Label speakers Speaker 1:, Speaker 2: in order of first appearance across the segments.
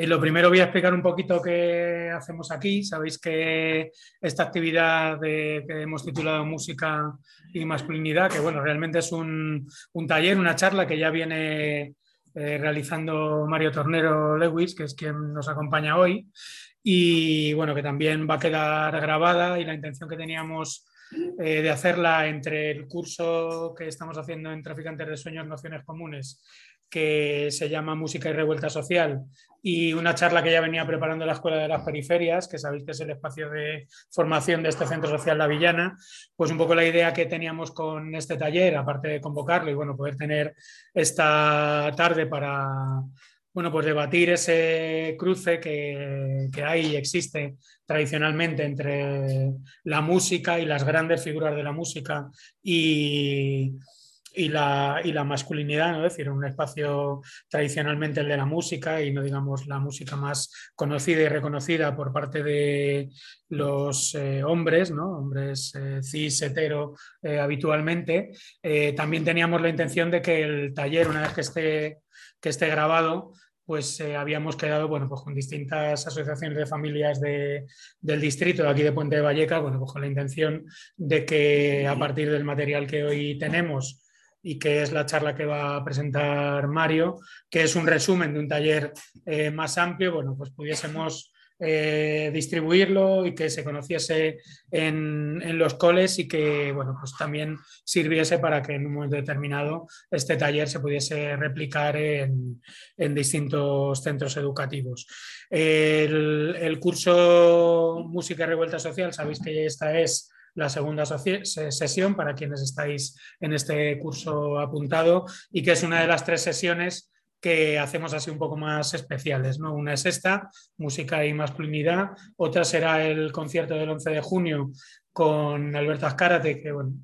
Speaker 1: Eh, lo primero voy a explicar un poquito qué hacemos aquí. Sabéis que esta actividad que hemos titulado Música y Masculinidad, que bueno, realmente es un, taller, una charla que ya viene eh, realizando Mario Tornero Lewis, que es quien nos acompaña hoy, y bueno, que también va a quedar grabada y la intención que teníamos eh, de hacerla entre el curso que estamos haciendo en Traficantes de Sueños, Nociones Comunes que se llama Música y Revuelta Social, y una charla que ya venía preparando la Escuela de las Periferias, que sabéis que es el espacio de formación de este Centro Social La Villana, pues un poco la idea que teníamos con este taller, aparte de convocarlo y bueno, poder tener esta tarde para bueno, pues debatir ese cruce que, que hay y existe tradicionalmente entre la música y las grandes figuras de la música y y la, y la masculinidad, ¿no? es decir, un espacio tradicionalmente el de la música y no digamos la música más conocida y reconocida por parte de los eh, hombres, ¿no? hombres eh, cis, hetero eh, habitualmente. también teníamos la intención de que el taller, una vez que esté, que esté grabado, pues habíamos quedado bueno, pues con distintas asociaciones de familias de, del distrito de aquí de Puente de Valleca, bueno, pues con la intención de que a partir del material que hoy tenemos, y que es la charla que va a presentar Mario, que es un resumen de un taller eh, más amplio, bueno, pues pudiésemos eh, distribuirlo y que se conociese en, los coles y que, bueno, pues también sirviese para que en un momento determinado este taller se pudiese replicar en, distintos centros educativos. El, el curso Música y Revuelta Social, sabéis que esta es la segunda sesión para quienes estáis en este curso apuntado y que es una de las tres sesiones que hacemos así un poco más especiales. ¿no? Una es esta, música y masculinidad, otra será el concierto del 11 de junio con Alberto Azcárate, que bueno,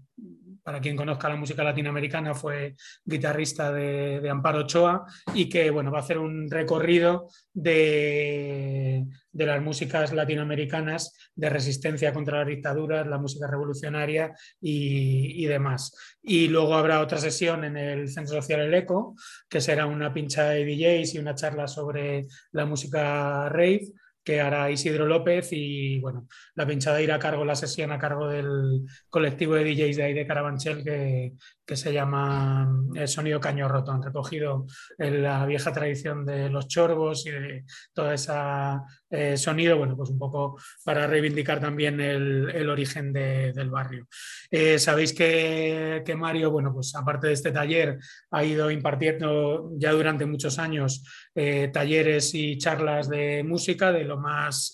Speaker 1: para quien conozca la música latinoamericana, fue guitarrista de, Amparo Ochoa y que bueno, va a hacer un recorrido de, las músicas latinoamericanas de resistencia contra las dictaduras, la música revolucionaria y, demás. Y luego habrá otra sesión en el Centro Social El Eco, que será una pincha de DJs y una charla sobre la música rave que hará Isidro López y bueno, la pinchada irá a cargo, la sesión a cargo del colectivo de DJs de ahí de Carabanchel que, que se llama el eh, Sonido Caño Roto. Han recogido la vieja tradición de los chorbos y de todo ese eh, sonido, bueno, pues un poco para reivindicar también el, origen del barrio. Eh, sabéis que, que, Mario, bueno, pues aparte de este taller, ha ido impartiendo ya durante muchos años talleres y charlas de música de lo más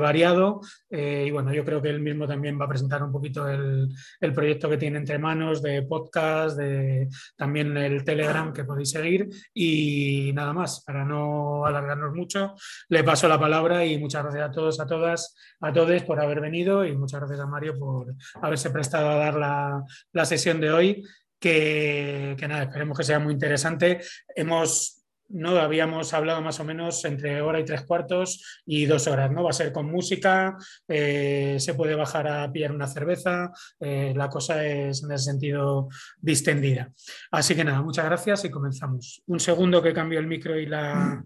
Speaker 1: variado. Y bueno, yo creo que él mismo también va a presentar un poquito el, el proyecto que tiene entre manos de podcast de también el Telegram que podéis seguir y nada más, para no alargarnos mucho, le paso la palabra y muchas gracias a todos, a todas, a todos por haber venido y muchas gracias a Mario por haberse prestado a dar la, la sesión de hoy. Que, que, nada, esperemos que sea muy interesante. Hemos ¿no? Habíamos hablado más o menos entre hora y tres cuartos y dos horas, ¿no? Va a ser con música, eh, se puede bajar a pillar una cerveza, eh, la cosa es en ese sentido distendida. Así que nada, muchas gracias y comenzamos. Un segundo que cambio el micro y la...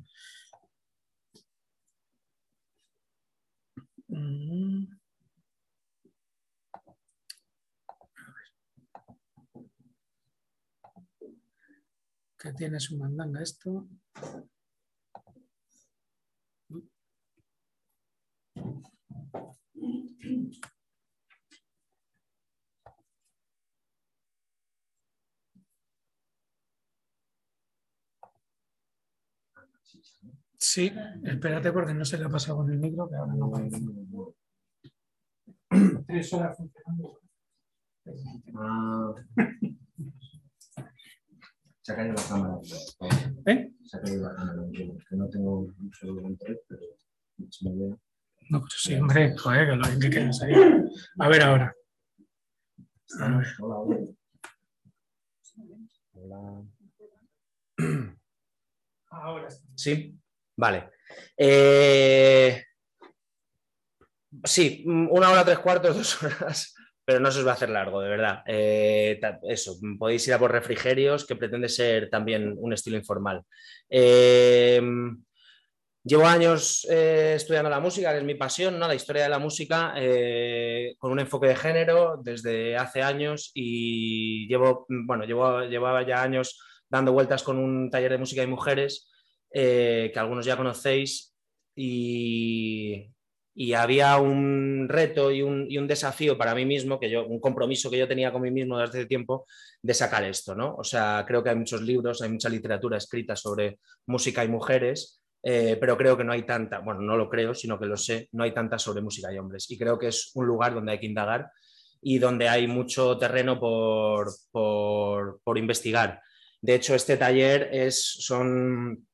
Speaker 1: que tiene su mandanga esto. Sí, espérate porque no se le ha pasado con el micro, que ahora no va a Tres horas funcionando. Ah.
Speaker 2: Se ha caído la cámara.
Speaker 1: ¿Eh?
Speaker 2: Se ha caído la cámara. Que no tengo mucho interés, pero me veo.
Speaker 1: No, pues sí, hombre, joder, que lo que quieras ahí. A ver ahora. A ver. Ahora sí.
Speaker 3: Sí, vale. Eh, Sí, una hora, tres cuartos, dos horas, pero no se os va a hacer largo, de verdad. Eh, eso, podéis ir a por refrigerios, que pretende ser también un estilo informal. Eh, llevo años eh, estudiando la música, que es mi pasión, ¿no? la historia de la música, con un enfoque de género desde hace años y llevo, bueno, llevo, llevaba ya años dando vueltas con un taller de música y mujeres que algunos ya conocéis y, y había un reto y un, y un desafío para mí mismo, que yo, un compromiso que yo tenía con mí mismo desde hace tiempo, de sacar esto, ¿no? O sea, creo que hay muchos libros, hay mucha literatura escrita sobre música y mujeres, eh, pero creo que no hay tanta, bueno, no lo creo, sino que lo sé, no hay tanta sobre música y hombres. Y creo que es un lugar donde hay que indagar y donde hay mucho terreno por, por, por investigar. De hecho, este taller es, son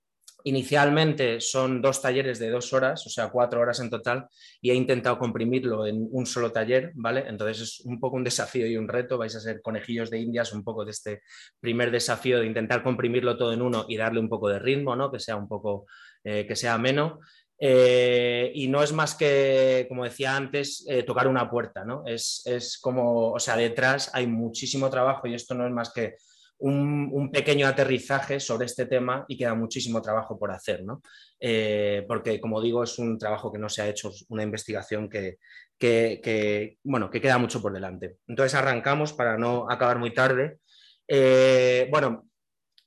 Speaker 3: Inicialmente son dos talleres de dos horas, o sea, cuatro horas en total, y he intentado comprimirlo en un solo taller, ¿vale? Entonces es un poco un desafío y un reto, vais a ser conejillos de indias, un poco de este primer desafío de intentar comprimirlo todo en uno y darle un poco de ritmo, ¿no? Que sea un poco, eh, que sea ameno. Eh, y no es más que, como decía antes, eh, tocar una puerta, ¿no? Es, es como, o sea, detrás hay muchísimo trabajo y esto no es más que un, pequeño aterrizaje sobre este tema y queda muchísimo trabajo por hacer, ¿no? Eh, porque, como digo, es un trabajo que no se ha hecho, una investigación que, bueno, que queda mucho por delante. Entonces arrancamos para no acabar muy tarde. Eh, bueno,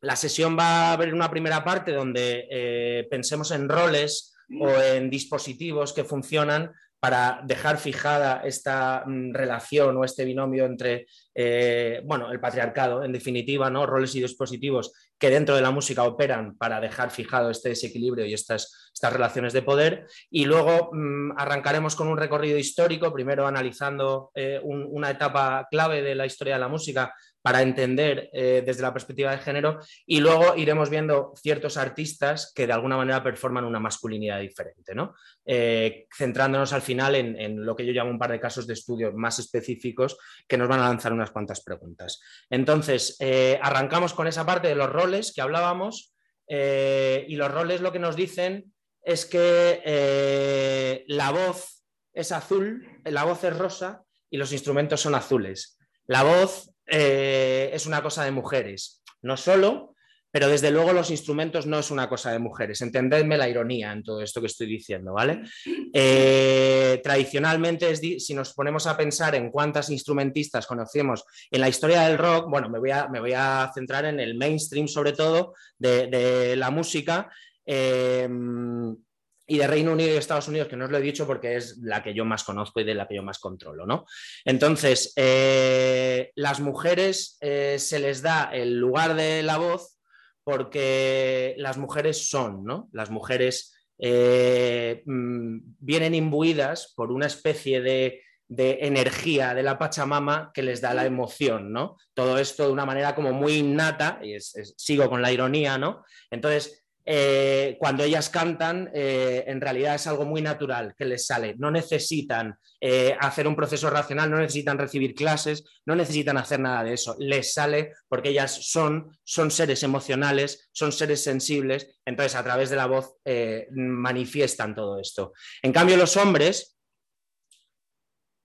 Speaker 3: la sesión va a haber una primera parte donde eh, pensemos en roles o en dispositivos que funcionan para dejar fijada esta mm, relación o este binomio entre, eh, bueno, el patriarcado, en definitiva, ¿no? Roles y dispositivos que dentro de la música operan para dejar fijado este desequilibrio y estas, estas relaciones de poder. Y luego mmm, arrancaremos con un recorrido histórico, primero analizando eh, un, una etapa clave de la historia de la música para entender eh, desde la perspectiva de género y luego iremos viendo ciertos artistas que de alguna manera performan una masculinidad diferente, ¿no? Eh, centrándonos al final en, lo que yo llamo un par de casos de estudio más específicos que nos van a lanzar unas cuantas preguntas. Entonces, eh, arrancamos con esa parte de los roles que hablábamos y los roles lo que nos dicen es que la voz es azul, la voz es rosa y los instrumentos son azules. La voz eh, es una cosa de mujeres, no solo, pero desde luego los instrumentos no es una cosa de mujeres. Entendedme la ironía en todo esto que estoy diciendo, ¿vale? Eh, tradicionalmente, si nos ponemos a pensar en cuántas instrumentistas conocemos en la historia del rock, bueno, me voy a, me voy a centrar en el mainstream sobre todo de, de la música. Eh, y de Reino Unido y Estados Unidos, que no os lo he dicho porque es la que yo más conozco y de la que yo más controlo, ¿no? Entonces, eh, las mujeres eh, se les da el lugar de la voz porque las mujeres son, ¿no? Las mujeres eh, vienen imbuidas por una especie de, de, energía de la Pachamama que les da la emoción, ¿no? Todo esto de una manera como muy innata, y es, es, sigo con la ironía, ¿no? Entonces, eh, cuando ellas cantan, eh, en realidad es algo muy natural que les sale. No necesitan eh, hacer un proceso racional, no necesitan recibir clases, no necesitan hacer nada de eso. Les sale porque ellas son, seres emocionales, son seres sensibles, entonces a través de la voz manifiestan todo esto. En cambio, los hombres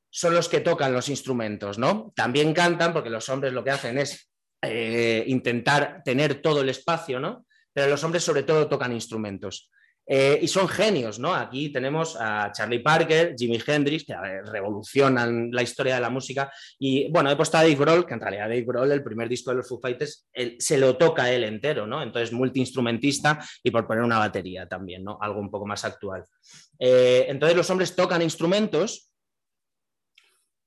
Speaker 3: son los que tocan los instrumentos, ¿no? También cantan porque los hombres lo que hacen es intentar tener todo el espacio, ¿no? Pero los hombres sobre todo tocan instrumentos. Eh, y son genios, ¿no? Aquí tenemos a Charlie Parker, Jimi Hendrix, que revolucionan la historia de la música. Y bueno, he puesto a Dave Grohl, que en realidad Dave Grohl, el primer disco de los Foo Fighters, se lo toca él entero, ¿no? Entonces, multiinstrumentista y por poner una batería también, ¿no? Algo un poco más actual. Eh, entonces, los hombres tocan instrumentos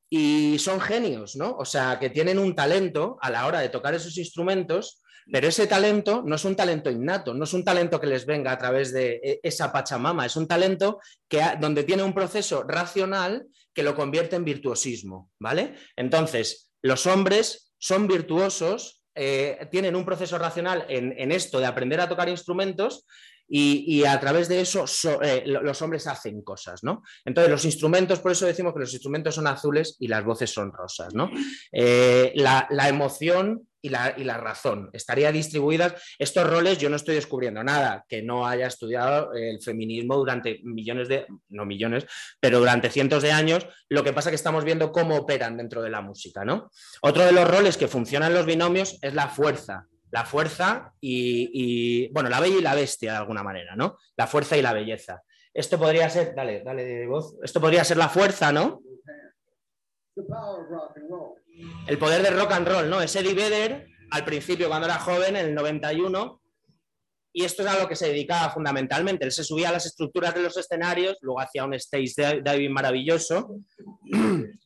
Speaker 3: y son genios, ¿no? O sea, que tienen un talento a la hora de tocar esos instrumentos pero ese talento no es un talento innato, no es un talento que les venga a través de esa pachamama, es un talento que, donde tiene un proceso racional que lo convierte en virtuosismo, ¿vale? Entonces, los hombres son virtuosos, eh, tienen un proceso racional en, esto de aprender a tocar instrumentos y, a través de eso so, eh, los hombres hacen cosas, ¿no? Entonces, los instrumentos, por eso decimos que los instrumentos son azules y las voces son rosas, ¿no? Eh, la emoción y la, y la razón. Estaría distribuidas. Estos roles yo no estoy descubriendo nada que no haya estudiado el feminismo durante millones de, no millones, pero durante cientos de años. Lo que pasa es que estamos viendo cómo operan dentro de la música. ¿no? Otro de los roles que funcionan los binomios es la fuerza. La fuerza y, y, bueno, la bella y la bestia de alguna manera, ¿no? La fuerza y la belleza. Esto podría ser, dale, dale de voz. Esto podría ser la fuerza, ¿no? El poder del rock and roll, ¿no? Ese Eddie Vedder, al principio, cuando era joven, en el 91, y esto es a lo que se dedicaba fundamentalmente. Él se subía a las estructuras de los escenarios, luego hacía un stage diving maravilloso.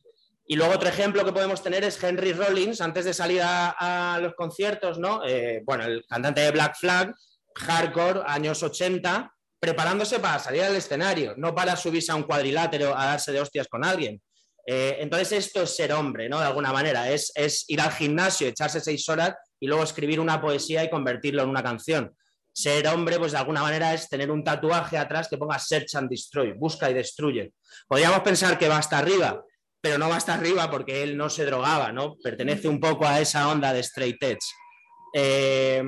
Speaker 3: Y luego otro ejemplo que podemos tener es Henry Rollins, antes de salir a, a los conciertos, ¿no? Eh, bueno, el cantante de Black Flag, hardcore, años 80, preparándose para salir al escenario, no para subirse a un cuadrilátero a darse de hostias con alguien. Eh, entonces esto es ser hombre, ¿no? De alguna manera, es, ir al gimnasio, echarse seis horas y luego escribir una poesía y convertirlo en una canción. Ser hombre, pues de alguna manera es tener un tatuaje atrás que ponga search and destroy, busca y destruye. Podríamos pensar que va hasta arriba, pero no va hasta arriba porque él no se drogaba, ¿no? Pertenece un poco a esa onda de straight edge. Eh,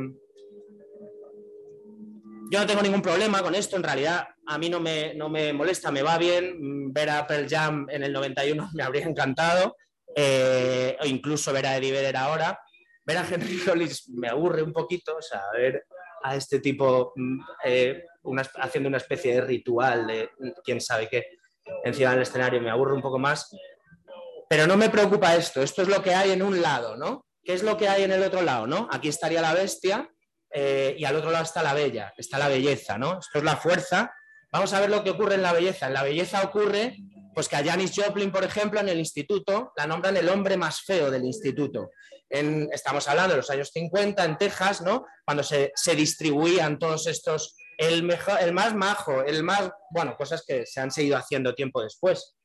Speaker 3: yo no tengo ningún problema con esto, en realidad a mí no me, no me molesta, me va bien. Ver a Pearl Jam en el 91 me habría encantado, eh, o incluso ver a Eddie Vedder ahora. Ver a Henry Rollins me aburre un poquito, o sea, ver a este tipo mm, eh, haciendo una especie de ritual de quién sabe qué encima del escenario me aburre un poco más. Pero no me preocupa esto, esto es lo que hay en un lado, ¿no? ¿Qué es lo que hay en el otro lado, no? Aquí estaría la bestia, eh, y al otro lado está la bella, está la belleza, ¿no? Esto es la fuerza. Vamos a ver lo que ocurre en la belleza. En la belleza ocurre pues que a Janis Joplin, por ejemplo, en el instituto la nombran el hombre más feo del instituto. En, estamos hablando de los años 50 en Texas, ¿no? Cuando se, se distribuían todos estos, el, mejor, el más majo, el más, bueno, cosas que se han seguido haciendo tiempo después.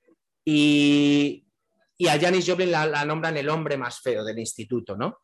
Speaker 3: Y, y a Janis Joplin la, la, nombran el hombre más feo del instituto, ¿no?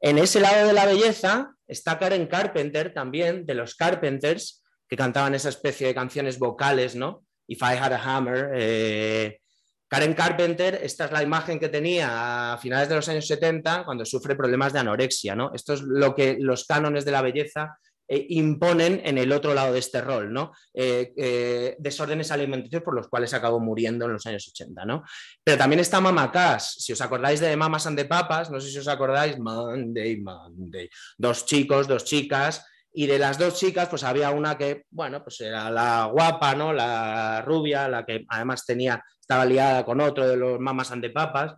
Speaker 3: En ese lado de la belleza está Karen Carpenter también, de los Carpenters, que cantaban esa especie de canciones vocales, ¿no? If I Had a Hammer. Eh, Karen Carpenter, esta es la imagen que tenía a finales de los años 70 cuando sufre problemas de anorexia, ¿no? Esto es lo que los cánones de la belleza eh, imponen en el otro lado de este rol, ¿no? Eh, desórdenes alimenticios por los cuales acabó muriendo en los años 80, ¿no? Pero también está Mama Cass, si os acordáis de Mamas and the Papas, no sé si os acordáis, Monday, Monday, dos chicos, dos chicas, y de las dos chicas, pues había una que, bueno, pues era la guapa, ¿no? La rubia, la que además tenía, estaba liada con otro de los Mamas and the Papas,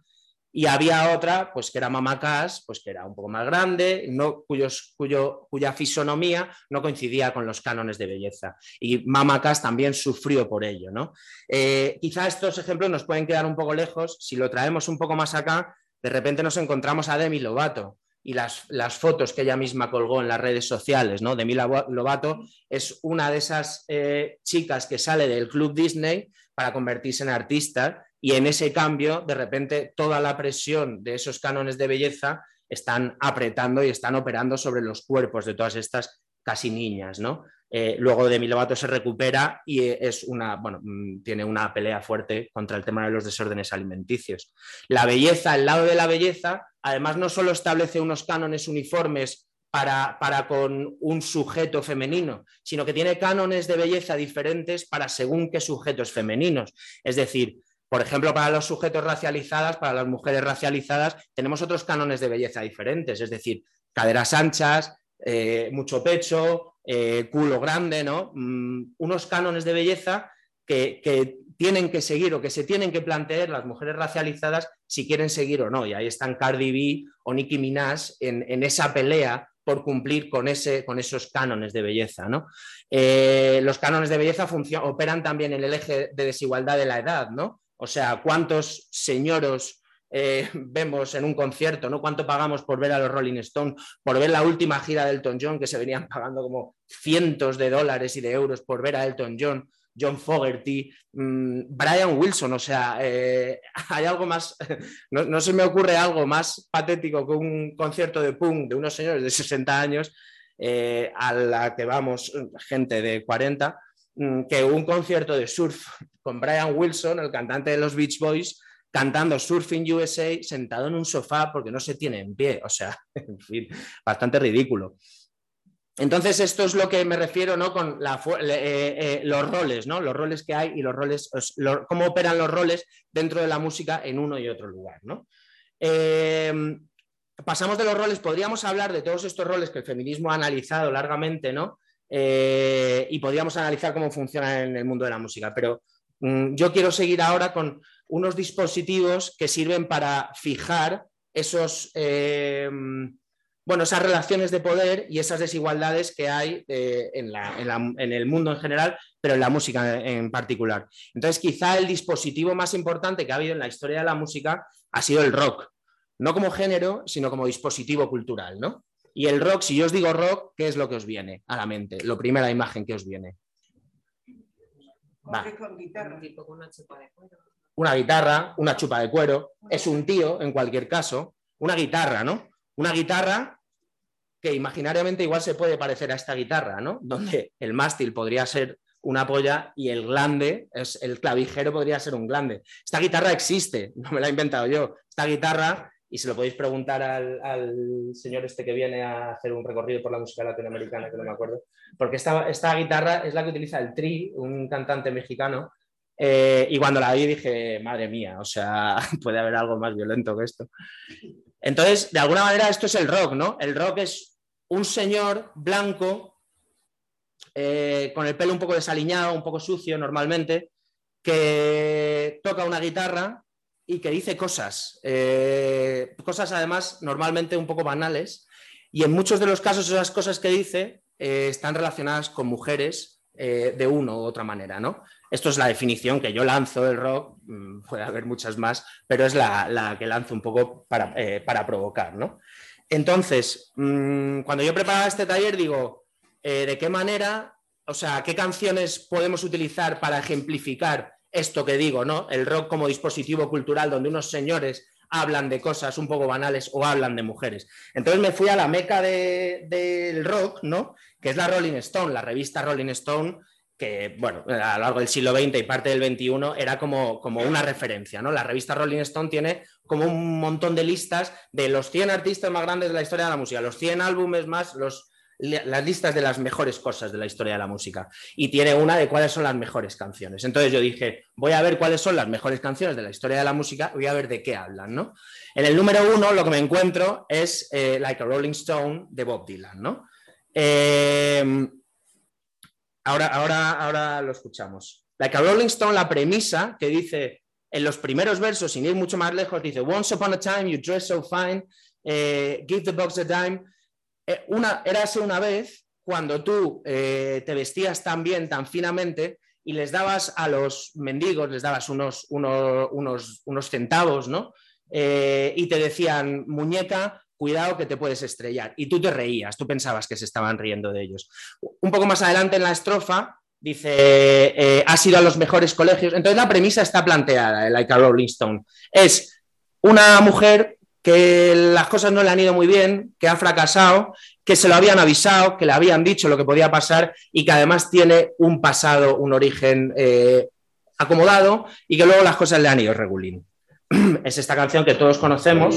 Speaker 3: y había otra, pues que era Mama Cass, pues que era un poco más grande, no, cuyos, cuyo, cuya fisonomía no coincidía con los cánones de belleza. Y Mama Cass también sufrió por ello. ¿no? Eh, quizá estos ejemplos nos pueden quedar un poco lejos. Si lo traemos un poco más acá, de repente nos encontramos a Demi Lovato y las, las fotos que ella misma colgó en las redes sociales. ¿no? Demi Lovato es una de esas eh, chicas que sale del Club Disney para convertirse en artista y en ese cambio, de repente, toda la presión de esos cánones de belleza están apretando y están operando sobre los cuerpos de todas estas casi niñas, ¿no? Eh, luego Demi Lovato se recupera y es una, bueno, mm, tiene una pelea fuerte contra el tema de los desórdenes alimenticios. La belleza, el lado de la belleza, además no solo establece unos cánones uniformes para, para, con un sujeto femenino, sino que tiene cánones de belleza diferentes para según qué sujetos femeninos. Es decir, por ejemplo, para los sujetos racializadas, para las mujeres racializadas, tenemos otros cánones de belleza diferentes, es decir, caderas anchas, eh, mucho pecho, eh, culo grande, ¿no? Mm, unos cánones de belleza que, que, tienen que seguir o que se tienen que plantear las mujeres racializadas si quieren seguir o no. Y ahí están Cardi B o Nicki Minaj en, esa pelea por cumplir con, ese, con esos cánones de belleza. ¿no? Eh, los cánones de belleza operan también en el eje de desigualdad de la edad, ¿no? O sea, ¿cuántos señoros eh, vemos en un concierto? ¿no? ¿Cuánto pagamos por ver a los Rolling Stones? Por ver la última gira de Elton John, que se venían pagando como cientos de dólares y de euros por ver a Elton John. John Fogerty, mmm, Brian Wilson, o sea, eh, hay algo más, no, no, se me ocurre algo más patético que un concierto de punk de unos señores de 60 años eh, a la que vamos gente de 40, mmm, que un concierto de surf con Brian Wilson, el cantante de los Beach Boys, cantando Surfing USA sentado en un sofá porque no se tiene en pie. O sea, en fin, bastante ridículo. Entonces, esto es lo que me refiero ¿no? con eh, eh, los roles, ¿no? los roles que hay y los roles, cómo operan los roles dentro de la música en uno y otro lugar. ¿no? Em, pasamos de los roles, podríamos hablar de todos estos roles que el feminismo ha analizado largamente, ¿no? Eh, y podríamos analizar cómo funciona en el mundo de la música, pero mm, yo quiero seguir ahora con unos dispositivos que sirven para fijar esos, em, bueno, esas relaciones de poder y esas desigualdades que hay eh, en, en, el mundo en general, pero en la música en particular. Entonces, quizá el dispositivo más importante que ha habido en la historia de la música ha sido el rock, no como género, sino como dispositivo cultural, ¿no? Y el rock, si yo os digo rock, ¿qué es lo que os viene a la mente? Lo primera imagen que os viene. Una guitarra, una chupa de cuero, es un tío en cualquier caso, una guitarra, ¿no? Una guitarra imaginariamente igual se puede parecer a esta guitarra, ¿no? Donde el mástil podría ser una polla y el glande, es, el clavijero podría ser un glande. Esta guitarra existe, no me la he inventado yo. Esta guitarra, y se lo podéis preguntar al, señor este que viene a hacer un recorrido por la música latinoamericana, que no me acuerdo, porque esta, esta guitarra es la que utiliza el Tri, un cantante mexicano, eh, y cuando la vi dije, madre mía, o sea, puede haber algo más violento que esto. Entonces, de alguna manera, esto es el rock, ¿no? El rock es un señor blanco eh, con el pelo un poco desaliñado, un poco sucio normalmente, que toca una guitarra y que dice cosas, eh, cosas además normalmente un poco banales, y en muchos de los casos esas cosas que dice eh, están relacionadas con mujeres de una u otra manera, ¿no? Esto es la definición que yo lanzo del rock, mm, puede haber muchas más, pero es la, que lanzo un poco para, para provocar, ¿no? Entonces, mm, cuando yo preparaba este taller, digo, eh, de qué manera, o sea, qué canciones podemos utilizar para ejemplificar esto que digo, ¿no? El rock como dispositivo cultural donde unos señores hablan de cosas un poco banales o hablan de mujeres. Entonces me fui a la meca del rock, ¿no? Que es la Rolling Stone, la revista Rolling Stone, que, bueno, a lo largo del siglo XX y parte del XXI era como, como una referencia, ¿no? La revista Rolling Stone tiene como un montón de listas de los 100 artistas más grandes de la historia de la música, los 100 álbumes más, los las listas de las mejores cosas de la historia de la música y tiene una de cuáles son las mejores canciones. Entonces yo dije, voy a ver cuáles son las mejores canciones de la historia de la música, voy a ver de qué hablan, ¿no? En el número uno lo que me encuentro es eh, Like a Rolling Stone de Bob Dylan, ¿no? Em, ahora, ahora, ahora lo escuchamos. Like a Rolling Stone, la premisa que dice en los primeros versos, sin ir mucho más lejos, dice, Once upon a time you dress so fine, eh, give the box a dime. Eh, una, érase una vez cuando tú eh, te vestías tan bien, tan finamente, y les dabas a los mendigos, les dabas unos, unos, unos, centavos, ¿no? Eh, y te decían, muñeca, cuidado que te puedes estrellar. Y tú te reías, tú pensabas que se estaban riendo de ellos. Un poco más adelante en la estrofa dice, has ido a los mejores colegios. Entonces la premisa está planteada, el Like a Rolling Stone. Es una mujer que las cosas no le han ido muy bien, que ha fracasado, que se lo habían avisado, que le habían dicho lo que podía pasar y que además tiene un pasado, un origen eh, acomodado y que luego las cosas le han ido regulín. Es esta canción que todos conocemos.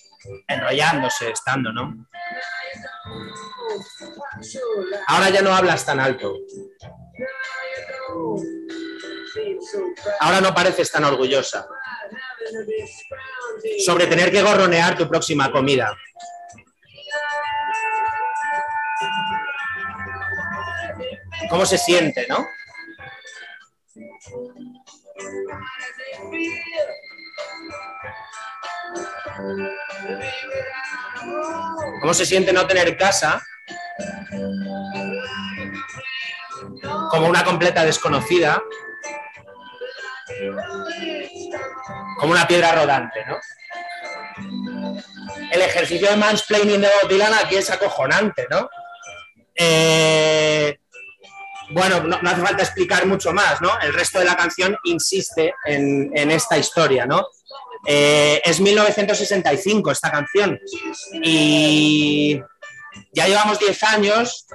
Speaker 3: enrollándose, estando, ¿no? Ahora ya no hablas tan alto. Ahora no pareces tan orgullosa sobre tener que gorronear tu próxima comida. ¿Cómo se siente, no? ¿Cómo se siente no tener casa como una completa desconocida, como una piedra rodante, ¿no? El ejercicio de mansplaining de Bob Dylan aquí es acojonante, ¿no? Eh, bueno, no, hace falta explicar mucho más, ¿no? El resto de la canción insiste en, en esta historia, ¿no? Eh, es 1965 esta canción y ya llevamos 10 años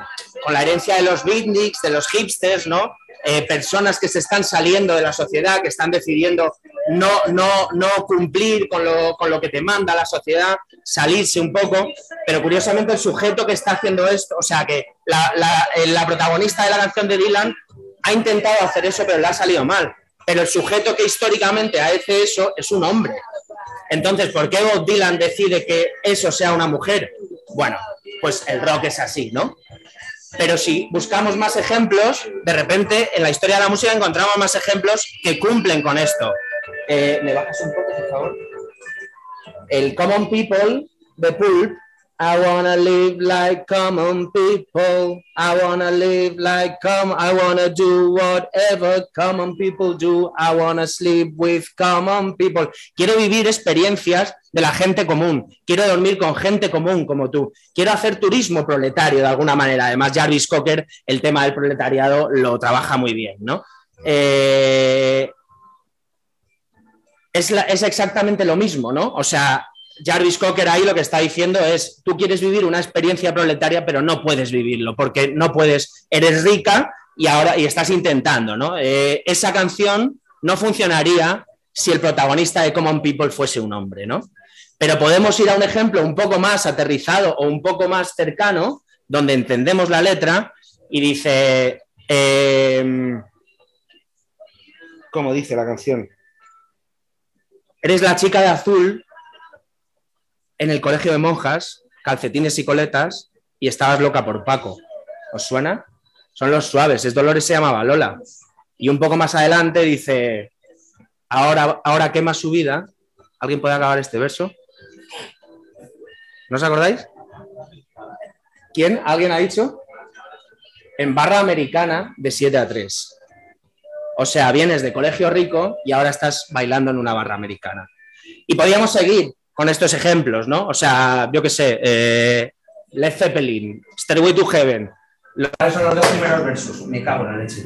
Speaker 3: con la herencia de los beatniks, de los hipsters, ¿no? Eh, personas que se están saliendo de la sociedad, que están decidiendo no, no, no cumplir con lo, con lo que te manda la sociedad, salirse un poco, pero curiosamente el sujeto que está haciendo esto, o sea que eh, la protagonista de la canción de Dylan ha intentado hacer eso, pero le ha salido mal. Pero el sujeto que históricamente hace eso es un hombre. Entonces, ¿por qué Bob Dylan decide que eso sea una mujer? Bueno, pues el rock es así, ¿no? Pero si buscamos más ejemplos, de repente en la historia de la música encontramos más ejemplos que cumplen con esto. Eh, ¿Me bajas un poco, por favor? El Common People de Pulp. I wanna live like common people. I wanna live like common. I wanna do whatever common people do. I wanna sleep with common people. Quiero vivir experiencias de la gente común. Quiero dormir con gente común como tú. Quiero hacer turismo proletario de alguna manera. Además, Jarvis Cocker, el tema del proletariado lo trabaja muy bien, ¿no? Eh, es, es exactamente lo mismo, ¿no? O sea, Jarvis Cocker ahí lo que está diciendo es, tú quieres vivir una experiencia proletaria, pero no puedes vivirlo, porque no puedes, eres rica y ahora y estás intentando, ¿no? Eh, esa canción no funcionaría si el protagonista de Common People fuese un hombre, ¿no? Pero podemos ir a un ejemplo un poco más aterrizado o un poco más cercano, donde entendemos la letra y dice, em, ¿cómo dice la canción? Eres la chica de azul en el colegio de monjas, calcetines y coletas, y estabas loca por Paco. ¿Os suena? Son los suaves, es Dolores se llamaba Lola. Y un poco más adelante dice, ahora, ahora quema su vida. ¿Alguien puede acabar este verso? ¿No os acordáis? ¿Quién? ¿Alguien ha dicho? En barra americana de 7 a 3. O sea, vienes de colegio rico y ahora estás bailando en una barra americana. Y podríamos seguir con estos ejemplos, ¿no? O sea, yo qué sé, eh, Led Zeppelin, Stairway to Heaven. Lo- ¿Cuáles son los dos primeros versos? Me cago en la leche.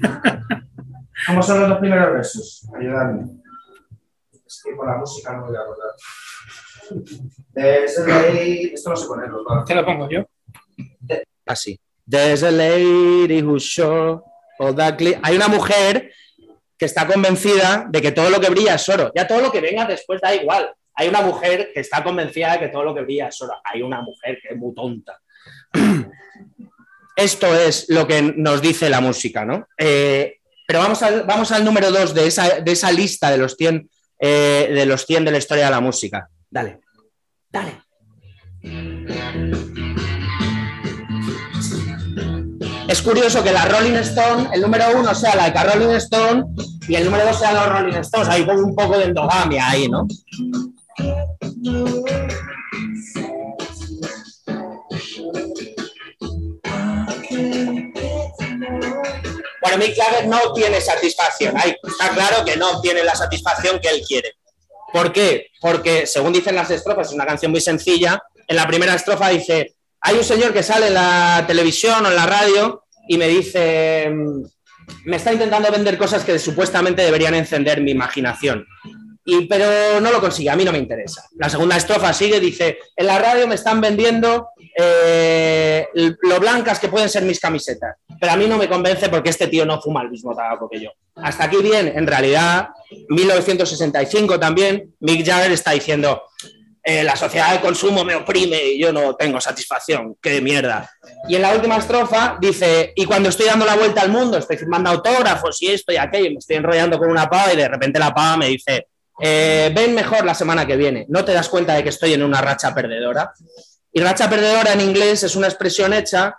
Speaker 3: ¿Cómo son los dos primeros versos? Ayúdame. Es que con la música no me voy a acordar. There's a lady- Esto no se pone, ¿no?
Speaker 1: Te lo pongo yo.
Speaker 3: así. There's a lady who's sure Hay una mujer que está convencida de que todo lo que brilla es oro. Ya todo lo que venga después da igual. Hay una mujer que está convencida de que todo lo que brilla es oro. Hay una mujer que es muy tonta. Esto es lo que nos dice la música, ¿no? Eh, pero vamos al, vamos al número dos de esa, de esa lista de los 100 eh, de los 100 de la historia de la música. Dale, dale. Es curioso que la Rolling Stone, el número uno sea la de Rolling Stone y el número dos sea los Rolling Stones. Hay como un poco de endogamia ahí, ¿no? Bueno, Mick Jagger no tiene satisfacción. Ahí está claro que no tiene la satisfacción que él quiere. ¿Por qué? Porque, según dicen las estrofas, es una canción muy sencilla. En la primera estrofa dice, hay un señor que sale en la televisión o en la radio y me dice, me está intentando vender cosas que supuestamente deberían encender mi imaginación. Y, pero no lo consigue, a mí no me interesa. La segunda estrofa sigue, dice, en la radio me están vendiendo eh, lo blancas que pueden ser mis camisetas, pero a mí no me convence porque este tío no fuma el mismo tabaco que yo. Hasta aquí bien, en realidad, 1965 también, Mick Jagger está diciendo, eh, la sociedad de consumo me oprime y yo no tengo satisfacción, qué mierda. Y en la última estrofa dice, y cuando estoy dando la vuelta al mundo, estoy firmando autógrafos y esto y aquello, me estoy enrollando con una pava y de repente la pava me dice, eh, ven mejor la semana que viene, no te das cuenta de que estoy en una racha perdedora. Y racha perdedora en inglés es una expresión hecha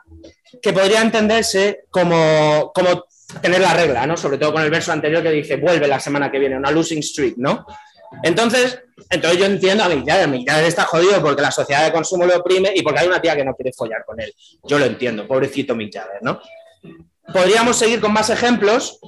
Speaker 3: que podría entenderse como, como tener la regla, ¿no? Sobre todo con el verso anterior que dice, vuelve la semana que viene, una losing streak, ¿no? Entonces, entonces yo entiendo a Mick Jagger está jodido porque la sociedad de consumo lo oprime y porque hay una tía que no quiere follar con él. Yo lo entiendo, pobrecito Jagger, ¿no? podríamos seguir con más ejemplos,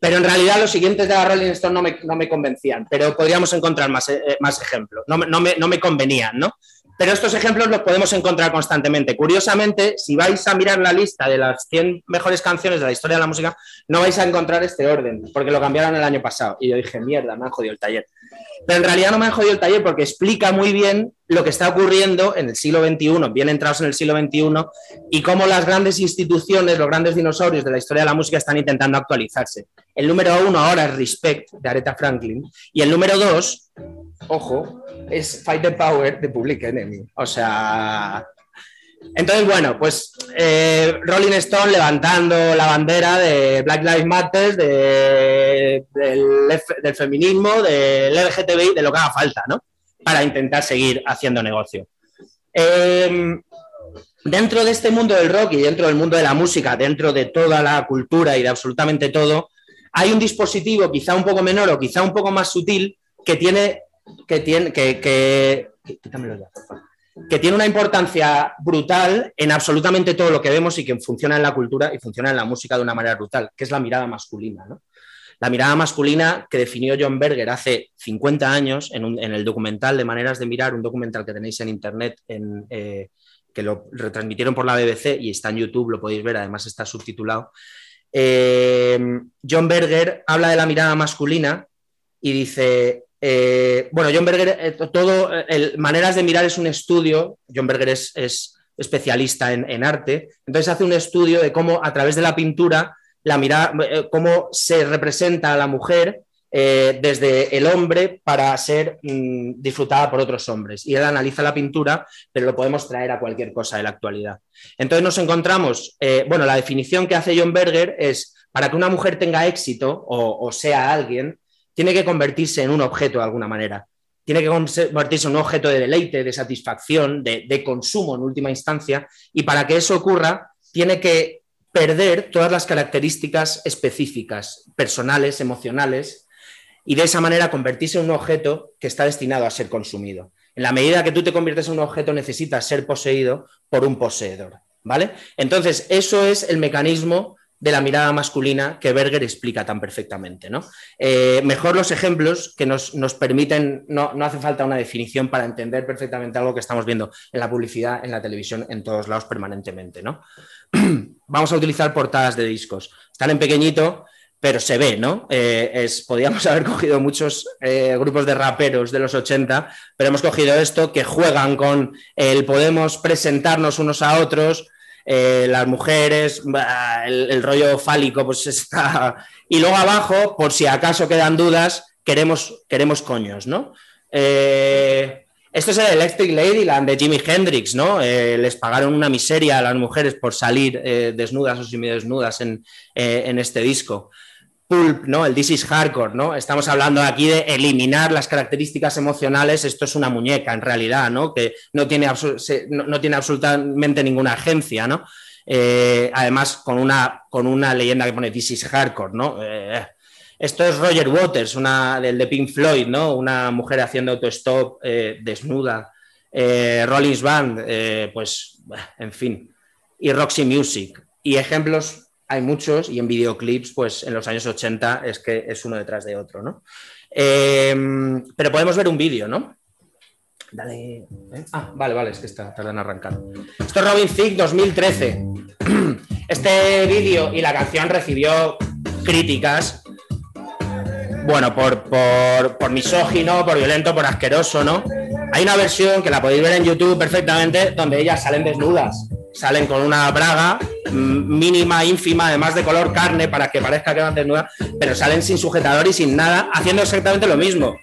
Speaker 3: pero en realidad los siguientes de la Rolling Stone no me, no me convencían, pero podríamos encontrar más, eh, más ejemplos, no, no me, no me convenían, ¿no? Pero estos ejemplos los podemos encontrar constantemente. Curiosamente, si vais a mirar la lista de las 100 mejores canciones de la historia de la música, no vais a encontrar este orden, porque lo cambiaron el año pasado. Y yo dije, mierda, me han jodido el taller. Pero en realidad no me han jodido el taller porque explica muy bien lo que está ocurriendo en el siglo XXI, bien entrados en el siglo XXI, y cómo las grandes instituciones, los grandes dinosaurios de la historia de la música están intentando actualizarse. El número uno ahora es Respect, de Aretha Franklin, y el número dos, ojo, es Fight the Power de Public Enemy. O sea... Entonces, bueno, pues eh, Rolling Stone levantando la bandera de Black Lives Matter, de- del, feminismo, del LGTBI, de lo que haga falta, ¿no? Para intentar seguir haciendo negocio. Eh, dentro de este mundo del rock y dentro del mundo de la música, dentro de toda la cultura y de absolutamente todo, hay un dispositivo quizá un poco menor o quizá un poco más sutil que tiene, que tiene, que, que- que tiene una importancia brutal en absolutamente todo lo que vemos y que funciona en la cultura y funciona en la música de una manera brutal, que es la mirada masculina, ¿no? La mirada masculina que definió John Berger hace 50 años en, en el documental de Maneras de Mirar, un documental que tenéis en internet, en, eh, que lo retransmitieron por la BBC y está en YouTube, lo podéis ver, además está subtitulado. Eh, John Berger habla de la mirada masculina y dice, eh, bueno, John Berger, eh, todo, eh, el, Maneras de Mirar es un estudio, John Berger es, es especialista en, arte, entonces hace un estudio de cómo a través de la pintura, la mirada, cómo se representa a la mujer desde el hombre para ser mm, disfrutada por otros hombres. Y él analiza la pintura, pero lo podemos traer a cualquier cosa de la actualidad. Entonces nos encontramos, bueno, la definición que hace John Berger es, para que una mujer tenga éxito o sea alguien, tiene que convertirse en un objeto de alguna manera. Tiene que convertirse en un objeto de deleite, de satisfacción, de, de consumo en última instancia. Y para que eso ocurra, tiene que perder todas las características específicas, personales, emocionales, y de esa manera convertirse en un objeto que está destinado a ser consumido. En la medida que tú te conviertes en un objeto, necesitas ser poseído por un poseedor. ¿Vale? Entonces, eso es el mecanismo de la mirada masculina que Berger explica tan perfectamente. ¿no? Eh, mejor los ejemplos que nos, nos permiten, no, no, hace falta una definición para entender perfectamente algo que estamos viendo en la publicidad, en la televisión, en todos lados permanentemente. ¿no? Vamos a utilizar portadas de discos. Están en pequeñito, pero se ve, ¿no? Eh, es, podríamos haber cogido muchos eh, grupos de raperos de los 80, pero hemos cogido esto que juegan con el podemos presentarnos unos a otros, eh, las mujeres, el, rollo fálico, pues está. Y luego abajo, por si acaso quedan dudas, queremos, queremos coños, ¿no? Eh, esto es el Electric Ladyland de Jimi Hendrix, ¿no? Eh, les pagaron una miseria a las mujeres por salir desnudas o semidesnudas en, en este disco. Pulp, ¿no? El This is Hardcore, ¿no? Estamos hablando aquí de eliminar las características emocionales. Esto es una muñeca, en realidad, ¿no? Que no tiene, no, no tiene absolutamente ninguna agencia, ¿no? Eh, además, con una, con una leyenda que pone This is Hardcore, ¿no? Eh, esto es Roger Waters, una del de Pink Floyd, ¿no? Una mujer haciendo autostop eh, desnuda. Rollins Band, eh, pues, en fin. Y Roxy Music. Y ejemplos hay muchos y en videoclips, pues en los años 80 es que es uno detrás de otro, ¿no? Eh, pero podemos ver un vídeo, ¿no? Dale. ¿eh? Ah, vale, vale, es que está tardando en arrancar. Esto es Robin Thicke 2013. Este vídeo y la canción recibió críticas, bueno, por, por, por misógino, por violento, por asqueroso, ¿no? Hay una versión que la podéis ver en YouTube perfectamente donde ellas salen desnudas salen con una braga mínima, ínfima, además de color carne, para que parezca que van desnudas, pero salen sin sujetador y sin nada, haciendo exactamente lo mismo,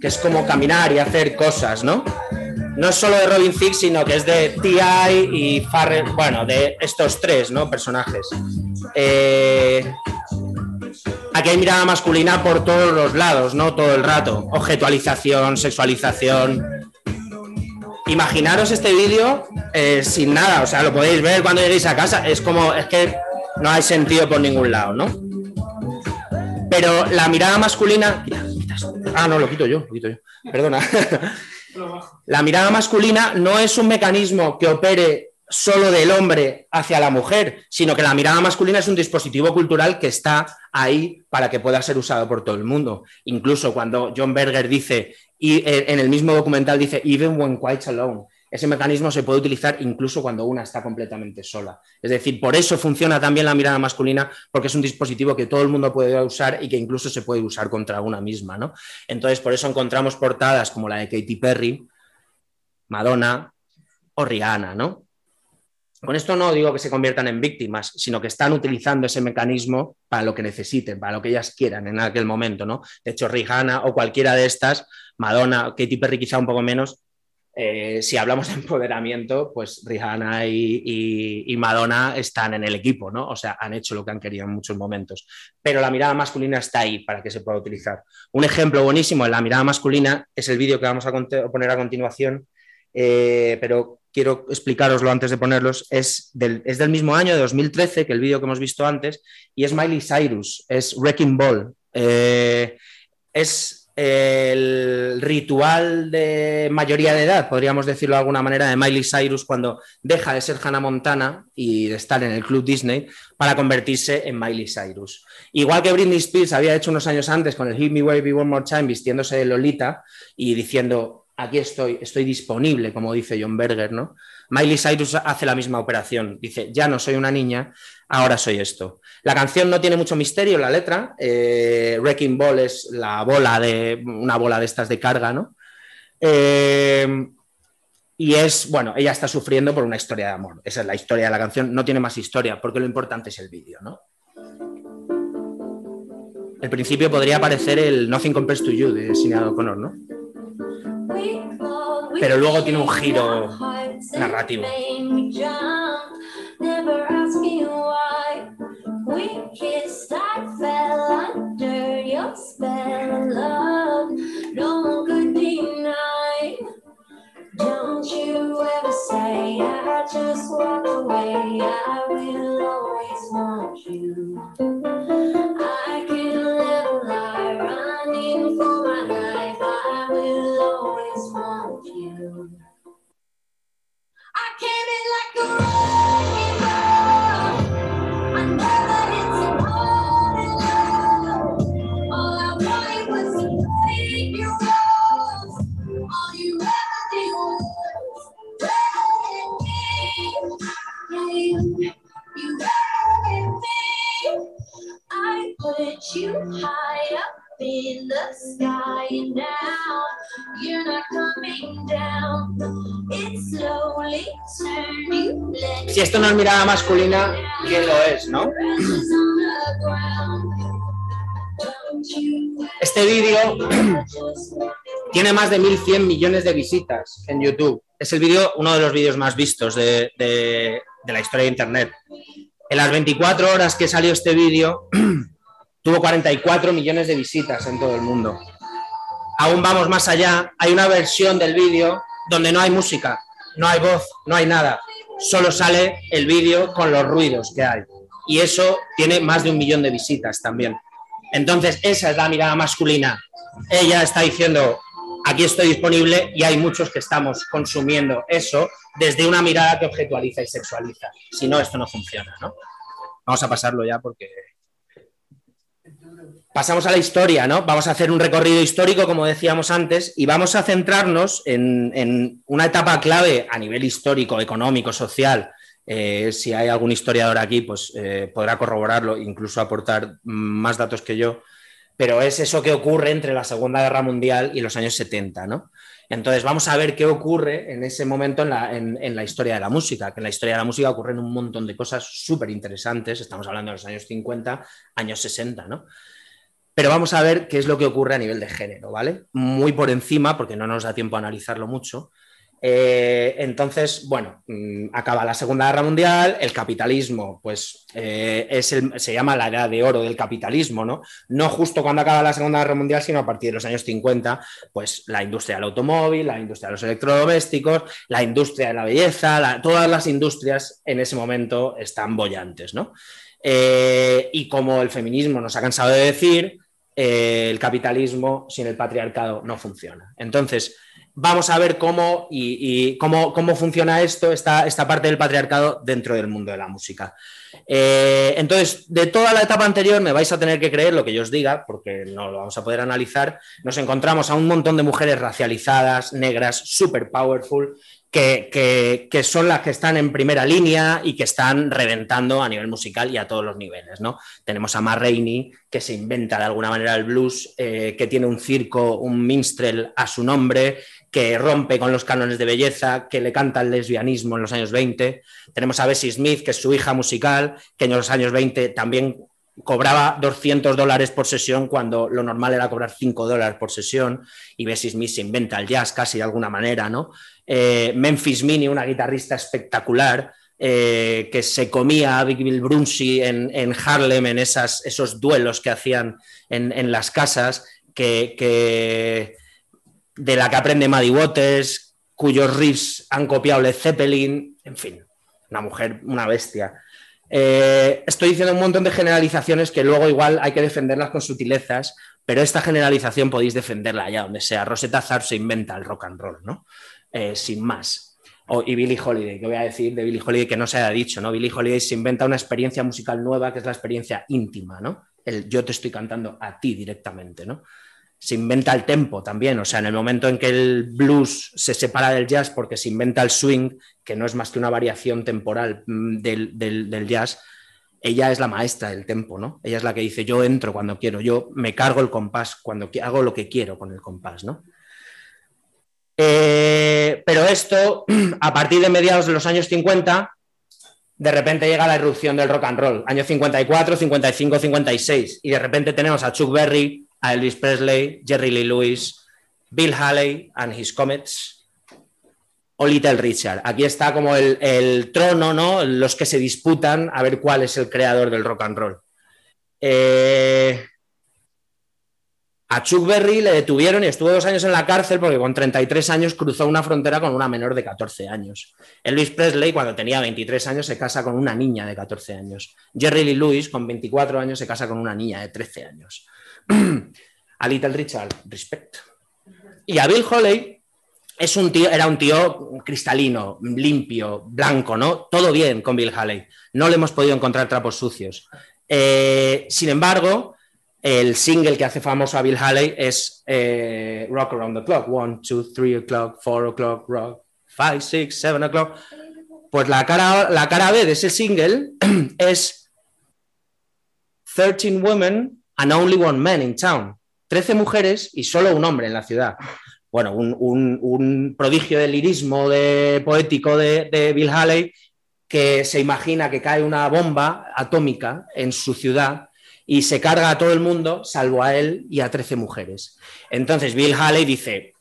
Speaker 3: que es como caminar y hacer cosas, ¿no? No es solo de Robin Thicke, sino que es de T.I. y Farrell, bueno, de estos tres, ¿no? Personajes. Eh... Aquí hay mirada masculina por todos los lados, ¿no? Todo el rato. Objetualización, sexualización, imaginaros este vídeo eh, sin nada, o sea, lo podéis ver cuando lleguéis a casa, es como, es que no hay sentido por ningún lado, ¿no? Pero la mirada masculina... Ah, no, lo quito yo, lo quito yo, perdona. La mirada masculina no es un mecanismo que opere solo del hombre hacia la mujer, sino que la mirada masculina es un dispositivo cultural que está ahí para que pueda ser usado por todo el mundo. Incluso cuando John Berger dice, y eh, en el mismo documental dice, even when quite alone, ese mecanismo se puede utilizar incluso cuando una está completamente sola. Es decir, por eso funciona también la mirada masculina, porque es un dispositivo que todo el mundo puede usar y que incluso se puede usar contra una misma. ¿no? Entonces, por eso encontramos portadas como la de Katy Perry, Madonna o Rihanna, ¿no? Con esto no digo que se conviertan en víctimas, sino que están utilizando ese mecanismo para lo que necesiten, para lo que ellas quieran en aquel momento, ¿no? De hecho, Rihanna o cualquiera de estas, Madonna, Katy Perry quizá un poco menos, eh, si hablamos de empoderamiento, pues Rihanna y, Madonna están en el equipo, ¿no? O sea, han hecho lo que han querido en muchos momentos. Pero la mirada masculina está ahí para que se pueda utilizar. Un ejemplo buenísimo de la mirada masculina es el vídeo que vamos a poner a continuación, eh, pero quiero explicaroslo antes de ponerlos, es del, es del mismo año, de 2013, que el vídeo que hemos visto antes, y es Miley Cyrus, es Wrecking Ball. Eh, es el ritual de mayoría de edad, podríamos decirlo de alguna manera, de Miley Cyrus cuando deja de ser Hannah Montana y de estar en el Club Disney para convertirse en Miley Cyrus. Igual que Britney Spears había hecho unos años antes con el Hit Me Baby One More Time vistiéndose de Lolita y diciendo aquí estoy, estoy disponible, como dice John Berger, ¿no? Miley Cyrus hace la misma operación, dice, ya no soy una niña, ahora soy esto. La canción no tiene mucho misterio, la letra, eh, Wrecking Ball es la bola de, una bola de estas de carga, ¿no? Eh, y es, bueno, ella está sufriendo por una historia de amor, esa es la historia de la canción, no tiene más historia, porque lo importante es el vídeo, ¿no? El principio podría parecer el Nothing Compares to You de Sinead O'Connor, ¿no? Pero luego tiene un giro narrativo. Don't you ever say I just walk away. I will always want you. I can live lie in the sky. Now you're not coming down. Si esto no es mirada masculina, ¿quién lo es, no? Este vídeo tiene más de 1.100 millones de visitas en YouTube. Es el vídeo, uno de los vídeos más vistos de, de, de la historia de Internet. En las 24 horas que salió este vídeo, tuvo 44 millones de visitas en todo el mundo. Aún vamos más allá, hay una versión del vídeo donde no hay música, no hay voz, no hay nada, solo sale el vídeo con los ruidos que hay. Y eso tiene más de un millón de visitas también. Entonces, esa es la mirada masculina. Ella está diciendo, aquí estoy disponible y hay muchos que estamos consumiendo eso desde una mirada que objetualiza y sexualiza. Si no, esto no funciona, ¿no? Vamos a pasarlo ya porque pasamos a la historia, ¿no? Vamos a hacer un recorrido histórico, como decíamos antes, y vamos a centrarnos en, una etapa clave a nivel histórico, económico, social. Eh, si hay algún historiador aquí, pues eh, podrá corroborarlo, incluso aportar más datos que yo. Pero es eso que ocurre entre la Segunda Guerra Mundial y los años 70, ¿no? Entonces vamos a ver qué ocurre en ese momento en la, en la, historia de la música, que en la historia de la música ocurren un montón de cosas súper interesantes, estamos hablando de los años 50, años 60, ¿no? Pero vamos a ver qué es lo que ocurre a nivel de género, ¿vale? Muy por encima, porque no nos da tiempo a analizarlo mucho. Eh, entonces, bueno, mm, acaba la Segunda Guerra Mundial, el capitalismo, pues eh, es se llama la edad de oro del capitalismo, ¿no? No justo cuando acaba la Segunda Guerra Mundial, sino a partir de los años 50, pues la industria del automóvil, la industria de los electrodomésticos, la industria de la belleza, todas las industrias en ese momento están bollantes, ¿no? Eh, y como el feminismo nos ha cansado de decir, el capitalismo sin el patriarcado no funciona. Entonces, vamos a ver cómo, y, cómo, cómo, funciona esto, esta, esta, parte del patriarcado dentro del mundo de la música. Eh, entonces, de toda la etapa anterior me vais a tener que creer lo que yo os diga, porque no lo vamos a poder analizar. Nos encontramos a un montón de mujeres racializadas, negras, super powerful, que, son las que están en primera línea y que están reventando a nivel musical y a todos los niveles. ¿no? Tenemos a Ma Rainey, que se inventa de alguna manera el blues, eh, que tiene un circo, un minstrel a su nombre, que rompe con los cánones de belleza, que le canta el lesbianismo en los años 20. Tenemos a Bessie Smith, que es su hija musical, que en los años 20 también cobraba 200 dólares por sesión cuando lo normal era cobrar 5 dólares por sesión y Bessie Smith se inventa el jazz casi de alguna manera, ¿no? Eh, Memphis Mini, una guitarrista espectacular, eh, que se comía a Big Bill Brunsey en, Harlem, en esos duelos que hacían en, las casas, que, de la que aprende Maddie Waters, cuyos riffs han copiado Led Zeppelin, en fin, una mujer, una bestia. Eh, estoy diciendo un montón de generalizaciones que luego igual hay que defenderlas con sutilezas, pero esta generalización podéis defenderla allá donde sea. Rosetta Zar se inventa el rock and roll, ¿no? Eh, sin más. y Billie Holiday, que voy a decir de Billie Holiday que no se haya dicho, ¿no? Billie Holiday se inventa una experiencia musical nueva que es la experiencia íntima, ¿no? El yo te estoy cantando a ti directamente, ¿no? Se inventa el tempo también, o sea, en el momento en que el blues se separa del jazz porque se inventa el swing, que no es más que una variación temporal mm, del, jazz, ella es la maestra del tempo, ¿no? Ella es la que dice, yo entro cuando quiero, yo me cargo el compás cuando hago lo que quiero con el compás, ¿no? Eh, pero esto, a partir de mediados de los años 50, de repente llega la irrupción del rock and roll, años 54, 55, 56, y de repente tenemos a Chuck Berry, a Elvis Presley, Jerry Lee Lewis, Bill Haley and his Comets, o Little Richard. Aquí está como el, trono, ¿no? Los que se disputan a ver cuál es el creador del rock and roll. Eh, a Chuck Berry le detuvieron y estuvo dos años en la cárcel porque con 33 años cruzó una frontera con una menor de 14 años. Elvis Presley, cuando tenía 23 años, se casa con una niña de 14 años. Jerry Lee Lewis, con 24 años, se casa con una niña de 13 años. a Little Richard, respect. Y a Bill Holly es un tío, era un tío cristalino, limpio, blanco, ¿no? Todo bien con Bill Haley. No le hemos podido encontrar trapos sucios. Eh, sin embargo, el single que hace famoso a Bill Haley es eh, Rock Around the Clock. One, two, three o'clock, four o'clock, rock, five, six, seven o'clock. Pues la cara, la cara B de ese single es 13 women and only one man in town. 13 mujeres y solo un hombre en la ciudad bueno, un, prodigio del lirismo de, poético de, Bill Haley que se imagina que cae una bomba atómica en su ciudad y se carga a todo el mundo, salvo a él y a 13 mujeres. Entonces Bill Haley dice,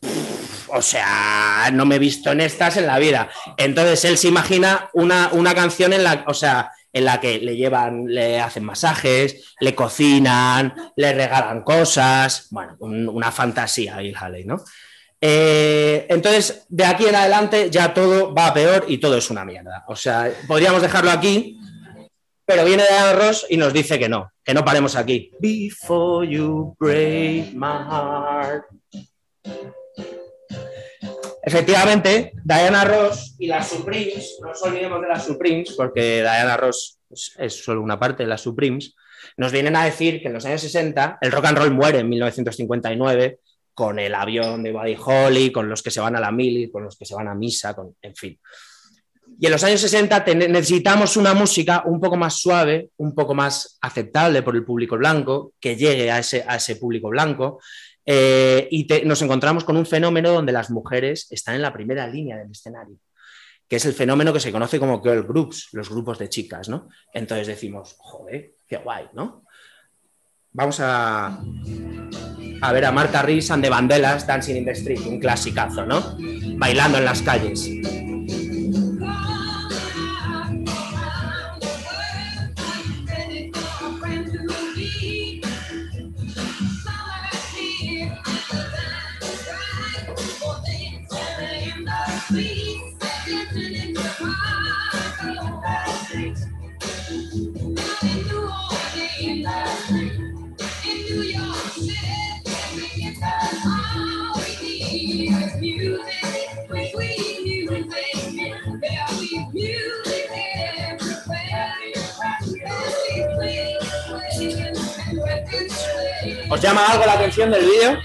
Speaker 3: o sea, no me he visto en estas en la vida. Entonces él se imagina una, una canción en la, o sea, en la que le llevan, le hacen masajes, le cocinan, le regalan cosas, bueno, una fantasía Bill Haley, ¿no? Eh, entonces, de aquí en adelante ya todo va peor y todo es una mierda. O sea, podríamos dejarlo aquí, pero viene Diana Ross y nos dice que no, que no paremos aquí. Before you break my heart. Efectivamente, Diana Ross y las Supremes, no nos olvidemos de las Supremes, porque Diana Ross es solo una parte de las Supremes, nos vienen a decir que en los años 60 el rock and roll muere en 1959 con el avión de Buddy Holly, con los que se van a la mili, con los que se van a misa, con, en fin. Y en los años 60 necesitamos una música un poco más suave, un poco más aceptable por el público blanco, que llegue a ese, a ese público blanco. Eh, y nos encontramos con un fenómeno donde las mujeres están en la primera línea del escenario, que es el fenómeno que se conoce como girl groups, los grupos de chicas, ¿no? Entonces decimos, joder, qué guay, ¿no? Vamos a, a ver a Marta Rees and the Vandellas Dancing in the Street, un clasicazo, ¿no? Bailando en las calles. ¿Os llama algo la atención del vídeo?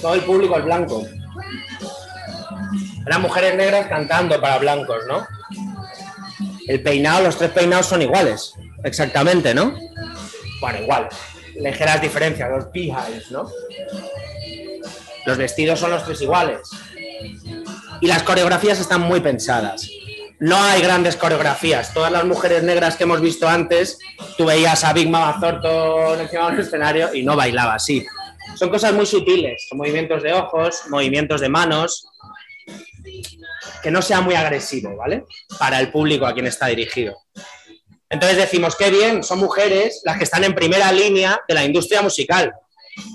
Speaker 3: Todo el público es blanco. Eran mujeres negras cantando para blancos, ¿no? El peinado, los tres peinados son iguales, exactamente, ¿no? Bueno, igual. Ligeras diferencias, los beehives, ¿no? Los vestidos son los tres iguales. Y las coreografías están muy pensadas. No hay grandes coreografías. Todas las mujeres negras que hemos visto antes, tú veías a Big Mama Thornton encima del escenario y no bailaba así. Son cosas muy sutiles, movimientos de ojos, movimientos de manos, que no sea muy agresivo, ¿vale? Para el público a quien está dirigido. Entonces decimos, qué bien, son mujeres las que están en primera línea de la industria musical,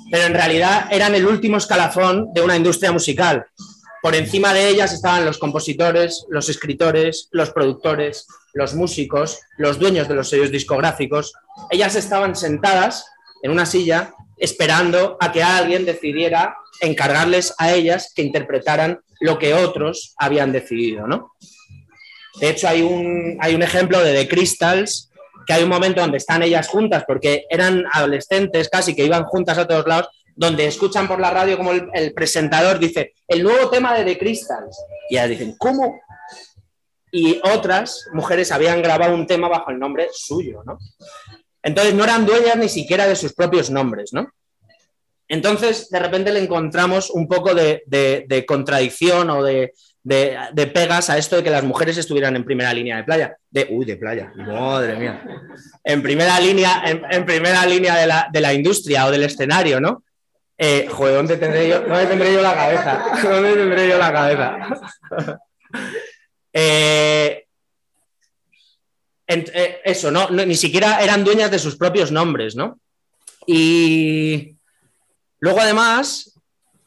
Speaker 3: pero en realidad eran el último escalafón de una industria musical. Por encima de ellas estaban los compositores, los escritores, los productores, los músicos, los dueños de los sellos discográficos. Ellas estaban sentadas en una silla esperando a que alguien decidiera encargarles a ellas que interpretaran lo que otros habían decidido, ¿no? De hecho, hay un, hay un ejemplo de The Crystals, que hay un momento donde están ellas juntas, porque eran adolescentes casi que iban juntas a todos lados, donde escuchan por la radio como el, presentador dice, el nuevo tema de The Crystals. Y ellas dicen, ¿cómo? Y otras mujeres habían grabado un tema bajo el nombre suyo, ¿no? Entonces no eran dueñas ni siquiera de sus propios nombres, ¿no? Entonces, de repente le encontramos un poco de, de- de contradicción o de, de- de pegas a esto de que las mujeres estuvieran en primera línea de playa. De, uy, de playa, madre mía. En primera línea, en, en primera línea de la, de la industria o del escenario, ¿no? Eh, joder, ¿dónde tendré yo, dónde tendré yo la cabeza? ¿Dónde tendré yo la cabeza? Eh, eh, eso, ¿no? Ni siquiera eran dueñas de sus propios nombres, ¿no? Y luego, además,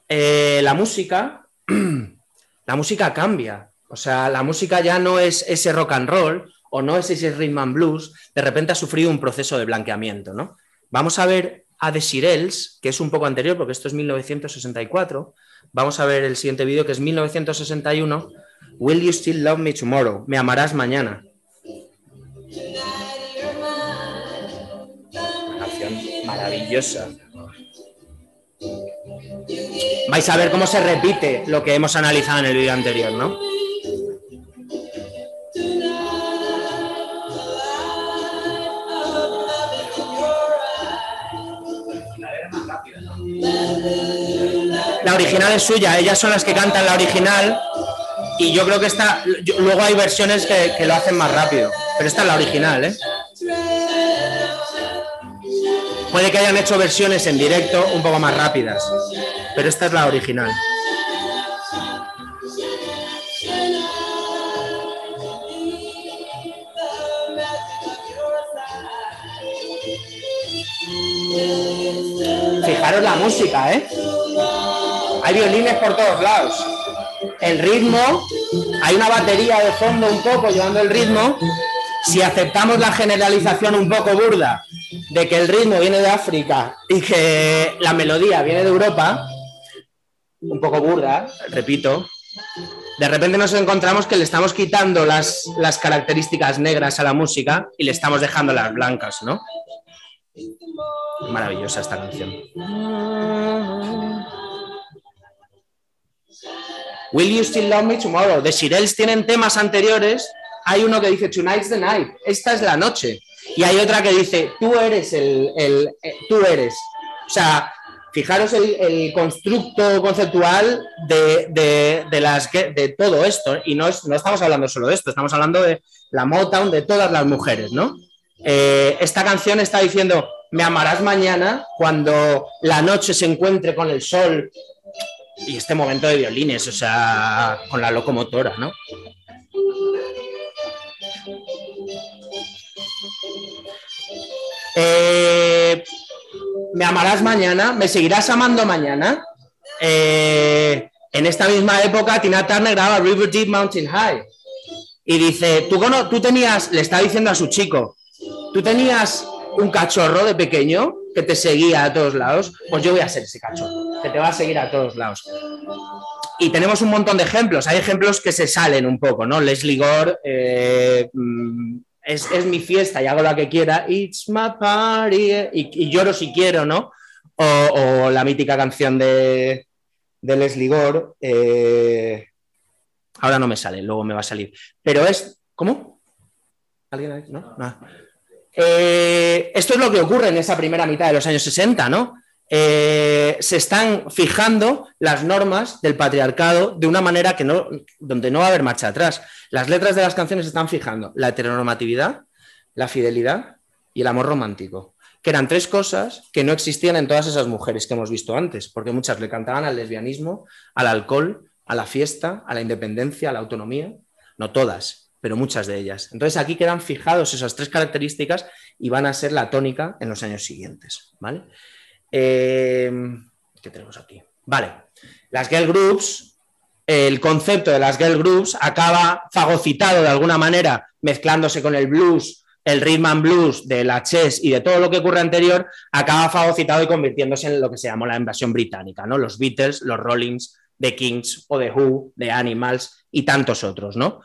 Speaker 3: la música, la música cambia. O sea, la música ya no es ese rock and roll o no es ese rhythm and blues, de repente ha sufrido un proceso de blanqueamiento, ¿no? Vamos a ver a The Shirelles, que es un poco anterior, porque esto es 1964. Vamos a ver el siguiente vídeo, que es 1961. Will You Still Love Me Tomorrow? Me amarás mañana. Una canción maravillosa. Vais a ver cómo se repite lo que hemos analizado en el vídeo anterior, ¿no? La original es suya, ellas son las que cantan la original y yo creo que esta, luego hay versiones que, que lo hacen más rápido, pero esta es la original, ¿eh? Puede que hayan hecho versiones en directo un poco más rápidas, pero esta es la original. La música, ¿eh? Hay violines por todos lados. El ritmo, hay una batería de fondo un poco llevando el ritmo. Si aceptamos la generalización un poco burda de que el ritmo viene de África y que la melodía viene de Europa, un poco burda, repito, de repente nos encontramos que le estamos quitando las, las características negras a la música y le estamos dejando las blancas, ¿no? Maravillosa esta canción. Will You Still Love Me Tomorrow? De Shirelles tienen temas anteriores. Hay uno que dice Tonight's the night. Esta es la noche. Y hay otra que dice Tú eres el. el- eh, tú eres. O sea, fijaros el, el constructo conceptual de, de- de las, de todo esto. Y no, es- no estamos hablando solo de esto, estamos hablando de la Motown de todas las mujeres, ¿no? Eh, esta canción está diciendo, me amarás mañana cuando la noche se encuentre con el sol y este momento de violines, o sea, con la locomotora, ¿no? Eh, me amarás mañana, me seguirás amando mañana. Eh, en esta misma época, Tina Turner graba River Deep Mountain High y dice, ¿tú, tenías, le está diciendo a su chico, tú tenías un cachorro de pequeño que te seguía a todos lados, pues yo voy a ser ese cachorro, que te va a seguir a todos lados. y tenemos un montón de ejemplos. Hay ejemplos que se salen un poco, ¿no? Leslie Gore eh, mm, es, es, mi fiesta y hago la que quiera. It's my party. Y, y lloro si quiero, ¿no? O, o, la mítica canción de, de Leslie Gore. Eh, ahora no me sale, luego me va a salir. Pero es. ¿Cómo? ¿Alguien? ¿No? no. Eh, esto es lo que ocurre en esa primera mitad de los años 60, ¿no? Eh, se están fijando las normas del patriarcado de una manera que no, donde no va a haber marcha atrás. Las letras de las canciones están fijando la heteronormatividad, la fidelidad y el amor romántico, que eran tres cosas que no existían en todas esas mujeres que hemos visto antes, porque muchas le cantaban al lesbianismo, al alcohol, a la fiesta, a la independencia, a la autonomía, no todas, pero muchas de ellas. Entonces aquí quedan fijados esas tres características y van a ser la tónica en los años siguientes, ¿vale? Eh, ¿Qué tenemos aquí? Vale, las girl groups, el concepto de las girl groups acaba fagocitado de alguna manera, mezclándose con el blues, el rhythm and blues de la chess y de todo lo que ocurre anterior, acaba fagocitado y convirtiéndose en lo que se llamó la invasión británica, ¿no? Los Beatles, los Rollings, The Kings o The Who, The Animals y tantos otros, ¿no?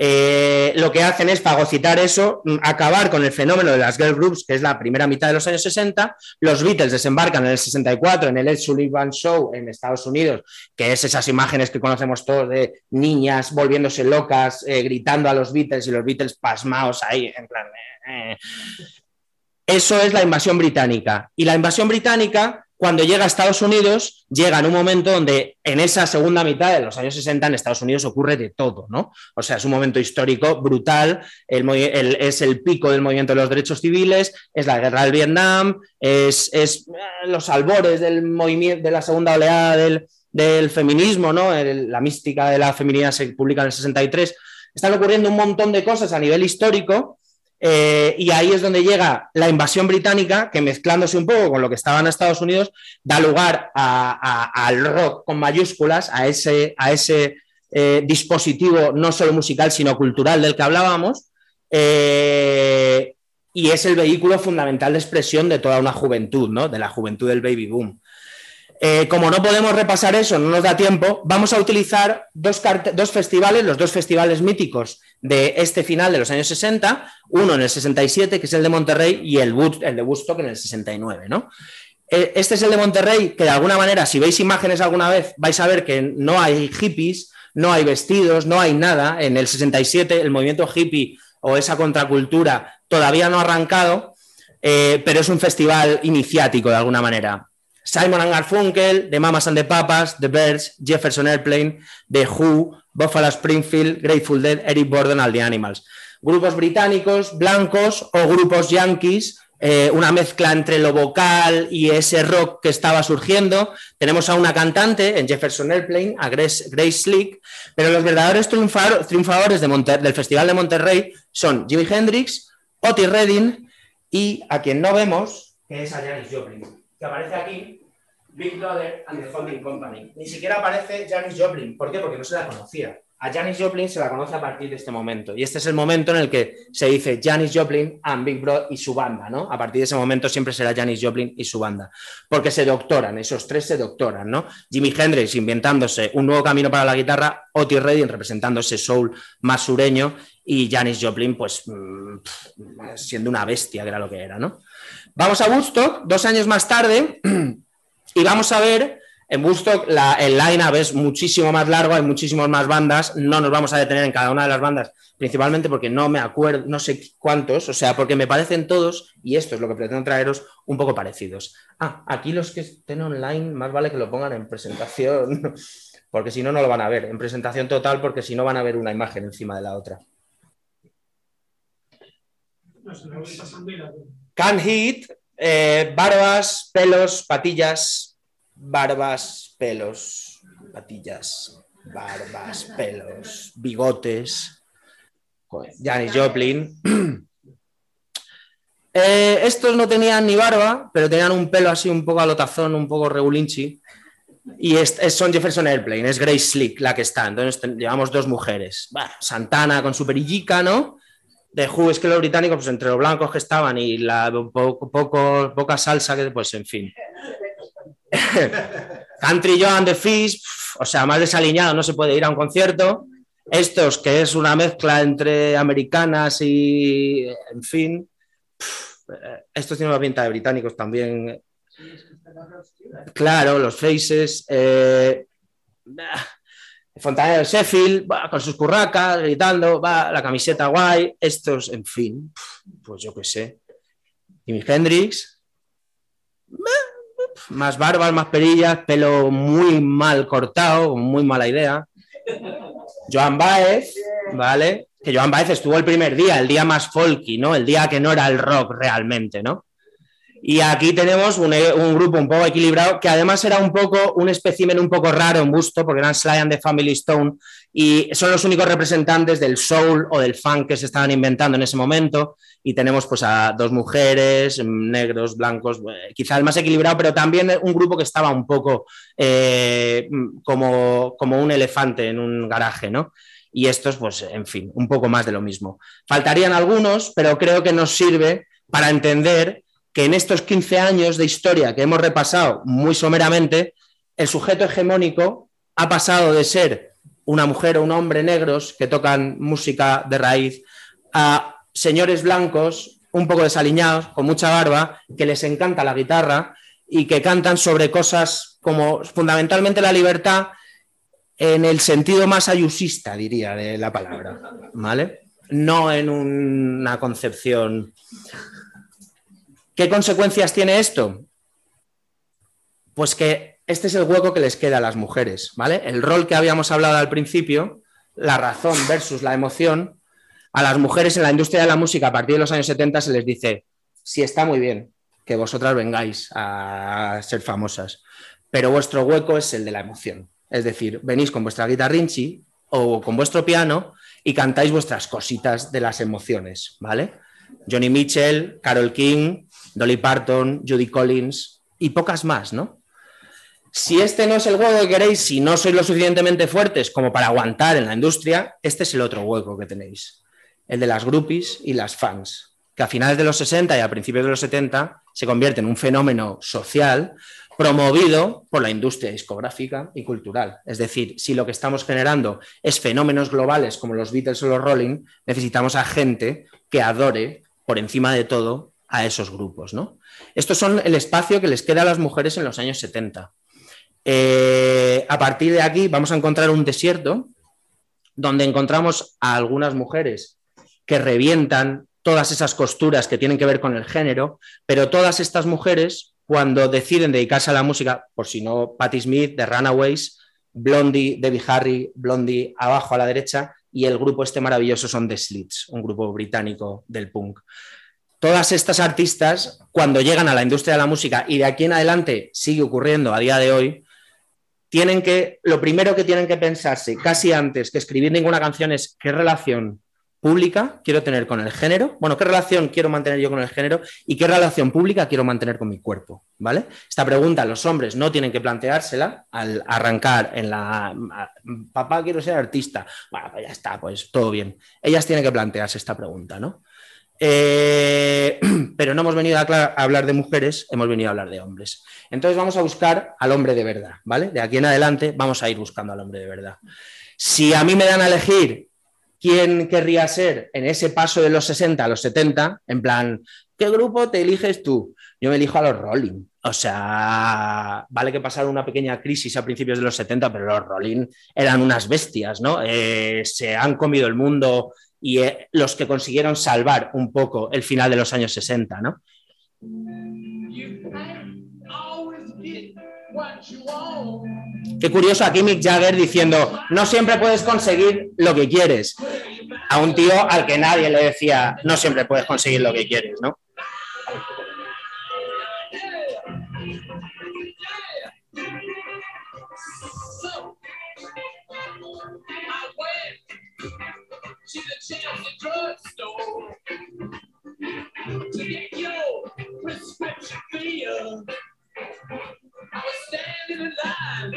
Speaker 3: Eh, lo que hacen es fagocitar eso, acabar con el fenómeno de las girl groups, que es la primera mitad de los años 60. Los Beatles desembarcan en el 64 en el Ed Sullivan Show en Estados Unidos, que es esas imágenes que conocemos todos de niñas volviéndose locas, eh, gritando a los Beatles y los Beatles pasmados ahí, en plan. Eh. Eso es la invasión británica. Y la invasión británica cuando llega a Estados Unidos, llega en un momento donde en esa segunda mitad de los años 60 en Estados Unidos ocurre de todo, ¿no? O sea, es un momento histórico brutal, es el pico del movimiento de los derechos civiles, es la guerra del Vietnam, es, es eh, los albores del movimiento, de la segunda oleada del, del feminismo, ¿no? El, la mística de la feminidad se publica en el 63. Están ocurriendo un montón de cosas a nivel histórico eh, y ahí es donde llega la invasión británica, que mezclándose un poco con lo que estaba en Estados Unidos, da lugar al rock con mayúsculas, a ese, a ese eh, dispositivo no solo musical, sino cultural del que hablábamos. Eh, y es el vehículo fundamental de expresión de toda una juventud, ¿no? de la juventud del baby boom. Como no podemos repasar eso, no nos da tiempo, vamos a utilizar dos, festivales, los dos festivales míticos de este final de los años 60, uno en el 67, que es el de Monterrey, y el, el de Woodstock en el 69. ¿no? Eh, este es el de Monterrey, que de alguna manera, si veis imágenes alguna vez, vais a ver que no hay hippies, no hay vestidos, no hay nada. En el 67 el movimiento hippie o esa contracultura todavía no ha arrancado, eh, pero es un festival iniciático de alguna manera. Simon and Garfunkel, The Mamas and the Papas, The Birds, Jefferson Airplane, The Who, Buffalo Springfield, Grateful Dead, Eric Borden, and The Animals. Grupos británicos, blancos o grupos yankees, eh, una mezcla entre lo vocal y ese rock que estaba surgiendo. Tenemos a una cantante en Jefferson Airplane, a Grace, Grace Slick, pero los verdaderos triunfador, triunfadores del Festival de Monterrey son Jimi Hendrix, Otis Redding y a quien no vemos, que es a Janis Joplin que aparece aquí, Big Brother and the Holding Company. Ni siquiera aparece Janis Joplin. ¿Por qué? Porque no se la conocía. A Janis Joplin se la conoce a partir de este momento. Y este es el momento en el que se dice Janis Joplin and Big Brother y su banda, ¿no? A partir de ese momento siempre será Janis Joplin y su banda. Porque se doctoran, esos tres se doctoran, ¿no? Jimi Hendrix inventándose un nuevo camino para la guitarra, Otis Redding representando ese soul más sureño y Janis Joplin, pues, mm, siendo una bestia, que era lo que era, ¿no? Vamos a Woodstock, dos años más tarde, y vamos a ver, en Woodstock la, el line-up es muchísimo más largo, hay muchísimas más bandas, no nos vamos a detener en cada una de las bandas, principalmente porque no me acuerdo, no sé cuántos, o sea, porque me parecen todos, y esto es lo que pretendo traeros, un poco parecidos. Ah, aquí los que estén online, más vale que lo pongan en presentación, porque si no, no lo van a ver, en presentación total, porque si no van a ver una imagen encima de la otra. Can hit, eh, barbas, pelos, patillas, barbas, pelos, patillas, barbas, pelos, bigotes. Janis Joplin. Eh, estos no tenían ni barba, pero tenían un pelo así un poco alotazón, un poco regulinchi. Y es, son Jefferson Airplane, es Grace Slick la que está. Entonces llevamos dos mujeres. Bah, Santana con su perillica, ¿no? De Who es que los británicos, pues entre los blancos que estaban y la poco, poca salsa, que pues en fin. Country Joe and the Fish, o sea, más desaliñado no se puede ir a un concierto. Estos, que es una mezcla entre americanas y, en fin, eh, estos tienen una pinta de británicos también. Claro, los faces. Eh, Fontanero Sheffield, va, con sus curracas, gritando, va, la camiseta guay. Estos, en fin, pues yo qué sé. Jimi Hendrix, más barbas, más perillas, pelo muy mal cortado, muy mala idea. Joan Baez, ¿vale? Que Joan Baez estuvo el primer día, el día más folky, ¿no? El día que no era el rock realmente, ¿no? Y aquí tenemos un, grupo un poco equilibrado, que además era un poco un espécimen un poco raro en busto, porque eran Sly and the Family Stone, y son los únicos representantes del soul o del funk que se estaban inventando en ese momento. Y tenemos pues a dos mujeres, negros, blancos, eh, quizá el más equilibrado, pero también un grupo que estaba un poco eh, como, como un elefante en un garaje, ¿no? Y estos, pues, en fin, un poco más de lo mismo. Faltarían algunos, pero creo que nos sirve para entender que en estos 15 años de historia que hemos repasado muy someramente, el sujeto hegemónico ha pasado de ser una mujer o un hombre negros que tocan música de raíz a señores blancos un poco desaliñados, con mucha barba, que les encanta la guitarra y que cantan sobre cosas como fundamentalmente la libertad en el sentido más ayusista, diría, de la palabra, ¿vale? No en una concepción ¿Qué consecuencias tiene esto? Pues que este es el hueco que les queda a las mujeres, ¿vale? El rol que habíamos hablado al principio, la razón versus la emoción, a las mujeres en la industria de la música a partir de los años 70 se les dice, sí está muy bien que vosotras vengáis a ser famosas, pero vuestro hueco es el de la emoción. Es decir, venís con vuestra guitarrinchi o con vuestro piano y cantáis vuestras cositas de las emociones, ¿vale? Johnny Mitchell, Carol King, Dolly Parton, Judy Collins y pocas más, ¿no? Si este no es el hueco que queréis, si no sois lo suficientemente fuertes como para aguantar en la industria, este es el otro hueco que tenéis, el de las groupies y las fans, que a finales de los 60 y a principios de los 70 se convierte en un fenómeno social promovido por la industria discográfica y cultural. Es decir, si lo que estamos generando es fenómenos globales como los Beatles o los Rolling, necesitamos a gente que adore por encima de todo a esos grupos. ¿no? Estos son el espacio que les queda a las mujeres en los años 70. Eh, a partir de aquí vamos a encontrar un desierto donde encontramos a algunas mujeres que revientan todas esas costuras que tienen que ver con el género, pero todas estas mujeres, cuando deciden dedicarse a la música, por si no, Patti Smith, The Runaways, Blondie, Debbie Harry, Blondie, abajo a la derecha, y el grupo este maravilloso son The Slits, un grupo británico del punk todas estas artistas, cuando llegan a la industria de la música y de aquí en adelante sigue ocurriendo a día de hoy, tienen que, lo primero que tienen que pensarse, casi antes que escribir ninguna canción, es qué relación pública quiero tener con el género, bueno, qué relación quiero mantener yo con el género y qué relación pública quiero mantener con mi cuerpo, ¿vale? Esta pregunta los hombres no tienen que planteársela al arrancar en la, papá, quiero ser artista, bueno, pues ya está, pues todo bien. Ellas tienen que plantearse esta pregunta, ¿no? Eh, pero no hemos venido a, hablar de mujeres, hemos venido a hablar de hombres. Entonces vamos a buscar al hombre de verdad, ¿vale? De aquí en adelante vamos a ir buscando al hombre de verdad. Si a mí me dan a elegir quién querría ser en ese paso de los 60 a los 70, en plan, ¿qué grupo te eliges tú? Yo me elijo a los Rolling. O sea, vale que pasaron una pequeña crisis a principios de los 70, pero los Rolling eran unas bestias, ¿no? Eh, se han comido el mundo y eh, los que consiguieron salvar un poco el final de los años 60, ¿no? Qué curioso aquí Mick Jagger diciendo, no siempre puedes conseguir lo que quieres. A un tío al que nadie le decía, no siempre puedes conseguir lo que quieres, ¿no? To the Chelsea drugstore to get your prescription filled. I was standing in line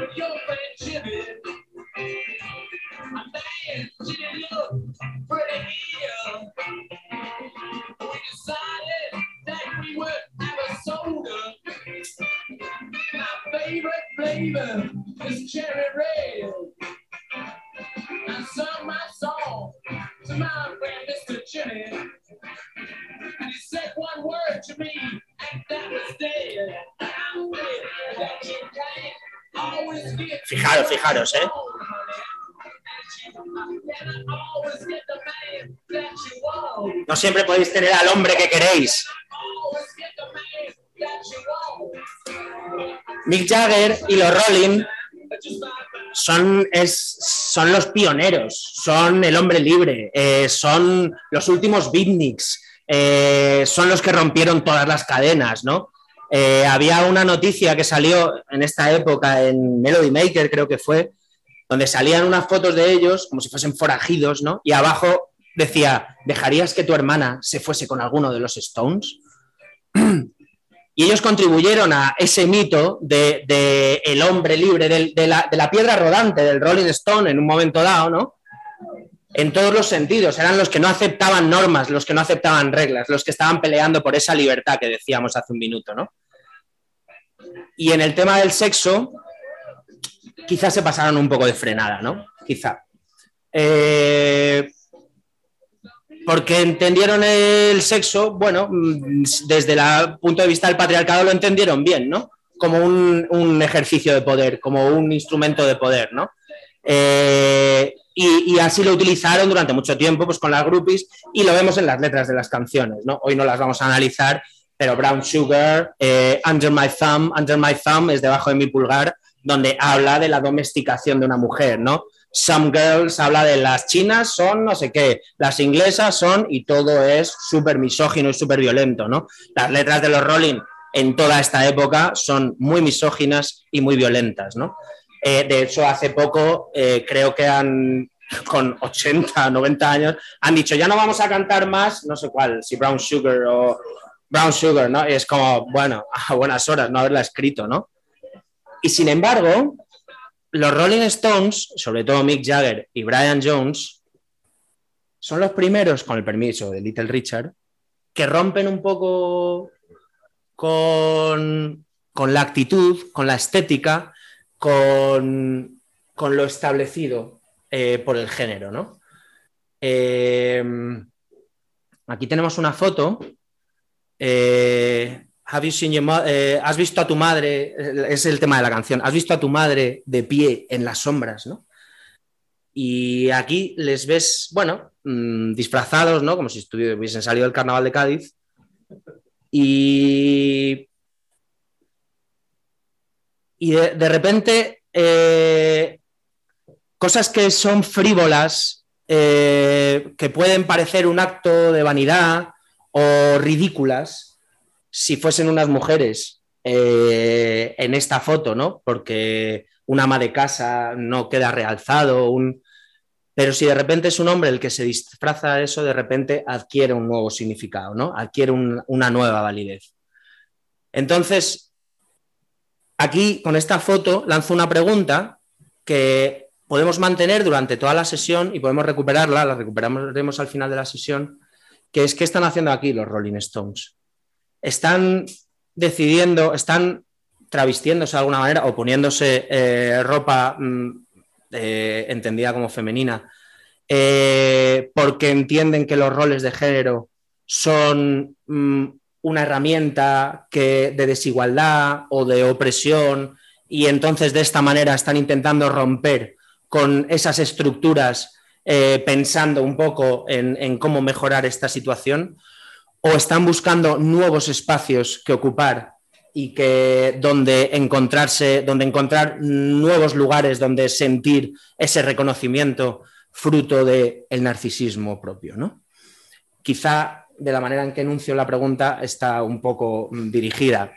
Speaker 3: with your friend Jimmy. My man didn't look pretty here. We decided that we would have a soda. My favorite flavor is cherry Fijaros, fijaros, ¿eh? No siempre podéis tener al hombre que queréis. Mick Jagger y los Rolling son, es, son los pioneros, son el hombre libre, eh, son los últimos beatniks, eh, son los que rompieron todas las cadenas, ¿no? Eh, había una noticia que salió en esta época en Melody Maker, creo que fue, donde salían unas fotos de ellos como si fuesen forajidos, ¿no? Y abajo decía, ¿dejarías que tu hermana se fuese con alguno de los Stones? Y ellos contribuyeron a ese mito de, el hombre libre, de, la, piedra rodante, del Rolling Stone en un momento dado, ¿no? En todos los sentidos. Eran los que no aceptaban normas, los que no aceptaban reglas, los que estaban peleando por esa libertad que decíamos hace un minuto, ¿no? Y en el tema del sexo, quizás se pasaron un poco de frenada, ¿no? Quizá. Eh, porque entendieron el sexo, bueno, mm, desde el punto de vista del patriarcado lo entendieron bien, ¿no? Como un, ejercicio de poder, como un instrumento de poder, ¿no? Eh, y, así lo utilizaron durante mucho tiempo, pues con las groupies, y lo vemos en las letras de las canciones, ¿no? Hoy no las vamos a analizar, pero Brown Sugar, eh, Under My Thumb, Under My Thumb es debajo de mi pulgar, donde habla de la domesticación de una mujer, ¿no? Some Girls habla de las chinas son no sé qué, las inglesas son y todo es súper misógino y súper violento, ¿no? Las letras de los Rolling en toda esta época son muy misóginas y muy violentas, ¿no? Eh, de hecho, hace poco eh, creo que han, con 80, 90 años, han dicho, ya no vamos a cantar más, no sé cuál, si Brown Sugar o Brown Sugar, ¿no? Y es como, bueno, a buenas horas no haberla escrito, ¿no? Y sin embargo, los Rolling Stones, sobre todo Mick Jagger y Brian Jones, son los primeros, con el permiso de Little Richard, que rompen un poco con, la actitud, con la estética, con, lo establecido eh, por el género. ¿no? Eh, aquí tenemos una foto eh, has visto a tu madre, es el tema de la canción, has visto a tu madre de pie en las sombras, ¿no? Y aquí les ves, bueno, mm, disfrazados, ¿no? Como si hubiesen salido del carnaval de Cádiz. Y, y de, repente, eh, cosas que son frívolas, eh, que pueden parecer un acto de vanidad o ridículas, si fuesen unas mujeres eh, en esta foto, ¿no? Porque un ama de casa no queda realzado, un... pero si de repente es un hombre el que se disfraza eso, de repente adquiere un nuevo significado, ¿no? Adquiere una nueva validez. Entonces, aquí con esta foto lanzo una pregunta que podemos mantener durante toda la sesión y podemos recuperarla, la recuperaremos al final de la sesión, que es qué están haciendo aquí los Rolling Stones están decidiendo, están travestiéndose de alguna manera o poniéndose eh, ropa mm, eh, entendida como femenina, eh, porque entienden que los roles de género son mm, una herramienta que, de desigualdad o de opresión y entonces de esta manera están intentando romper con esas estructuras pensando un poco en cómo mejorar esta situación o están buscando nuevos espacios que ocupar y que donde encontrarse, donde encontrar nuevos lugares donde sentir ese reconocimiento fruto del el narcisismo propio, ¿no? Quizá de la manera en que enuncio la pregunta está un poco mm, dirigida.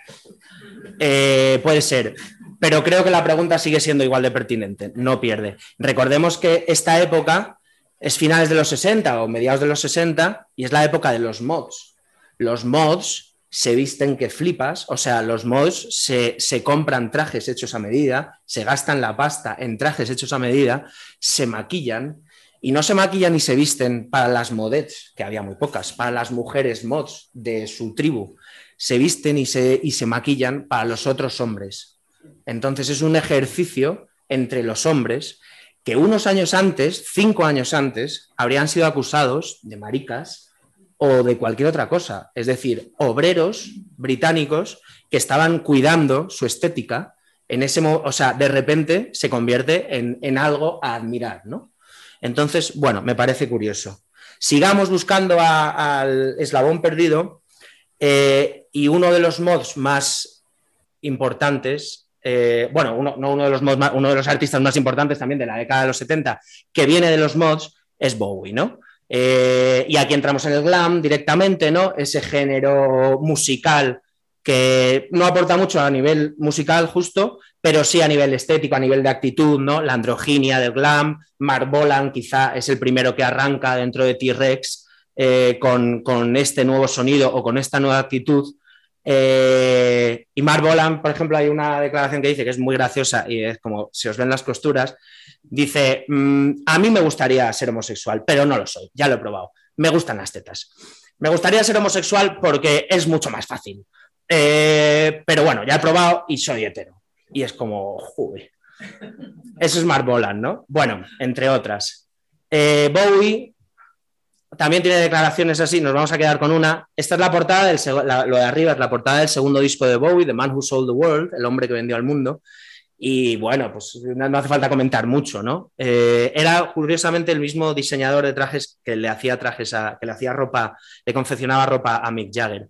Speaker 3: Eh, puede ser, pero creo que la pregunta sigue siendo igual de pertinente, no pierde. Recordemos que esta época es finales de los 60 o mediados de los 60 y es la época de los mods los mods se visten que flipas, o sea, los mods se, compran trajes hechos a medida, se gastan la pasta en trajes hechos a medida, se maquillan y no se maquillan y se visten para las modets, que había muy pocas, para las mujeres mods de su tribu, se visten y se, y se maquillan para los otros hombres. Entonces es un ejercicio entre los hombres que unos años antes, cinco años antes, habrían sido acusados de maricas o de cualquier otra cosa. Es decir, obreros británicos que estaban cuidando su estética en ese o sea, de repente se convierte en, algo a admirar, ¿no? Entonces, bueno, me parece curioso. Sigamos buscando al eslabón perdido eh, y uno de los mods más importantes, eh, bueno, uno, no uno de los mods uno de los artistas más importantes también de la década de los 70, que viene de los mods, es Bowie, ¿no? Eh, y aquí entramos en el glam directamente, ¿no? Ese género musical que no aporta mucho a nivel musical justo, pero sí a nivel estético, a nivel de actitud, ¿no? La androginia del glam, Mark Bolan quizá es el primero que arranca dentro de T-Rex eh, con, este nuevo sonido o con esta nueva actitud. Eh, y Mark Bolan, por ejemplo, hay una declaración que dice que es muy graciosa y es como, si os ven las costuras, dice, mm, a mí me gustaría ser homosexual, pero no lo soy, ya lo he probado, me gustan las tetas. Me gustaría ser homosexual porque es mucho más fácil. Eh, pero bueno, ya he probado y soy hetero. Y es como, joder. Eso es Mark Bolan, ¿no? Bueno, entre otras. Eh, Bowie también tiene declaraciones así, nos vamos a quedar con una. Esta es la portada, del, lo de arriba es la portada del segundo disco de Bowie, The Man Who Sold the World, el hombre que vendió al mundo. Y bueno, pues no hace falta comentar mucho, ¿no? Eh, era curiosamente el mismo diseñador de trajes que le hacía trajes a, que le hacía ropa, le confeccionaba ropa a Mick Jagger.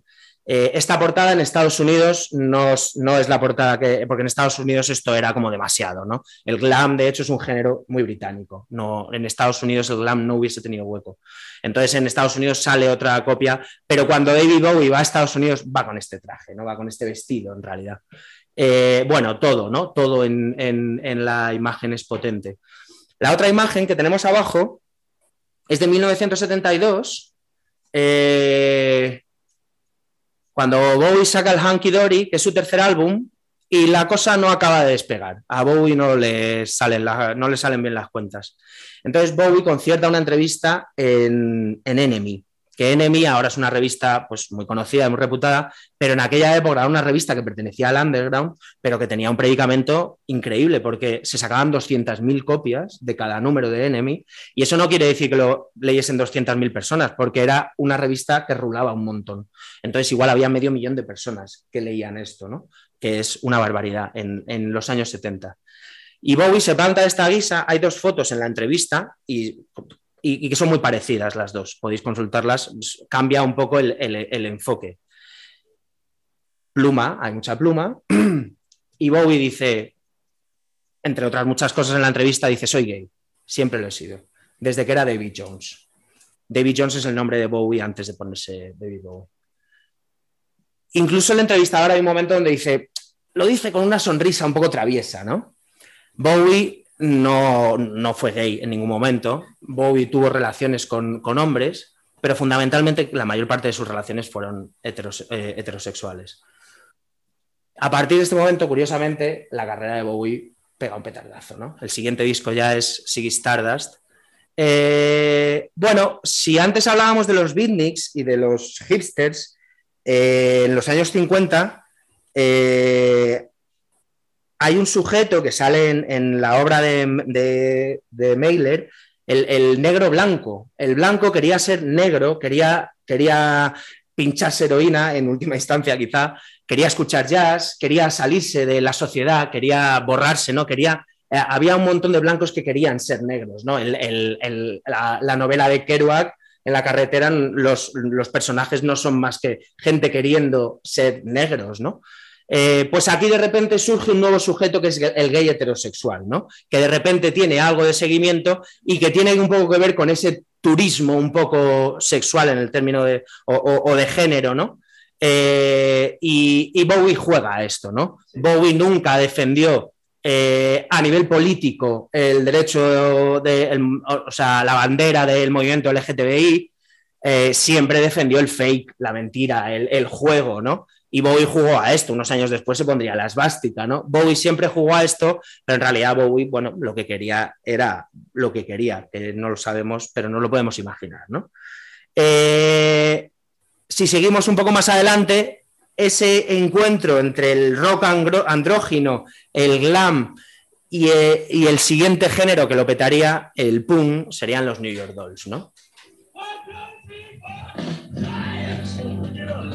Speaker 3: Eh, esta portada en Estados Unidos no, es la portada que, porque en Estados Unidos esto era como demasiado, ¿no? El glam, de hecho, es un género muy británico. No, en Estados Unidos el glam no hubiese tenido hueco. Entonces en Estados Unidos sale otra copia, pero cuando David Bowie va a Estados Unidos va con este traje, ¿no? Va con este vestido en realidad. Eh, bueno, todo, ¿no? Todo en, la imagen es potente. La otra imagen que tenemos abajo es de 1972. Eh, cuando Bowie saca el Hanky Dory, que es su tercer álbum, y la cosa no acaba de despegar. A Bowie no le salen, no le salen bien las cuentas. Entonces Bowie concierta una entrevista en, en Enemy, que Enemy ahora es una revista pues, muy conocida, muy reputada, pero en aquella época era una revista que pertenecía al underground, pero que tenía un predicamento increíble, porque se sacaban 200.000 copias de cada número de Enemy, y eso no quiere decir que lo leyesen 200.000 personas, porque era una revista que rulaba un montón. Entonces igual había medio millón de personas que leían esto, ¿no? que es una barbaridad en, en los años 70. Y Bowie se planta de esta guisa, hay dos fotos en la entrevista y y, que son muy parecidas las dos. Podéis consultarlas, cambia un poco el, enfoque. Pluma, hay mucha pluma. Y Bowie dice, entre otras muchas cosas en la entrevista, dice, soy gay, siempre lo he sido, desde que era David Jones. David Jones es el nombre de Bowie antes de ponerse David Bowie. Incluso en la entrevista ahora hay un momento donde dice, lo dice con una sonrisa un poco traviesa, ¿no? Bowie no, fue gay en ningún momento. Bowie tuvo relaciones con, hombres, pero fundamentalmente la mayor parte de sus relaciones fueron eh, heterosexuales. A partir de este momento, curiosamente, la carrera de Bowie pega un petardazo. ¿no? El siguiente disco ya es Siggy Stardust. Eh, bueno, si antes hablábamos de los beatniks y de los hipsters, eh, en los años 50 hay un sujeto que sale en, la obra de, de, Mailer, el, negro blanco. El blanco quería ser negro, quería, quería pincharse heroína en última instancia quizá, quería escuchar jazz, quería salirse de la sociedad, quería borrarse, ¿no? Quería, eh, había un montón de blancos que querían ser negros, ¿no? la, novela de Kerouac, en la carretera, los, los personajes no son más que gente queriendo ser negros, ¿no? Eh, pues aquí de repente surge un nuevo sujeto que es el gay heterosexual, ¿no? Que de repente tiene algo de seguimiento y que tiene un poco que ver con ese turismo un poco sexual en el término de, o, de género, ¿no? Eh, y, Bowie juega a esto, ¿no? Bowie nunca defendió eh, a nivel político el derecho de, o sea, la bandera del movimiento LGTBI, siempre defendió el fake, la mentira, el, el juego, ¿no? Y Bowie jugó a esto, unos años después se pondría la esvástica, ¿no? Bowie siempre jugó a esto, pero en realidad Bowie, bueno, lo que quería era lo que quería, que no lo sabemos, pero no lo podemos imaginar, ¿no? Eh, si seguimos un poco más adelante, ese encuentro entre el rock andrógino, el glam y, eh, y el siguiente género que lo petaría, el punk, serían los New York Dolls, ¿no?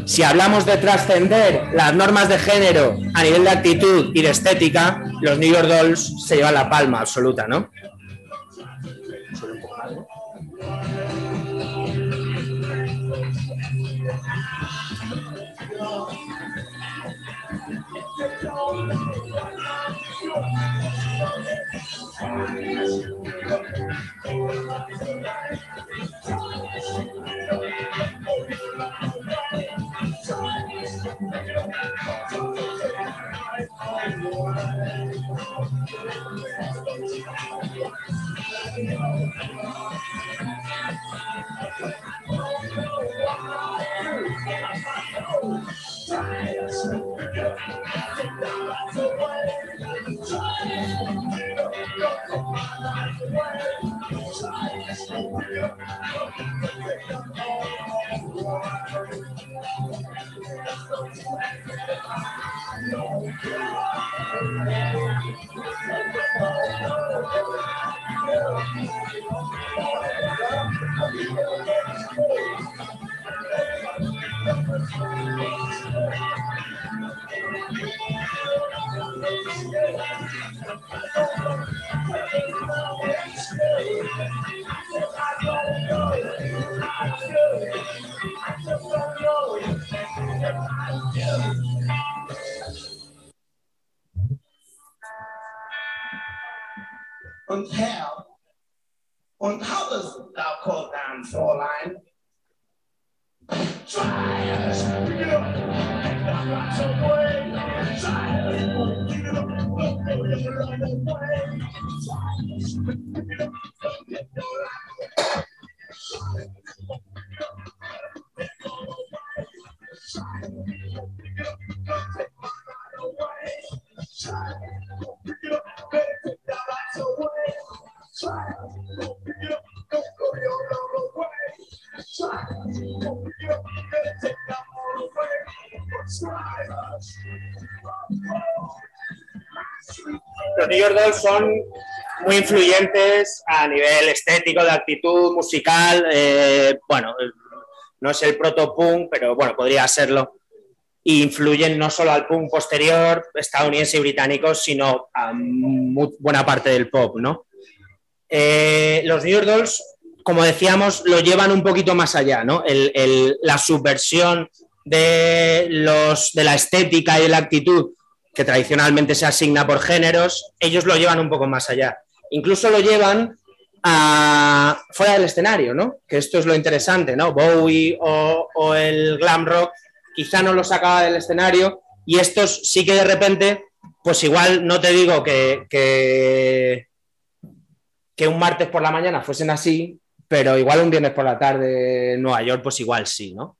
Speaker 3: Si hablamos de trascender las normas de género a nivel de actitud y de estética, los New York Dolls se llevan la palma absoluta, ¿no? Dolls son muy influyentes a nivel estético, de actitud, musical. eh, bueno, no es el proto-punk, pero bueno, podría serlo. Y influyen no solo al punk posterior estadounidense y británico, sino a mu- buena parte del pop, ¿no? Eh, los New York Dolls, como decíamos, lo llevan un poquito más allá, ¿no? El- el- la subversión de, los, de la estética y la actitud que tradicionalmente se asigna por géneros, ellos lo llevan un poco más allá. Incluso lo llevan a, fuera del escenario, ¿no? Que esto es lo interesante, ¿no? Bowie o, o el glam rock quizá no lo sacaba del escenario y estos sí que de repente, pues igual no te digo que, que, que un martes por la mañana fuesen así, pero igual un viernes por la tarde en Nueva York, pues igual sí, ¿no?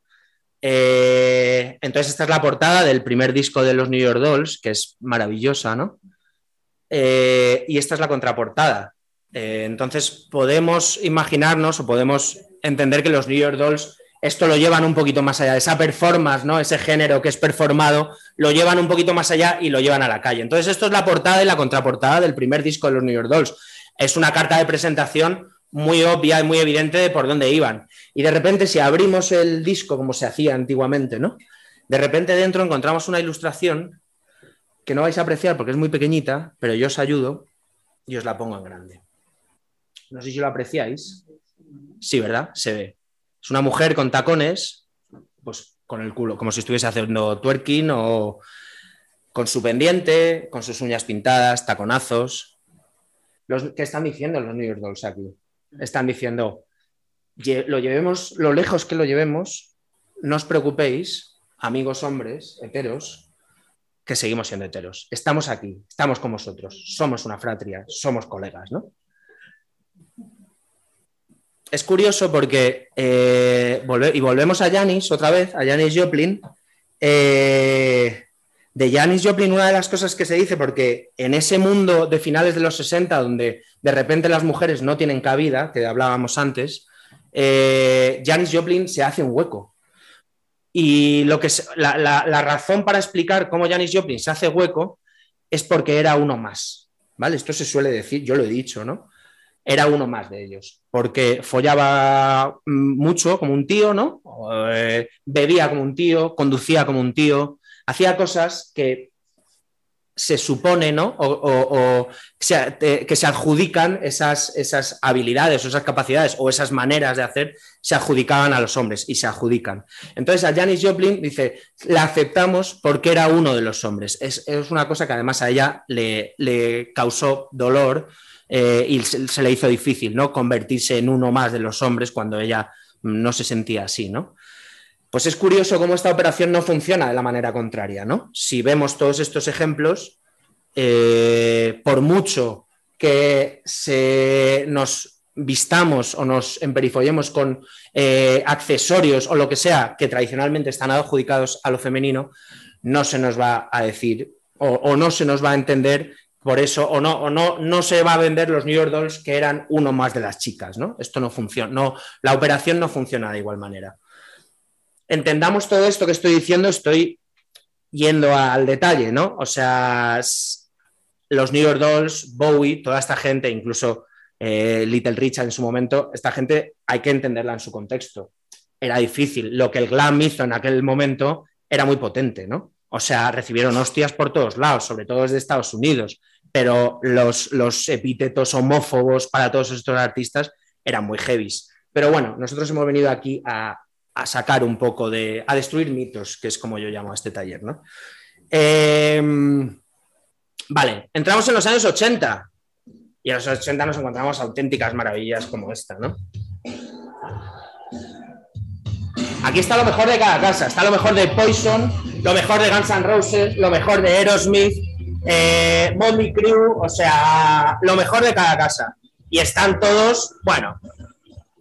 Speaker 3: Eh, entonces, esta es la portada del primer disco de los New York Dolls, que es maravillosa, ¿no? Eh, y esta es la contraportada. Eh, entonces, podemos imaginarnos o podemos entender que los New York Dolls esto lo llevan un poquito más allá, esa performance, ¿no? Ese género que es performado, lo llevan un poquito más allá y lo llevan a la calle. Entonces, esto es la portada y la contraportada del primer disco de los New York Dolls. Es una carta de presentación muy obvia y muy evidente de por dónde iban. Y de repente, si abrimos el disco como se hacía antiguamente, ¿no? De repente dentro encontramos una ilustración que no vais a apreciar porque es muy pequeñita, pero yo os ayudo y os la pongo en grande. No sé si lo apreciáis. Sí, ¿verdad? Se ve. Es una mujer con tacones, pues con el culo, como si estuviese haciendo twerking o con su pendiente, con sus uñas pintadas, taconazos. ¿Qué están diciendo los New York Dolls aquí? Están diciendo, "Lle- lo llevemos, lo lejos que lo llevemos, no os preocupéis, amigos hombres, heteros, que seguimos siendo heteros. Estamos aquí, estamos con vosotros, somos una fratria, somos colegas, ¿no? Es curioso porque, eh, y volvemos a Janis otra vez, a Janis Joplin. eh, de Janis Joplin, una de las cosas que se dice, porque en ese mundo de finales de los 60, donde de repente las mujeres no tienen cabida, que hablábamos antes, eh, Janis Joplin se hace un hueco. Y lo que la, razón para explicar cómo Janis Joplin se hace hueco es porque era uno más. ¿Vale? Esto se suele decir, yo lo he dicho, ¿no? era uno más de ellos, porque follaba mm, mucho como un tío, ¿no? Eh, bebía como un tío, conducía como un tío, hacía cosas que se supone, ¿no? O, que se adjudican esas, esas habilidades o esas capacidades o esas maneras de hacer, se adjudicaban a los hombres y se adjudican. Entonces a Janis Joplin dice, la aceptamos porque era uno de los hombres. Es, es una cosa que además a ella le, le causó dolor eh, y se, se le hizo difícil, ¿no? Convertirse en uno más de los hombres cuando ella mm, no se sentía así, ¿no? Pues es curioso cómo esta operación no funciona de la manera contraria, ¿no? Si vemos todos estos ejemplos, eh, por mucho que se nos vistamos o nos emperifollemos con eh, accesorios o lo que sea que tradicionalmente están adjudicados a lo femenino, no se nos va a decir o, o no se nos va a entender por eso, o no, o no, no se va a vender los New York Dolls que eran uno más de las chicas, ¿no? Esto no funciona, no, la operación no funciona de igual manera entendamos todo esto que estoy diciendo, estoy yendo al detalle, ¿no? O sea, los New York Dolls, Bowie, toda esta gente, incluso eh, Little Richard en su momento, esta gente hay que entenderla en su contexto. Era difícil. Lo que el glam hizo en aquel momento era muy potente, ¿no? O sea, recibieron hostias por todos lados, sobre todo desde Estados Unidos, pero los, los epítetos homófobos para todos estos artistas eran muy heavies. Pero bueno, nosotros hemos venido aquí a, a sacar un poco de, a destruir mitos, que es como yo llamo a este taller, ¿no? Eh, vale, entramos en los años 80 y en los 80 nos encontramos auténticas maravillas como esta, ¿no? Aquí está lo mejor de cada casa, está lo mejor de Poison, lo mejor de Guns N' Roses, lo mejor de Aerosmith, eh, Motley Crue, o sea, lo mejor de cada casa. Y están todos, bueno,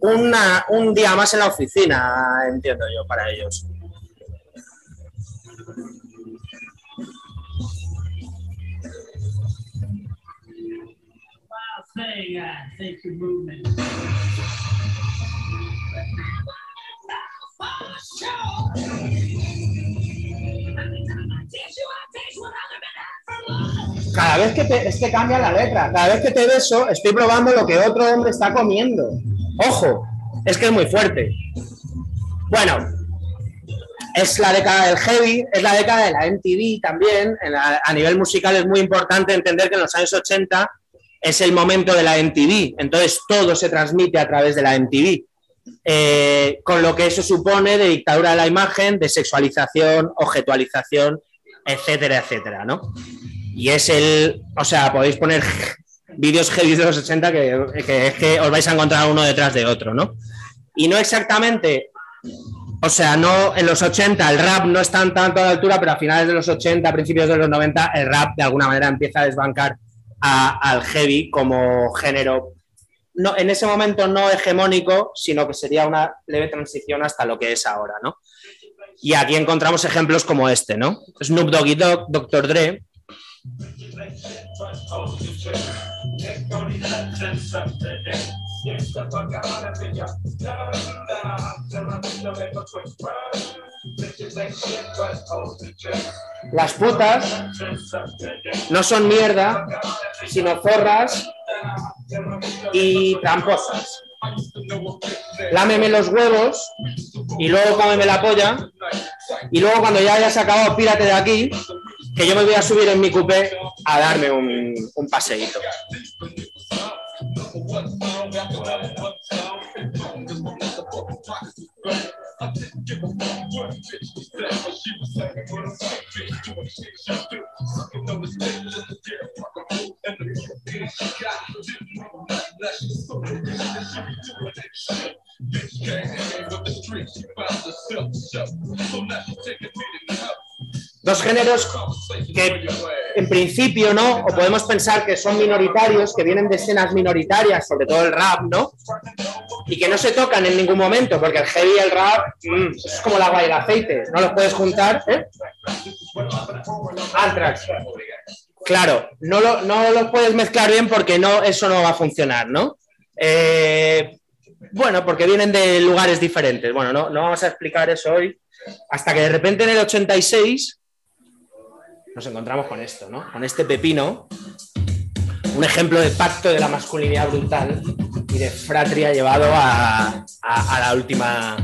Speaker 3: una- un día más en la oficina, entiendo yo, para ellos. Cada vez que te, es que cambia la letra, cada vez que te beso, estoy probando lo que otro hombre está comiendo. Ojo, es que es muy fuerte. Bueno, es la década del heavy, es la década de la MTV también. A nivel musical es muy importante entender que en los años 80 es el momento de la MTV, entonces todo se transmite a través de la MTV. Eh, con lo que eso supone de dictadura de la imagen, de sexualización, objetualización, etcétera, etcétera, ¿no? Y es el, o sea, podéis poner vídeos heavy de los 80 que, que es que os vais a encontrar uno detrás de otro, ¿no? Y no exactamente, o sea, no en los 80 el rap no está tanto a la altura, pero a finales de los 80, principios de los 90, el rap de alguna manera empieza a desbancar al heavy como género, no, en ese momento no hegemónico, sino que sería una leve transición hasta lo que es ahora, ¿no? Y aquí encontramos ejemplos como este, ¿no? Snoop Doggy Dogg, Dr. Dre, Las putas no son mierda, sino zorras y tramposas. Lámeme los huevos y luego cómeme la polla. Y luego cuando ya hayas acabado, pírate de aquí, que yo me voy a subir en mi coupé a darme un, un paseíto. Dos géneros que en principio no, o podemos pensar que son minoritarios, que vienen de escenas minoritarias, sobre todo el rap, ¿no? Y que no se tocan en ningún momento, porque el heavy y el rap mm, es como el agua y el aceite, no los puedes juntar, ¿eh? Anthrax. Claro, no, lo- no los puedes mezclar bien porque no, eso no va a funcionar, ¿no? Eh, bueno, porque vienen de lugares diferentes. Bueno, no, no vamos a explicar eso hoy. Hasta que de repente en el 86 nos encontramos con esto, ¿no? Con este pepino. un ejemplo de pacto de la masculinidad brutal y de fratria llevado a, la última.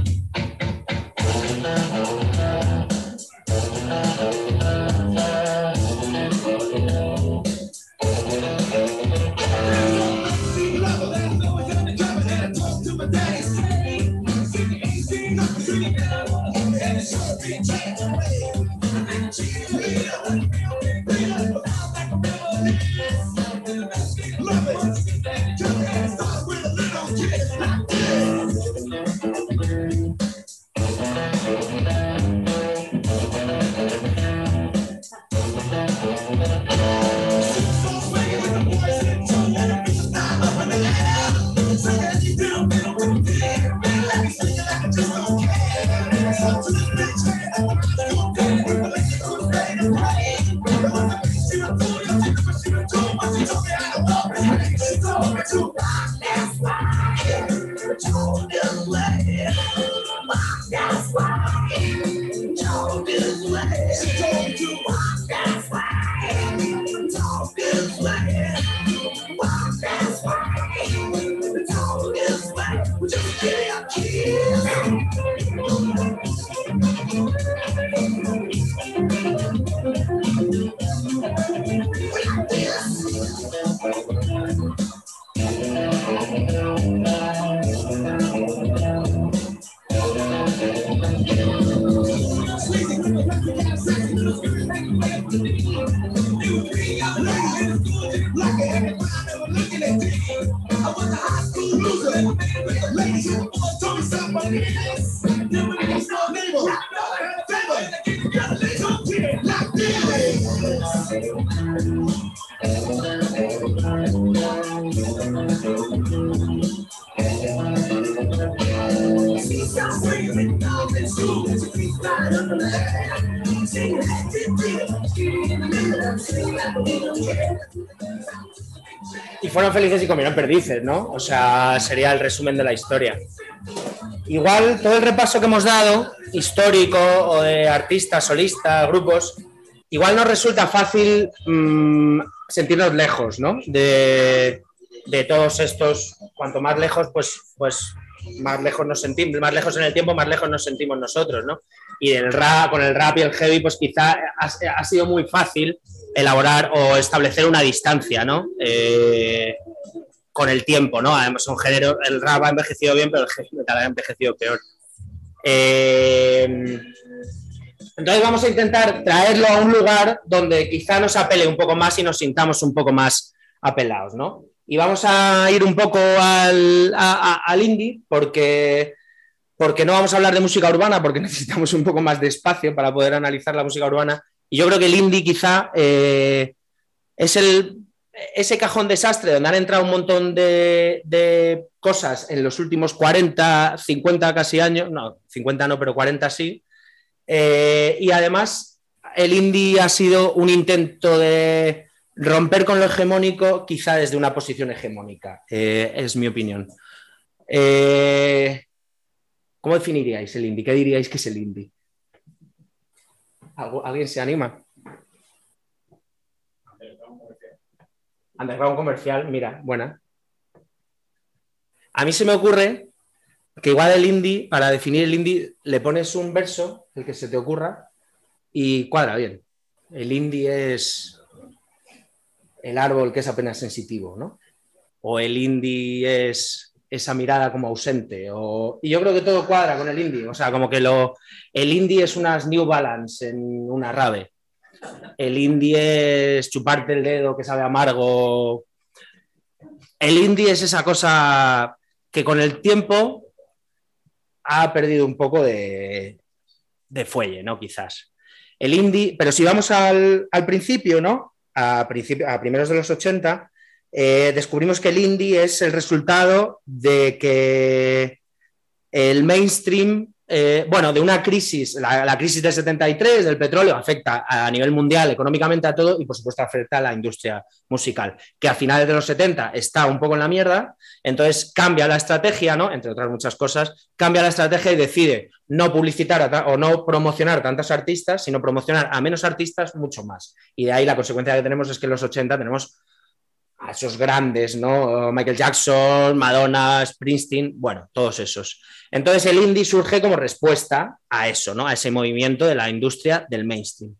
Speaker 3: Fueron felices y comieron perdices, ¿no? O sea, sería el resumen de la historia. Igual todo el repaso que hemos dado, histórico o de artistas, solistas, grupos, igual nos resulta fácil mm, sentirnos lejos, ¿no? De, todos estos, cuanto más lejos, pues, pues más lejos nos sentimos, más lejos en el tiempo, más lejos nos sentimos nosotros, ¿no? Y el rap, con el rap y el heavy, pues quizá ha sido muy fácil elaborar o establecer una distancia, ¿no? Eh, con el tiempo, ¿no? Además, un género, el rap ha envejecido bien, pero el metal ha envejecido peor. Eh, entonces vamos a intentar traerlo a un lugar donde quizá nos apele un poco más y nos sintamos un poco más apelados, ¿no? Y vamos a ir un poco al, al indie porque, porque no vamos a hablar de música urbana porque necesitamos un poco más de espacio para poder analizar la música urbana. Y yo creo que el indie quizá eh, es ese cajón desastre donde han entrado un montón de, cosas en los últimos 40, 50 casi años, no, 50 no, pero 40 sí. Eh, y además el indie ha sido un intento de romper con lo hegemónico, quizá desde una posición hegemónica, eh, es mi opinión. ¿Cómo definiríais el indie? ¿Qué diríais que es el indie? ¿Algo- ¿Alguien se anima? Underground comercial, mira, buena. A mí se me ocurre que igual el indie, para definir el indie, le pones un verso, el que se te ocurra, y cuadra bien. El indie es el árbol que es apenas sensitivo, ¿no? O el indie es esa mirada como ausente. O... Y yo creo que todo cuadra con el indie. O sea, como que lo... el indie es unas New Balance en una rave. El indie es chuparte el dedo que sabe amargo. El indie es esa cosa que con el tiempo ha perdido un poco de, de fuelle, ¿no? Quizás. El indie, pero si vamos al, al principio, ¿no? A, principio, a primeros de los 80, eh, descubrimos que el indie es el resultado de que el mainstream, eh, bueno, de una crisis, la, la, crisis del 73 del petróleo afecta a nivel mundial económicamente a todo y por supuesto afecta a la industria musical, que a finales de los 70 está un poco en la mierda, entonces cambia la estrategia, ¿no? Entre otras muchas cosas, cambia la estrategia y decide no publicitar o no promocionar tantos artistas, sino promocionar a menos artistas mucho más. Y de ahí la consecuencia que tenemos es que en los 80 tenemos a esos grandes, ¿no? Michael Jackson, Madonna, Springsteen, bueno, todos esos. Entonces el indie surge como respuesta a eso, ¿no? A ese movimiento de la industria del mainstream.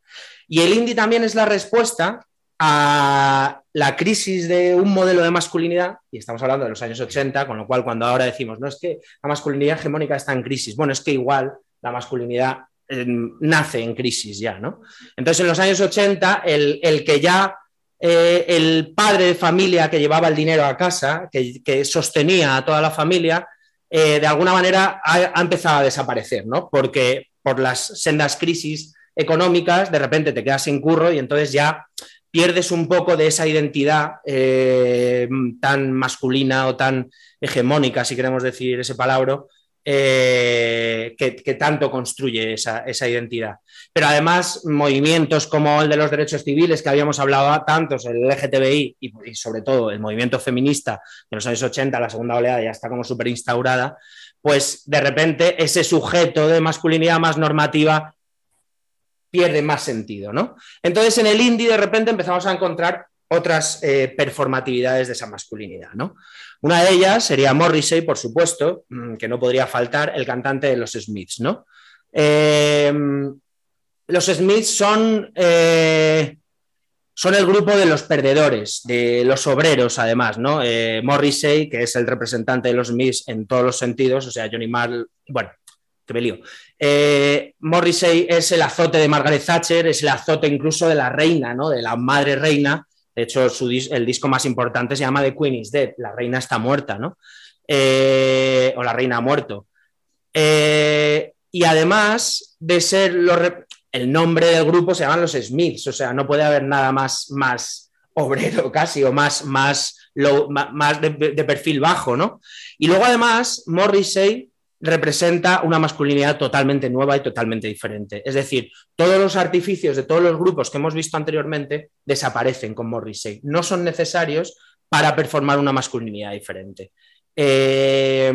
Speaker 3: Y el indie también es la respuesta a la crisis de un modelo de masculinidad, y estamos hablando de los años 80, con lo cual cuando ahora decimos, no es que la masculinidad hegemónica está en crisis, bueno, es que igual la masculinidad eh, nace en crisis ya, ¿no? Entonces en los años 80, el, el que ya eh, el padre de familia que llevaba el dinero a casa, que, sostenía a toda la familia, eh, de alguna manera ha, empezado a desaparecer, ¿no? Porque por las sendas crisis económicas, de repente te quedas sin curro y entonces ya pierdes un poco de esa identidad eh, tan masculina o tan hegemónica, si queremos decir ese palabra, que, tanto construye esa identidad. Pero además, movimientos como el de los derechos civiles, que habíamos hablado tantos, el LGTBI y, sobre todo el movimiento feminista de los años 80, la segunda oleada ya está como súper instaurada, pues de repente ese sujeto de masculinidad más normativa pierde más sentido, ¿no? Entonces en el indie de repente empezamos a encontrar otras eh, performatividades de esa masculinidad, ¿no? Una de ellas sería Morrissey, por supuesto, mm, que no podría faltar, el cantante de los Smiths, ¿no? Eh, los Smiths son, eh, son el grupo de los perdedores, de los obreros, además, ¿no? Eh, Morrissey, que es el representante de los Smiths en todos los sentidos, o sea, Johnny Marr, bueno, que me lío. Eh, Morrissey es el azote de Margaret Thatcher, es el azote incluso de la reina, ¿no? De la madre reina. De hecho, el disco más importante se llama The Queen is Dead, la reina está muerta, ¿no? O la reina ha muerto. Y además de ser los el nombre del grupo se llaman los Smiths, o sea, no puede haber nada más, más obrero casi o más, más, low- más de, de perfil bajo, ¿no? Y luego además Morrissey representa una masculinidad totalmente nueva y totalmente diferente. Es decir, todos los artificios de todos los grupos que hemos visto anteriormente desaparecen con Morrissey. No son necesarios para performar una masculinidad diferente. Eh,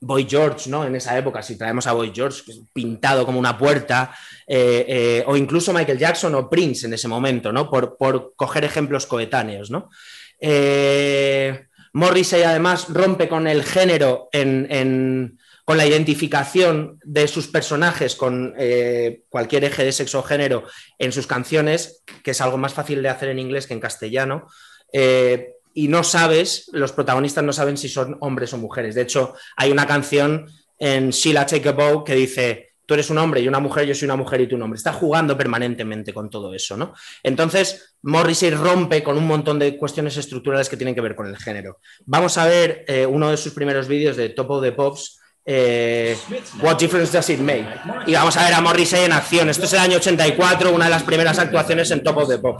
Speaker 3: Boy George, ¿no? En esa época, si traemos a Boy George pintado como una puerta, eh, eh, o incluso Michael Jackson o Prince en ese momento, ¿no? Por, por coger ejemplos coetáneos, ¿no? Eh, Morrissey además rompe con el género en, en- con la identificación de sus personajes con cualquier eje de sexo o género en sus canciones, que es algo más fácil de hacer en inglés que en castellano. Y no sabes, los protagonistas no saben si son hombres o mujeres. De hecho, hay una canción en Sheila Take a Bow que dice, tú eres un hombre y una mujer, yo soy una mujer y tú un hombre. Está jugando permanentemente con todo eso, ¿no? Entonces, Morrissey rompe con un montón de cuestiones estructurales que tienen que ver con el género. Vamos a ver eh, uno de sus primeros vídeos de Top of the Pops, eh, What Difference Does It Make? Y vamos a ver a Morrissey en acción. Esto es el año 84, una de las primeras actuaciones en Top of the
Speaker 4: roller.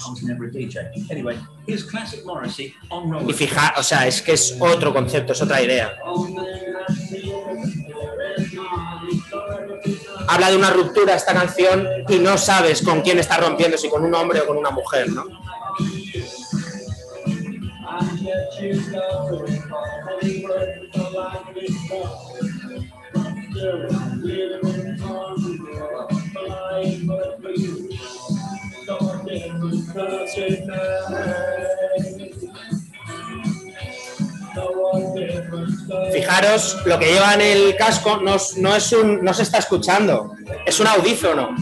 Speaker 3: Y fija, o sea, es que es otro concepto, es otra idea. Habla de una ruptura esta canción y no sabes con quién está rompiendo, si con un hombre o con una mujer, ¿no? Fijaros, lo que lleva en el casco no, es- no se está escuchando, es un audífono.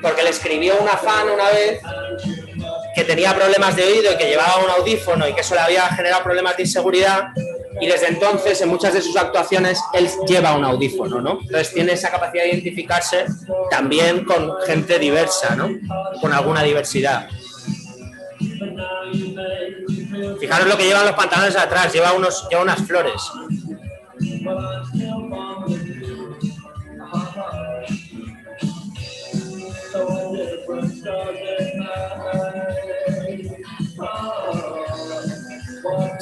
Speaker 3: Porque le escribió una fan una vez que tenía problemas de oído y que llevaba un audífono y que eso le había generado problemas de inseguridad y desde entonces en muchas de sus actuaciones él lleva un audífono, ¿no? Entonces tiene esa capacidad de identificarse también con gente diversa, ¿no? Con alguna diversidad. Fijaros lo que llevan los pantalones atrás, lleva, unos, lleva unas flores.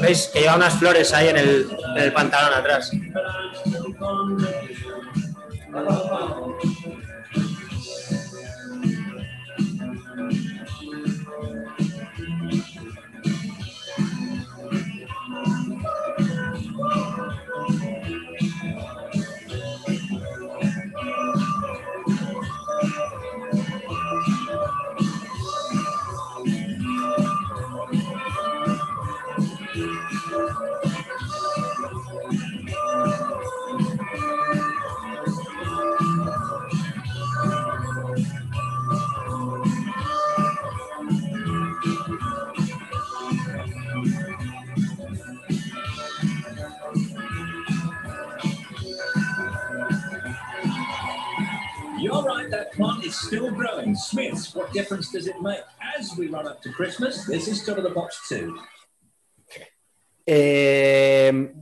Speaker 3: ¿Veis? Que lleva unas flores ahí en el, en el pantalón atrás.
Speaker 4: Difference does it make? As we run up to Christmas, this is of the Box 2.
Speaker 3: Eh,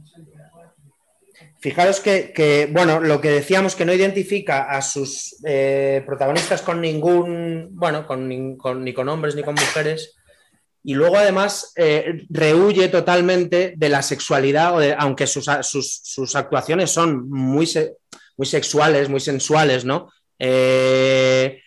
Speaker 3: fijaros que, bueno, lo que decíamos que no identifica a sus eh, protagonistas con ningún, bueno, con, ni con hombres ni con mujeres. Y luego además eh, rehuye totalmente de la sexualidad, o aunque sus, sus- actuaciones son muy, muy sexuales, muy sensuales, ¿no? Eh,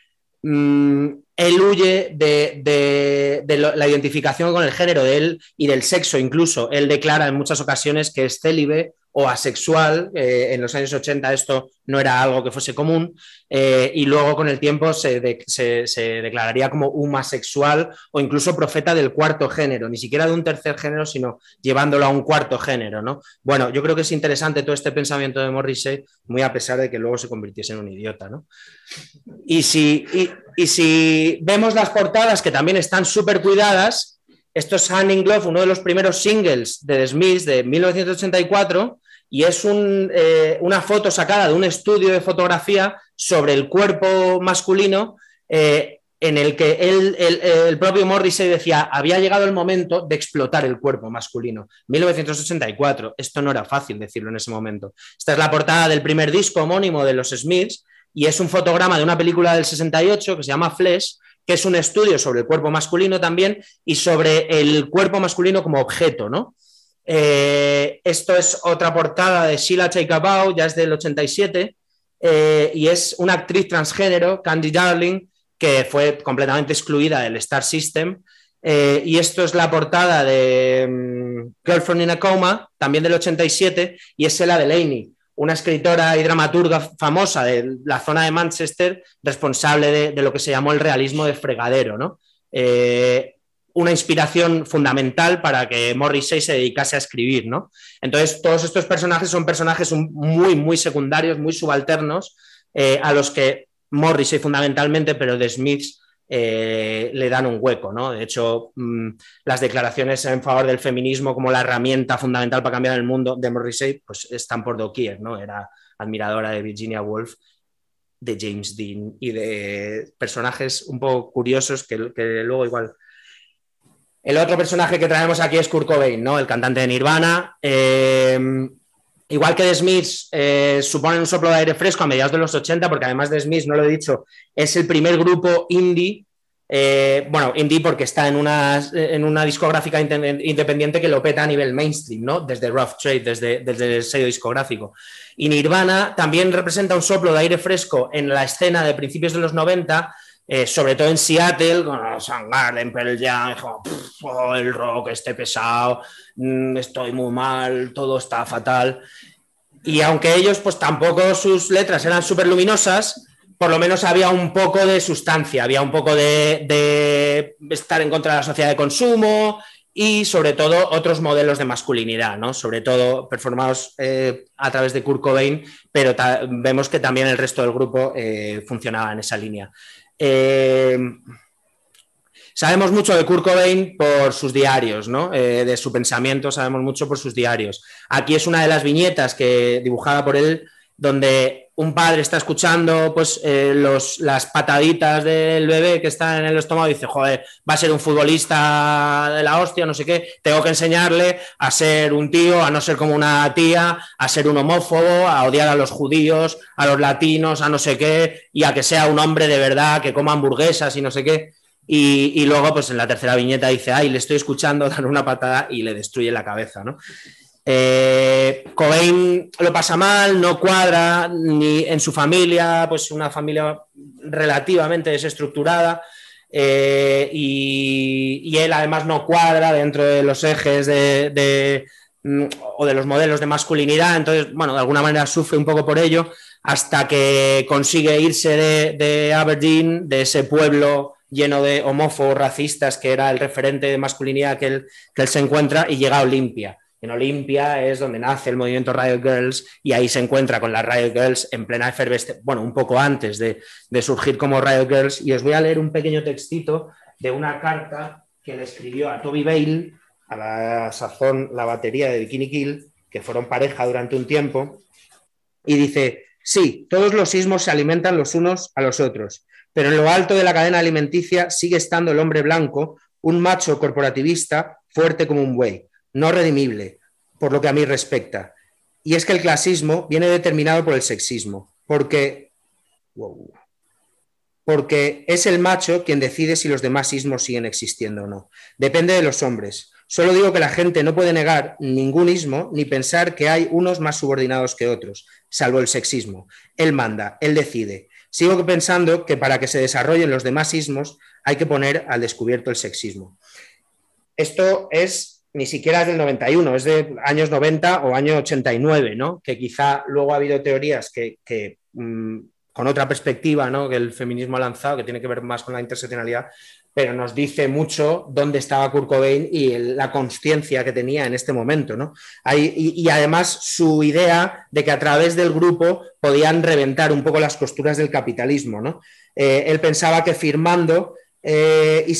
Speaker 3: mm, él huye de, de- de la identificación con el género de él y del sexo incluso. Él declara en muchas ocasiones que es célibe o asexual. eh, en los años 80 esto no era algo que fuese común. eh, y luego con el tiempo se, se- declararía como humasexual o incluso profeta del cuarto género, ni siquiera de un tercer género, sino llevándolo a un cuarto género. ¿no? Bueno, yo creo que es interesante todo este pensamiento de Morrissey, muy a pesar de que luego se convirtiese en un idiota. ¿no? Y si, y si vemos las portadas, que también están súper cuidadas, esto es Hand in Glove, uno de los primeros singles de The Smiths de 1984, y es eh, una foto sacada de un estudio de fotografía sobre el cuerpo masculino, eh, en el que él, el, el propio Morrissey decía, había llegado el momento de explotar el cuerpo masculino. 1984, esto no era fácil decirlo en ese momento. Esta es la portada del primer disco homónimo de los Smiths, y es un fotograma de una película del 68 que se llama Flesh, que es un estudio sobre el cuerpo masculino también y sobre el cuerpo masculino como objeto, ¿no? Eh, esto es otra portada de Sheila Bow, ya es del 87, eh, y es una actriz transgénero, Candy Darling, que fue completamente excluida del Star System. Eh, y esto es la portada de mm, Girlfriend in a Coma, también del 87, y es Ella Delaney, una escritora y dramaturga famosa de la zona de Manchester, responsable de, de lo que se llamó el realismo de fregadero, ¿no? Eh, una inspiración fundamental para que Morrissey se dedicase a escribir, ¿no? Entonces, todos estos personajes son personajes muy, muy secundarios, muy subalternos, eh, a los que Morrissey fundamentalmente, pero de Smiths eh, le dan un hueco, ¿no? De hecho, mm, las declaraciones en favor del feminismo como la herramienta fundamental para cambiar el mundo de Morrissey, pues están por doquier, ¿no? Era admiradora de Virginia Woolf, de James Dean y de personajes un poco curiosos que, que luego igual el otro personaje que traemos aquí es Kurt Cobain, ¿no? El cantante de Nirvana. Eh, igual que The Smiths, eh, suponen un soplo de aire fresco a mediados de los 80, porque además de Smiths, no lo he dicho, es el primer grupo indie. eh, bueno, indie porque está en una, en una discográfica inde- independiente que lo peta a nivel mainstream, ¿no? Desde Rough Trade, desde, desde el sello discográfico. Y Nirvana también representa un soplo de aire fresco en la escena de principios de los 90, eh, sobre todo en Seattle, con Soundgarden, Pearl Jam, "Pff, oh, el rock este pesado, mm, estoy muy mal, todo está fatal. Y aunque ellos, pues tampoco sus letras eran súper luminosas, por lo menos había un poco de sustancia, había un poco de, estar en contra de la sociedad de consumo y sobre todo otros modelos de masculinidad, ¿no? Sobre todo performados eh, a través de Kurt Cobain, pero vemos que también el resto del grupo eh, funcionaba en esa línea. Eh, Sabemos mucho de Kurt Cobain por sus diarios, ¿no? Eh, de su pensamiento sabemos mucho por sus diarios. Aquí es una de las viñetas que dibujada por él, donde un padre está escuchando pues, eh, las pataditas del bebé que está en el estómago y dice, joder, va a ser un futbolista de la hostia, no sé qué, tengo que enseñarle a ser un tío, a no ser como una tía, a ser un homófobo, a odiar a los judíos, a los latinos, a no sé qué, y a que sea un hombre de verdad, que coma hamburguesas y no sé qué. Y, y luego, pues en la tercera viñeta dice, ay, le estoy escuchando dar una patada y le destruye la cabeza, ¿no? Eh, Cobain lo pasa mal, no cuadra, ni en su familia, pues una familia relativamente desestructurada, eh, y, él además no cuadra dentro de los ejes de, mm, o de los modelos de masculinidad, entonces, bueno, de alguna manera sufre un poco por ello, hasta que consigue irse de, de Aberdeen, de ese pueblo lleno de homófobos, racistas, que era el referente de masculinidad que él, que él se encuentra, y llega a Olimpia. En Olimpia es donde nace el movimiento Riot Girls y ahí se encuentra con las Riot Girls en plena efervescencia, bueno, un poco antes de, de, surgir como Riot Girls. Y os voy a leer un pequeño textito de una carta que le escribió a Toby Bale, a la sazón la batería de Bikini Kill, que fueron pareja durante un tiempo, y dice, sí, todos los sismos se alimentan los unos a los otros, pero en lo alto de la cadena alimenticia sigue estando el hombre blanco, un macho corporativista fuerte como un buey no redimible, por lo que a mí respecta. Y es que el clasismo viene determinado por el sexismo, porque, porque es el macho quien decide si los demás ismos siguen existiendo o no. Depende de los hombres. Solo digo que la gente no puede negar ningún ismo ni pensar que hay unos más subordinados que otros, salvo el sexismo. Él manda, él decide. Sigo pensando que para que se desarrollen los demás ismos hay que poner al descubierto el sexismo. Esto es ni siquiera es del 91, es de años 90 o año 89, ¿no? Que quizá luego ha habido teorías que, mmm, con otra perspectiva, ¿no? Que el feminismo ha lanzado, que tiene que ver más con la interseccionalidad, pero nos dice mucho dónde estaba Kurt Cobain y la conciencia que tenía en este momento, ¿no? Y, además su idea de que a través del grupo podían reventar un poco las costuras del capitalismo, ¿no? Eh, él pensaba que firmando eh, y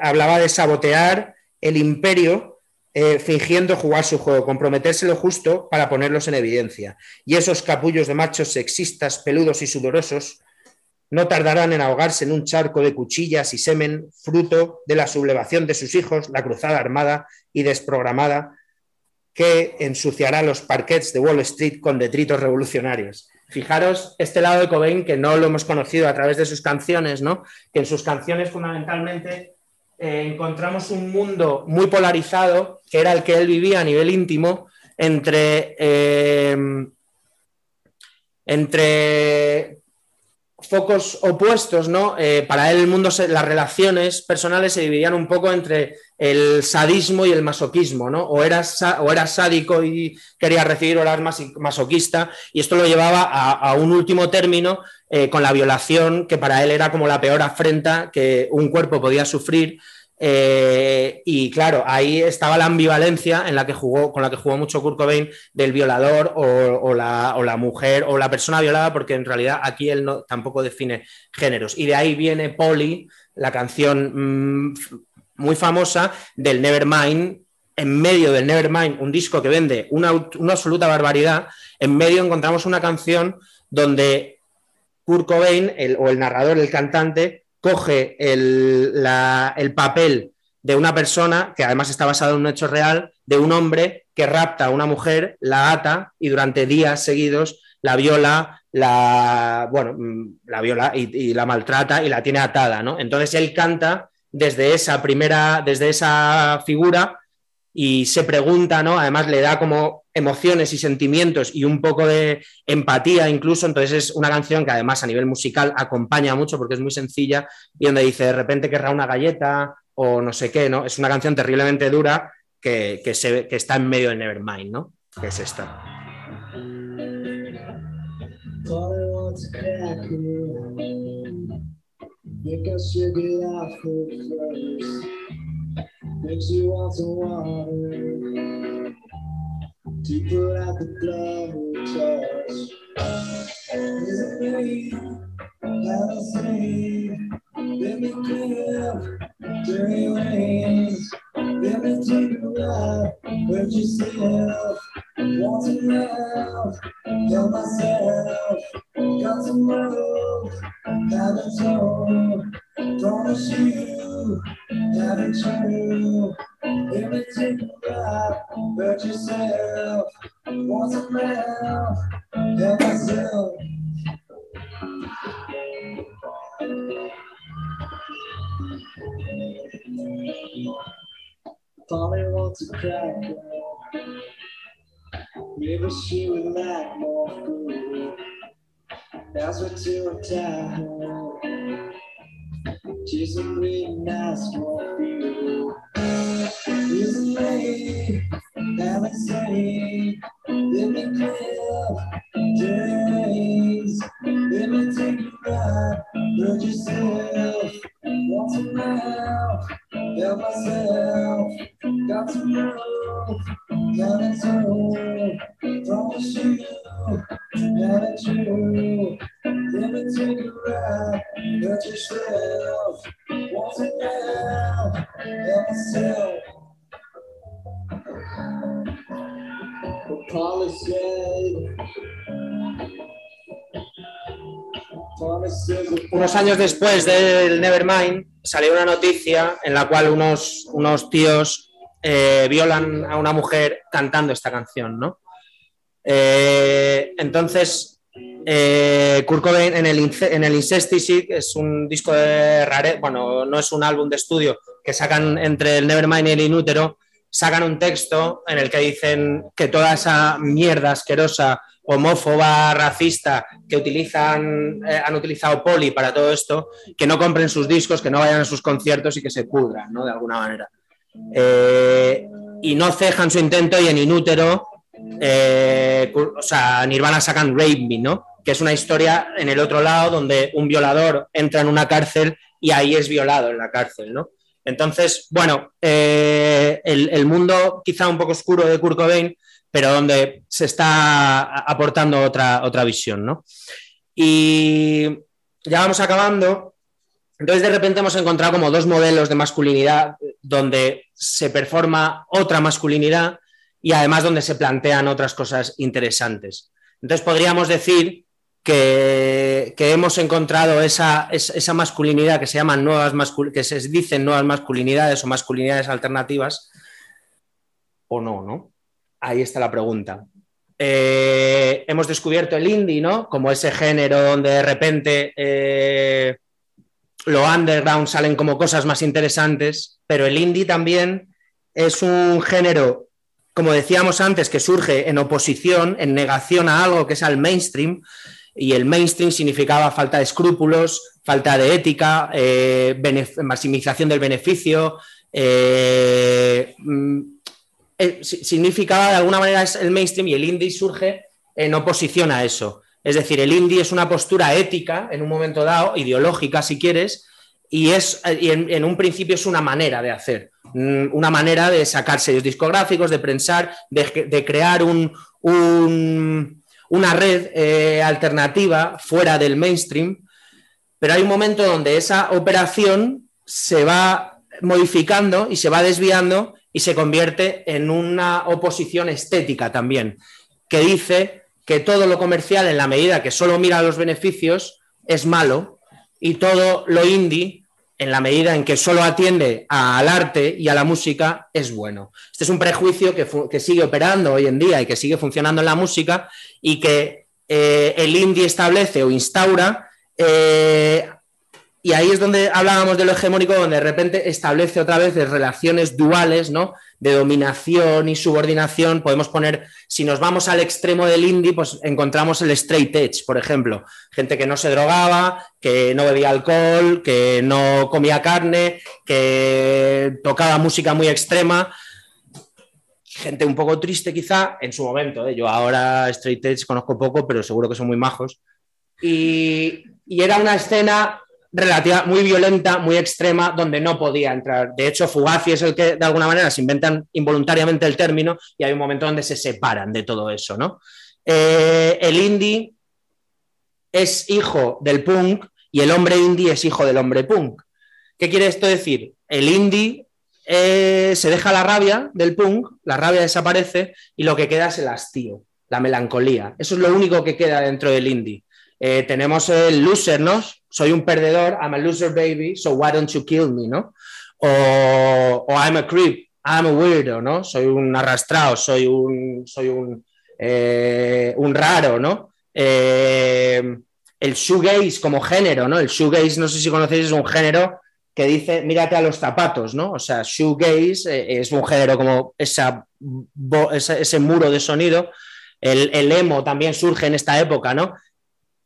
Speaker 3: hablaba de sabotear el imperio eh, fingiendo jugar su juego, comprometerse lo justo para ponerlos en evidencia. Y esos capullos de machos sexistas, peludos y sudorosos, no tardarán en ahogarse en un charco de cuchillas y semen, fruto de la sublevación de sus hijos, la cruzada armada y desprogramada que ensuciará los parquets de Wall Street con detritos revolucionarios. Fijaros este lado de Cobain que no lo hemos conocido a través de sus canciones, ¿no? Que en sus canciones fundamentalmente eh, encontramos un mundo muy polarizado, era el que él vivía a nivel íntimo, entre, eh, entre focos opuestos, ¿no? Eh, para él el mundo, las relaciones personales se dividían un poco entre el sadismo y el masoquismo, ¿no? O eras, o sádico y querías recibir o eras masoquista, y esto lo llevaba a, a un último término eh, con la violación, que para él era como la peor afrenta que un cuerpo podía sufrir. Eh, y claro, ahí estaba la ambivalencia en la que jugó, con la que jugó mucho Kurt Cobain del violador o, la, o, la, mujer o la persona violada, porque en realidad aquí él no, tampoco define géneros. Y de ahí viene Polly, la canción mmm, muy famosa del Nevermind, en medio del Nevermind, un disco que vende una, una, absoluta barbaridad, en medio encontramos una canción donde Kurt Cobain, el, o el narrador, el cantante, coge el, el, papel de una persona, que además está basado en un hecho real, de un hombre que rapta a una mujer, la ata y durante días seguidos la viola, la, bueno, la viola y, y la maltrata y la tiene atada, ¿no? Entonces él canta desde esa primera, desde esa figura y se pregunta, ¿no? Además le da como emociones y sentimientos y un poco de empatía incluso, entonces es una canción que además a nivel musical acompaña mucho porque es muy sencilla y donde dice de repente querrá una galleta o no sé qué, ¿no? Es una canción terriblemente dura que, que, está en medio de Nevermind, ¿no? Que es esta. Think I should get off her first. Think she wants some water to put out the blood touch. Is it me? Have I seen? Let me clear
Speaker 5: dirty ways. Let me take a ride, hurt yourself. Want to laugh, help myself. Got to haven't told. Promise you, haven't true. Let me take a ride, hurt yourself. Want to laugh, help myself. Polly wants cry, girl. Maybe she would like more food. That's what untie her. She's a really nice for you. Late, haven't said, let me clear days. Let me take you ride, hurt yourself. Want to laugh, help myself. Got to know, haven't told. Promise you, haven't true. Let me take you ride, hurt yourself. Want to laugh, help myself. But Polly
Speaker 3: Unos años después del Nevermind salió una noticia en la cual unos, unos tíos eh, violan a una mujer cantando esta canción, ¿no? Eh, entonces, eh, Kurt Cobain en el, en el es un disco de rare, bueno, no es un álbum de estudio que sacan entre el Nevermind y el Inútero, sacan un texto en el que dicen que toda esa mierda asquerosa, homófoba, racista que utilizan, eh, han utilizado Poli para todo esto, que no compren sus discos, que no vayan a sus conciertos y que se pudran, ¿no? De alguna manera. Eh, y no cejan su intento y en Inútero, eh, o sea, Nirvana sacan Rape Me, ¿no? Que es una historia en el otro lado donde un violador entra en una cárcel y ahí es violado en la cárcel, ¿no? Entonces, bueno, el, el mundo quizá un poco oscuro de Kurt Cobain, pero donde se está aportando otra, otra visión, ¿no? Y ya vamos acabando. Entonces, de repente hemos encontrado como dos modelos de masculinidad donde se performa otra masculinidad y además donde se plantean otras cosas interesantes. Entonces, podríamos decir que, que hemos encontrado esa, es- esa masculinidad que se llaman nuevas mascul- que se dicen nuevas masculinidades o masculinidades alternativas, o no, ¿no? Ahí está la pregunta. Eh, hemos descubierto el indie, ¿no? Como ese género donde de repente eh, lo underground salen como cosas más interesantes, pero el indie también es un género, como decíamos antes, que surge en oposición, en negación a algo que es al mainstream, y el mainstream significaba falta de escrúpulos, falta de ética, eh, maximización del beneficio, mm, eh, si- significaba de alguna manera es el mainstream y el indie surge en oposición a eso. Es decir, el indie es una postura ética en un momento dado, ideológica si quieres, y, es, y en, un principio es una manera de hacer, mm, una manera de sacar sellos discográficos, de prensar, de, crear un, un- una red eh, alternativa fuera del mainstream, pero hay un momento donde esa operación se va modificando y se va desviando y se convierte en una oposición estética también, que dice que todo lo comercial, en la medida que solo mira los beneficios, es malo y todo lo indie, en la medida en que solo atiende al arte y a la música, es bueno. Este es un prejuicio que, sigue operando hoy en día y que sigue funcionando en la música y que eh, el indie establece o instaura. eh, y ahí es donde hablábamos de lo hegemónico, donde de repente establece otra vez relaciones duales, ¿no? De dominación y subordinación. Podemos poner, si nos vamos al extremo del indie, pues encontramos el straight edge, por ejemplo. Gente que no se drogaba, que no bebía alcohol, que no comía carne, que tocaba música muy extrema. Gente un poco triste quizá en su momento. ¿eh? Yo ahora straight edge conozco poco, pero seguro que son muy majos. Y era una escena relativa, muy violenta, muy extrema, donde no podía entrar. De hecho, Fugazi es el que de alguna manera se inventan involuntariamente el término y hay un momento donde se separan de todo eso, ¿no? Eh, el indie es hijo del punk y el hombre indie es hijo del hombre punk. ¿Qué quiere esto decir? el indie eh, se deja la rabia del punk, la rabia desaparece y lo que queda es el hastío, la melancolía. Eso es lo único que queda dentro del indie. Eh, tenemos el loser, ¿no? Soy un perdedor, I'm a loser baby, so why don't you kill me, ¿no? O, o I'm a creep, I'm a weirdo, ¿no? Soy un arrastrado, soy un, soy un, eh, un raro, ¿no? Eh, el shoegaze como género, ¿no? El shoegaze, no sé si conocéis, es un género que dice, mírate a los zapatos, ¿no? O sea, shoegaze eh, es un género como ese muro de sonido. El, el emo también surge en esta época, ¿no?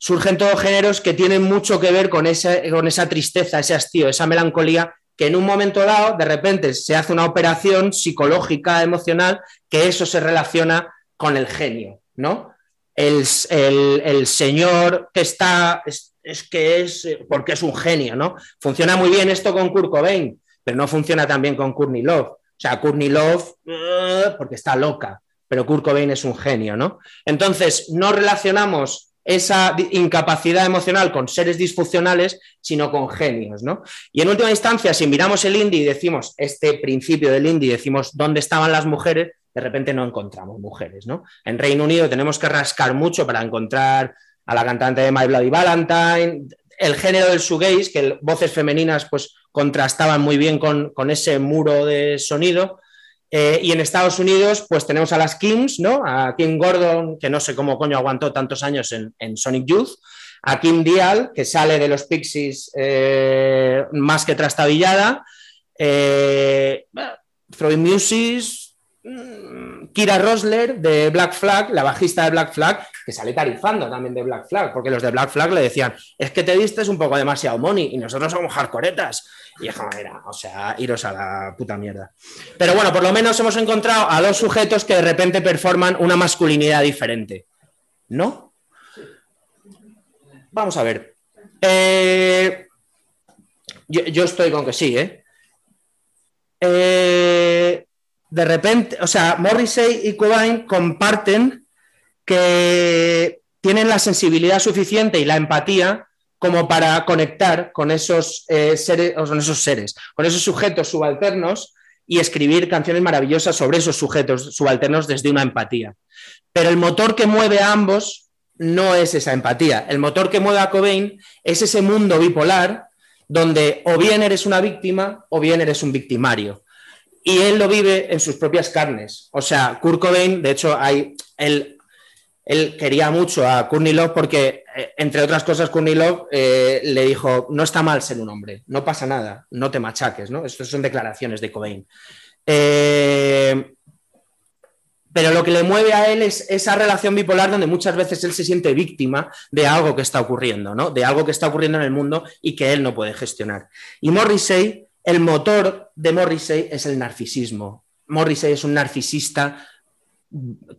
Speaker 3: Surgen todos géneros que tienen mucho que ver con esa, con esa tristeza, ese hastío, esa melancolía, que en un momento dado, de repente, se hace una operación psicológica, emocional, que eso se relaciona con el genio, ¿no? El, el- el señor que está, es, es que es, eh, porque es un genio, ¿no? Funciona muy bien esto con Kurt Cobain, pero no funciona tan bien con Courtney Love. O sea, Courtney Love, eh, porque está loca, pero Kurt Cobain es un genio, ¿no? Entonces, no relacionamos esa incapacidad emocional con seres disfuncionales, sino con genios, ¿no? Y en última instancia, si miramos el indie y decimos este principio del indie, decimos dónde estaban las mujeres, de repente no encontramos mujeres, ¿no? En Reino Unido tenemos que rascar mucho para encontrar a la cantante de My Bloody Valentine, el género del shoegaze, que voces femeninas pues contrastaban muy bien con ese muro de sonido. Eh, y en Estados Unidos, pues tenemos a las Kings, ¿no? A Kim Gordon, que no sé cómo coño aguantó tantos años en, Sonic Youth, a Kim Dial, que sale de los Pixies eh, más que trastabillada, eh, Throwing Music, mm, Kira Rosler de Black Flag, la bajista de Black Flag, que sale tarifando también de Black Flag, porque los de Black Flag le decían, es que te diste un poco demasiado money y nosotros somos hardcoretas. Y era, o sea, iros a la puta mierda. Pero bueno, por lo menos hemos encontrado a dos sujetos que de repente performan una masculinidad diferente. ¿No? Vamos a ver. Eh, yo, yo estoy con que sí, ¿eh? Eh, de repente, o sea, Morrissey y Cobain comparten que tienen la sensibilidad suficiente y la empatía como para conectar con esos, eh, seres, con esos seres, con esos sujetos subalternos y escribir canciones maravillosas sobre esos sujetos subalternos desde una empatía. Pero el motor que mueve a ambos no es esa empatía. El motor que mueve a Cobain es ese mundo bipolar donde o bien eres una víctima o bien eres un victimario. Y él lo vive en sus propias carnes. O sea, Kurt Cobain, de hecho, hay, él, él quería mucho a Courtney Love porque, entre otras cosas, Love eh, le dijo, no está mal ser un hombre, no pasa nada, no te machaques, ¿no? Estas son declaraciones de Cobain. Eh, pero lo que le mueve a él es esa relación bipolar donde muchas veces él se siente víctima de algo que está ocurriendo, ¿no? De algo que está ocurriendo en el mundo y que él no puede gestionar. Y Morrissey, el motor de Morrissey es el narcisismo. Morrissey es un narcisista,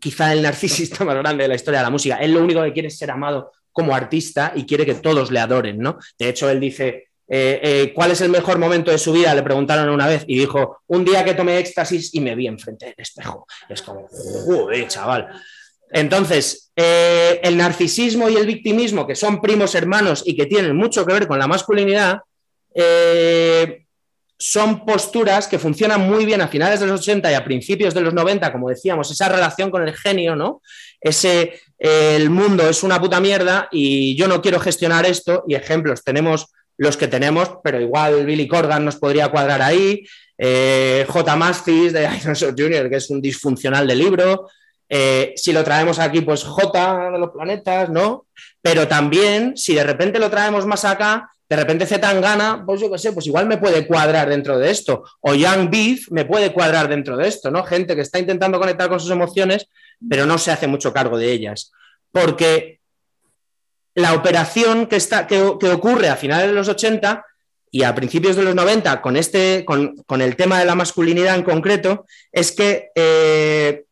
Speaker 3: quizá el narcisista más grande de la historia de la música. Él lo único que quiere es ser amado como artista y quiere que todos le adoren, ¿no? De hecho, él dice, eh, eh, ¿cuál es el mejor momento de su vida? Le preguntaron una vez y dijo, un día que tomé éxtasis y me vi enfrente del espejo. Es como, joder, chaval. Entonces, eh, el narcisismo y el victimismo, que son primos hermanos y que tienen mucho que ver con la masculinidad, eh, son posturas que funcionan muy bien a finales de los 80 y a principios de los 90, como decíamos, esa relación con el genio, ¿no? Ese, eh, el mundo es una puta mierda y yo no quiero gestionar esto y ejemplos tenemos los que tenemos, pero igual Billy Corgan nos podría cuadrar ahí, eh, J. Mastis de Dinosaur Jr., que es un disfuncional de libro, eh, si lo traemos aquí, pues J de los planetas, ¿no? Pero también, si de repente lo traemos más acá, de repente Zetangana, pues yo qué sé, pues igual me puede cuadrar dentro de esto. O Young Beef me puede cuadrar dentro de esto, ¿no? Gente que está intentando conectar con sus emociones, pero no se hace mucho cargo de ellas. Porque la operación que, está, que, ocurre a finales de los 80 y a principios de los 90 con, este, con, con el tema de la masculinidad en concreto es que eh,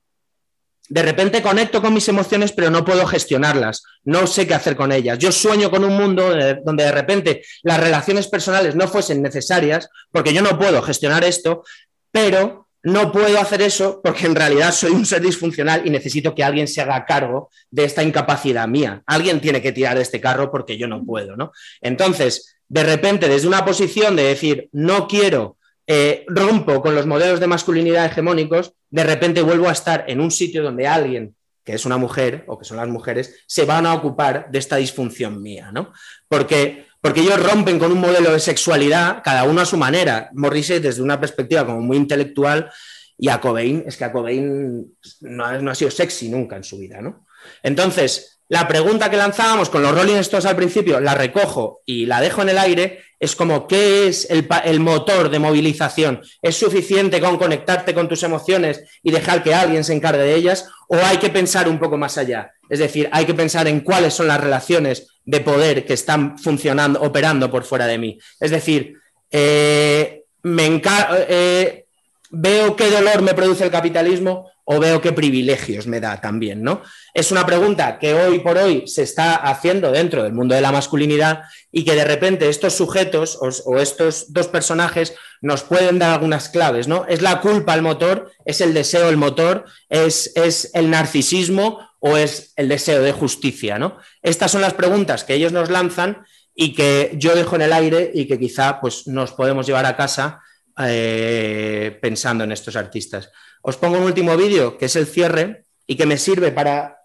Speaker 3: de repente conecto con mis emociones, pero no puedo gestionarlas, no sé qué hacer con ellas. Yo sueño con un mundo de, donde de repente las relaciones personales no fuesen necesarias, porque yo no puedo gestionar esto, pero no puedo hacer eso porque en realidad soy un ser disfuncional y necesito que alguien se haga cargo de esta incapacidad mía. Alguien tiene que tirar de este carro porque yo no puedo, ¿no? Entonces, de repente, desde una posición de decir, no quiero eh, rompo con los modelos de masculinidad hegemónicos, de repente vuelvo a estar en un sitio donde alguien que es una mujer o que son las mujeres, se van a ocupar de esta disfunción mía, ¿no? Porque, porque ellos rompen con un modelo de sexualidad, cada uno a su manera. Morrissey desde una perspectiva como muy intelectual y a Cobain, es que a Cobain no ha, no ha sido sexy nunca en su vida, ¿no? Entonces, la pregunta que lanzábamos con los Rolling Stones al principio, la recojo y la dejo en el aire, es como, ¿qué es el, motor de movilización? ¿Es suficiente con conectarte con tus emociones y dejar que alguien se encargue de ellas? ¿O hay que pensar un poco más allá? Es decir, hay que pensar en cuáles son las relaciones de poder que están funcionando, operando por fuera de mí. Es decir, eh, me eh, veo qué dolor me produce el capitalismo o veo qué privilegios me da también, ¿no? Es una pregunta que hoy por hoy se está haciendo dentro del mundo de la masculinidad y que de repente estos sujetos o, estos dos personajes nos pueden dar algunas claves, ¿no? ¿Es la culpa el motor? ¿Es el deseo el motor? ¿Es, es el narcisismo o es el deseo de justicia, ¿no? Estas son las preguntas que ellos nos lanzan y que yo dejo en el aire y que quizá pues, nos podemos llevar a casa eh, pensando en estos artistas. Os pongo un último vídeo, que es el cierre, y que me sirve para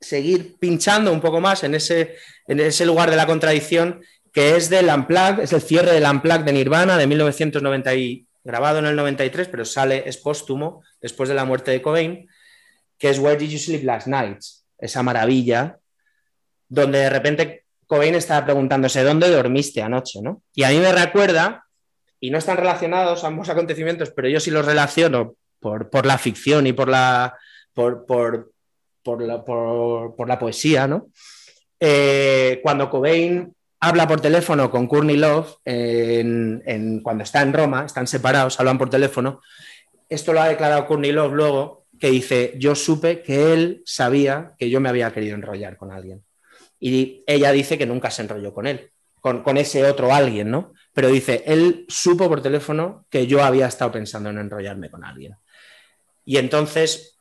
Speaker 3: seguir pinchando un poco más en ese, en ese lugar de la contradicción, que es del Unplugged, es el cierre del Unplugged de Nirvana de 1990, y, grabado en el 93, pero sale, es póstumo, después de la muerte de Cobain, que es Where Did You Sleep Last Night? Esa maravilla, donde de repente Cobain estaba preguntándose, ¿dónde dormiste anoche? ¿no? Y a mí me recuerda, y no están relacionados ambos acontecimientos, pero yo sí los relaciono por, por la ficción y por la, por, por, por la, poesía, ¿no? Eh, cuando Cobain habla por teléfono con Courtney Love, cuando está en Roma, están separados, hablan por teléfono, esto lo ha declarado Courtney Love luego, que dice, yo supe que él sabía que yo me había querido enrollar con alguien. Y ella dice que nunca se enrolló con él, con, con ese otro alguien, ¿no? Pero dice, él supo por teléfono que yo había estado pensando en enrollarme con alguien. Y entonces,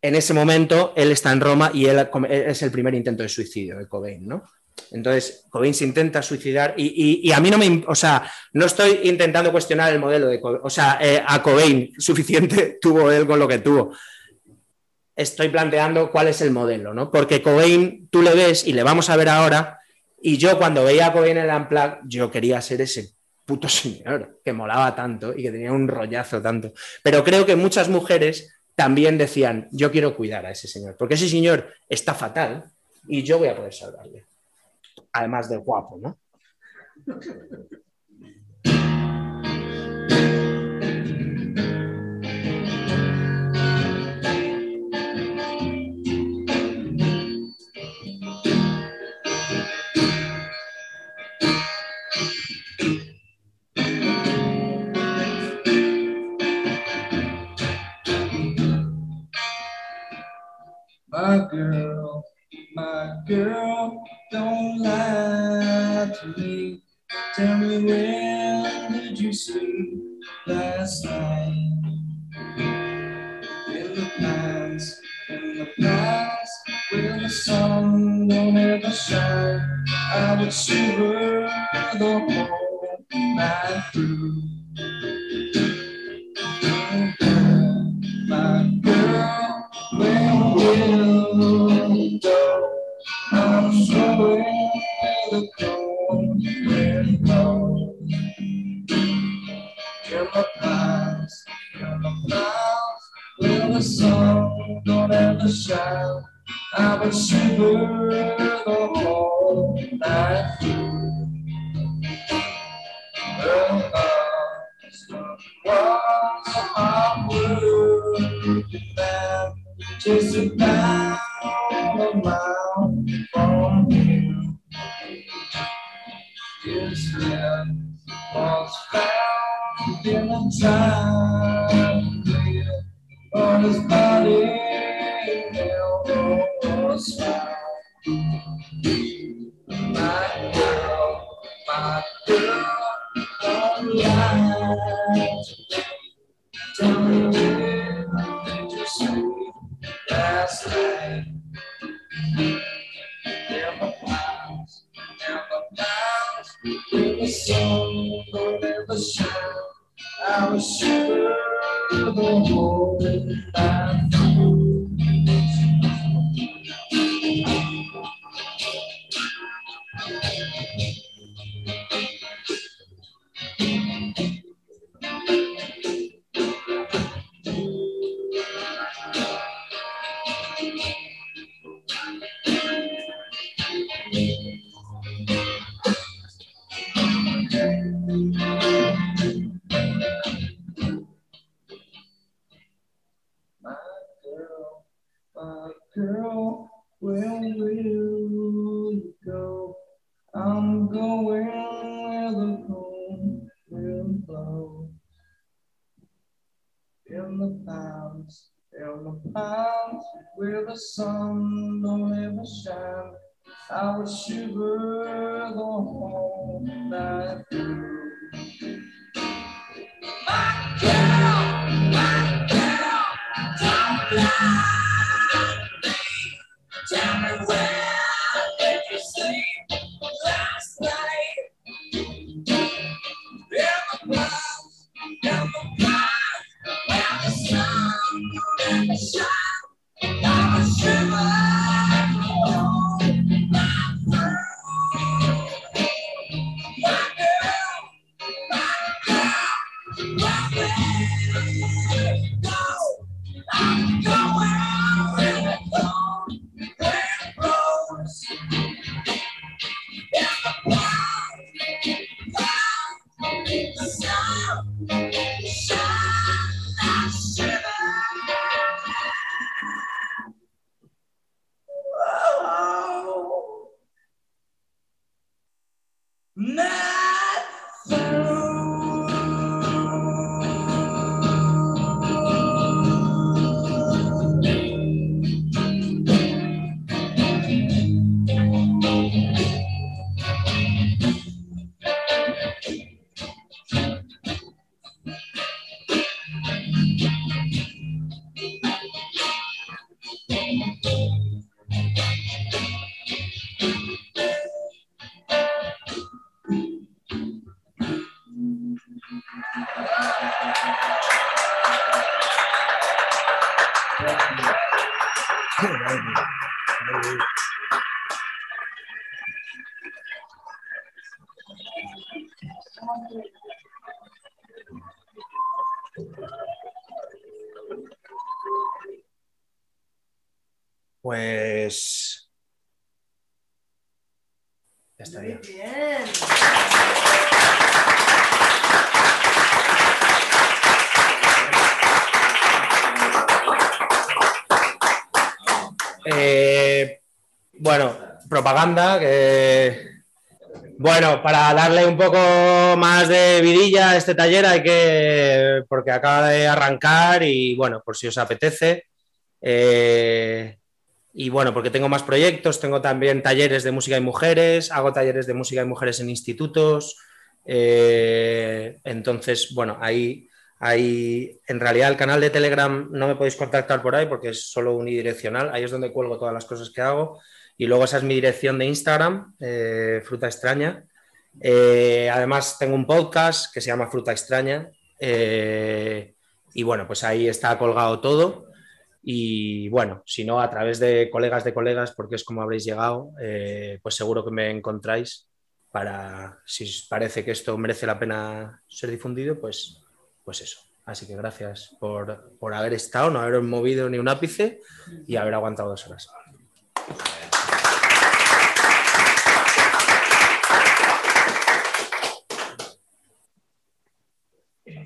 Speaker 3: en ese momento, él está en Roma y él es el primer intento de suicidio de Cobain, ¿no? Entonces, Cobain se intenta suicidar y, y, y, a mí no me, o sea, no estoy intentando cuestionar el modelo de Cobain, o sea, eh, a Cobain suficiente tuvo él con lo que tuvo. Estoy planteando cuál es el modelo, ¿no? Porque Cobain, tú le ves y le vamos a ver ahora, y yo cuando veía a Cobain en el Unplugged, yo quería ser ese puto señor que molaba tanto y que tenía un rollazo tanto. Pero creo que muchas mujeres también decían, yo quiero cuidar a ese señor, porque ese señor está fatal y yo voy a poder salvarle. Además de guapo, ¿no?
Speaker 5: Girl, pines, where the sun don't ever shine. I will shiver the whole night through. My girl, my girl, don't lie to me. Tell me where
Speaker 3: Mad Bueno, para darle un poco más de vidilla a este taller hay que. porque acaba de arrancar y bueno, por si os apetece. eh, y bueno, porque tengo más proyectos, tengo también talleres de música y mujeres, hago talleres de música y mujeres en institutos. eh, entonces, bueno, ahí, ahí, en realidad el canal de Telegram no me podéis contactar por ahí porque es solo unidireccional, ahí es donde cuelgo todas las cosas que hago. Y luego esa es mi dirección de Instagram, eh, Fruta Extraña. Eh, además, tengo un podcast que se llama Fruta Extraña. eh, y bueno, pues ahí está colgado todo. Y bueno, si no, a través de colegas de colegas, porque es como habréis llegado, eh, pues seguro que me encontráis para, si os parece que esto merece la pena ser difundido, pues, pues eso. Así que gracias por, por haber estado, no haber movido ni un ápice y haber aguantado dos horas.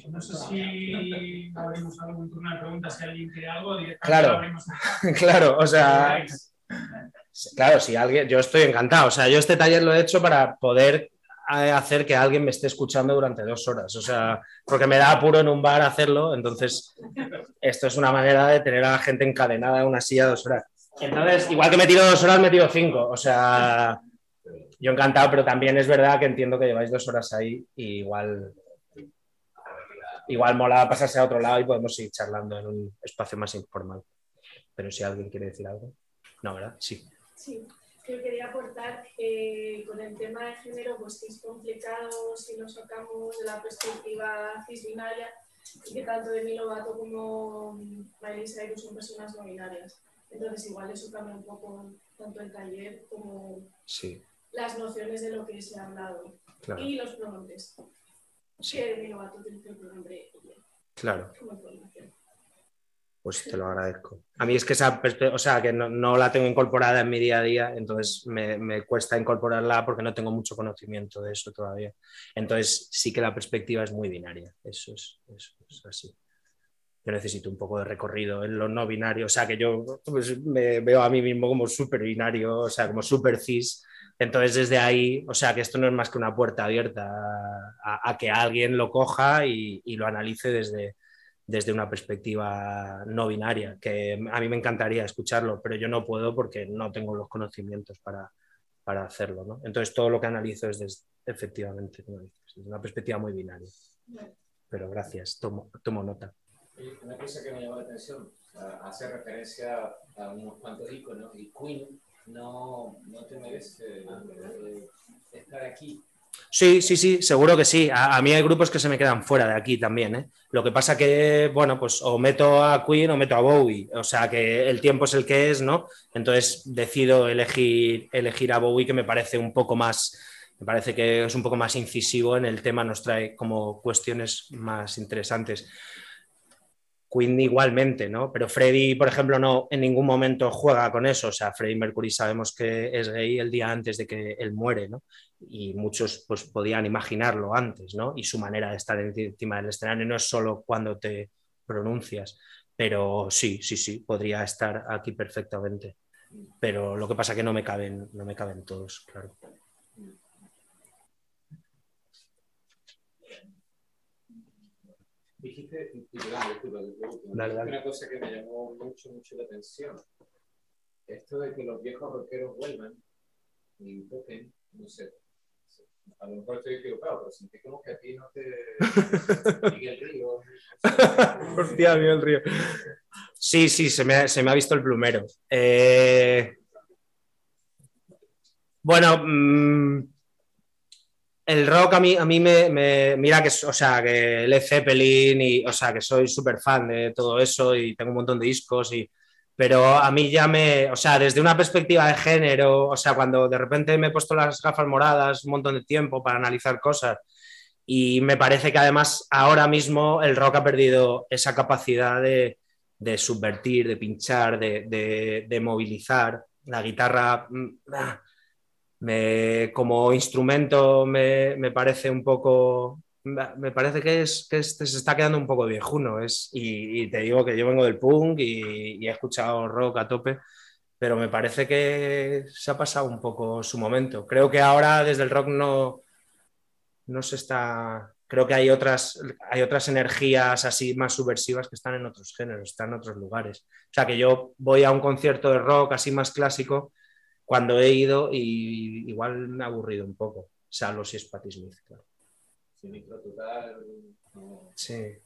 Speaker 1: No sé si abrimos algún turno de preguntas, si alguien quiere algo, directamente
Speaker 3: Claro. claro, o sea, claro, si alguien, yo estoy encantado. O sea, yo este taller lo he hecho para poder eh, hacer que alguien me esté escuchando durante dos horas. O sea, porque me da apuro en un bar hacerlo. Entonces, esto es una manera de tener a la gente encadenada en una silla dos horas. Entonces, igual que me tiro dos horas, me tiro cinco. O sea, yo encantado, pero también es verdad que entiendo que lleváis dos horas ahí y igual. Igual mola pasarse a otro lado y podemos seguir charlando en un espacio más informal. Pero si alguien quiere decir algo. No, ¿verdad? Sí.
Speaker 6: Sí, que quería aportar eh, con el tema de género, pues que es complicado si lo sacamos de la perspectiva cisbinaria y que tanto Demi Lovato como Miley Cyrus son personas no binarias. Entonces igual eso cambia un poco tanto el taller como
Speaker 3: Sí,
Speaker 6: las nociones de lo que se ha hablado
Speaker 3: claro.
Speaker 6: y los pronombres.
Speaker 3: Sí,
Speaker 6: Que Demi Lovato utiliza el pronombre ella
Speaker 3: claro.
Speaker 6: como
Speaker 3: pues te lo agradezco. A mí es que esa o sea, que no, no la tengo incorporada en mi día a día, entonces me, me cuesta incorporarla porque no tengo mucho conocimiento de eso todavía. Entonces sí que la perspectiva es muy binaria, eso es, eso es así. Yo necesito un poco de recorrido en lo no binario, o sea, que yo pues, me veo a mí mismo como súper binario, o sea, como súper cis. Entonces desde ahí, o sea, que esto no es más que una puerta abierta a, que alguien lo coja y, lo analice desde, desde una perspectiva no binaria, que a mí me encantaría escucharlo, pero yo no puedo porque no tengo los conocimientos para, para hacerlo. ¿no? Entonces todo lo que analizo es desde, efectivamente desde una perspectiva muy binaria. Pero gracias, tomo, tomo nota.
Speaker 7: Una cosa que me llamó la atención, hace referencia a unos cuantos iconos y Queen no, no te merece eh, estar aquí.
Speaker 3: Sí, sí, sí, seguro que sí. A, mí hay grupos que se me quedan fuera de aquí también. ¿eh? Lo que pasa que, bueno, pues o meto a Queen o meto a Bowie. O sea que el tiempo es el que es, ¿no? Entonces decido elegir, elegir a Bowie, que me parece un poco más, me parece que es un poco más incisivo en el tema, nos trae como cuestiones más interesantes. Queen igualmente, ¿no? Pero Freddie, por ejemplo, no en ningún momento juega con eso. O sea, Freddie Mercury sabemos que es gay el día antes de que él muere, ¿no? Y muchos pues podían imaginarlo antes, ¿no? Y su manera de estar encima del escenario no es solo cuando te pronuncias, pero sí, sí, sí, podría estar aquí perfectamente. Pero lo que pasa es que no me caben, no me caben todos, claro.
Speaker 7: Dijiste, disculpa, disculpa,
Speaker 3: Dale, dale.
Speaker 7: una cosa que me llamó mucho, mucho la atención. Esto de que los viejos rockeros vuelvan y toquen, no sé, a lo mejor estoy equivocado, pero sentí como que a ti no te... Miguel Río.
Speaker 3: Hostia, Miguel Río. Sí, sí, se me ha, se me ha visto el plumero. Eh, Bueno, mm, el rock a mí, a mí me, Mira que, o sea, que Led Zeppelin y, o sea, que soy súper fan de todo eso y tengo un montón de discos y... Pero a mí ya me, o sea, desde una perspectiva de género, o sea, cuando de repente me he puesto las gafas moradas un montón de tiempo para analizar cosas, y me parece que además ahora mismo el rock ha perdido esa capacidad de, de subvertir, de pinchar, de, de- de movilizar. La guitarra mm, ah, me- como instrumento me, me parece un poco... Me parece que, es, que es- se está quedando un poco viejuno. Es, y, y te digo que yo vengo del punk y, he escuchado rock a tope, pero me parece que se ha pasado un poco su momento. Creo que ahora desde el rock no, no se está. Creo que hay otras, hay otras energías así más subversivas que están en otros géneros, están en otros lugares. O sea que yo voy a un concierto de rock así más clásico cuando he ido y igual me ha aburrido un poco, salvo si es Patti Smith, claro.
Speaker 7: Sin micro total. no.
Speaker 3: Sí.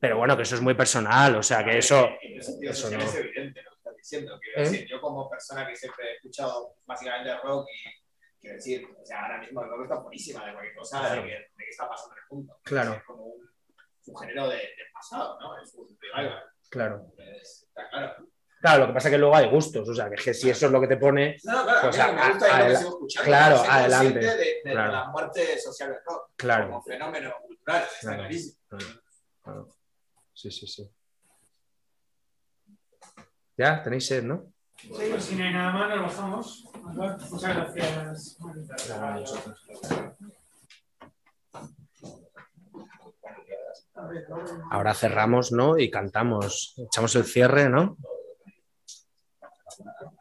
Speaker 3: Pero bueno, que eso es muy personal, o sea que eso.
Speaker 8: En ese sentido
Speaker 3: eso no.
Speaker 8: es evidente lo que estás diciendo. Quiero
Speaker 3: ¿Eh?
Speaker 8: decir, yo como persona que siempre he escuchado básicamente rock y quiero decir, o sea, ahora mismo el rock está buenísima de cualquier cosa,
Speaker 3: Claro.
Speaker 8: de, que, de que está pasando en el mundo.
Speaker 3: Claro.
Speaker 8: Es como un, un género de- del pasado, ¿no? Es un revival.
Speaker 3: Claro.
Speaker 8: Es- Está claro.
Speaker 3: Claro, lo que pasa es que luego hay gustos, o sea que, es que si eso es lo que te pone.
Speaker 8: No, no, claro,
Speaker 3: Pues
Speaker 8: a mí lo que me gusta
Speaker 3: a-
Speaker 8: es lo que
Speaker 3: adela-
Speaker 8: sigo escuchando.
Speaker 3: claro, adelante.
Speaker 8: De, de
Speaker 3: Claro.
Speaker 8: la muerte social del rock
Speaker 3: Claro.
Speaker 8: como fenómeno cultural, está
Speaker 3: Claro.
Speaker 8: clarísimo.
Speaker 3: Claro, claro. Sí, sí, sí. Ya, tenéis sed, ¿no?
Speaker 1: Sí, pues si no hay nada más, nos bajamos. Muchas gracias.
Speaker 3: Ahora cerramos, ¿no? Y cantamos, echamos el cierre, ¿no? uh,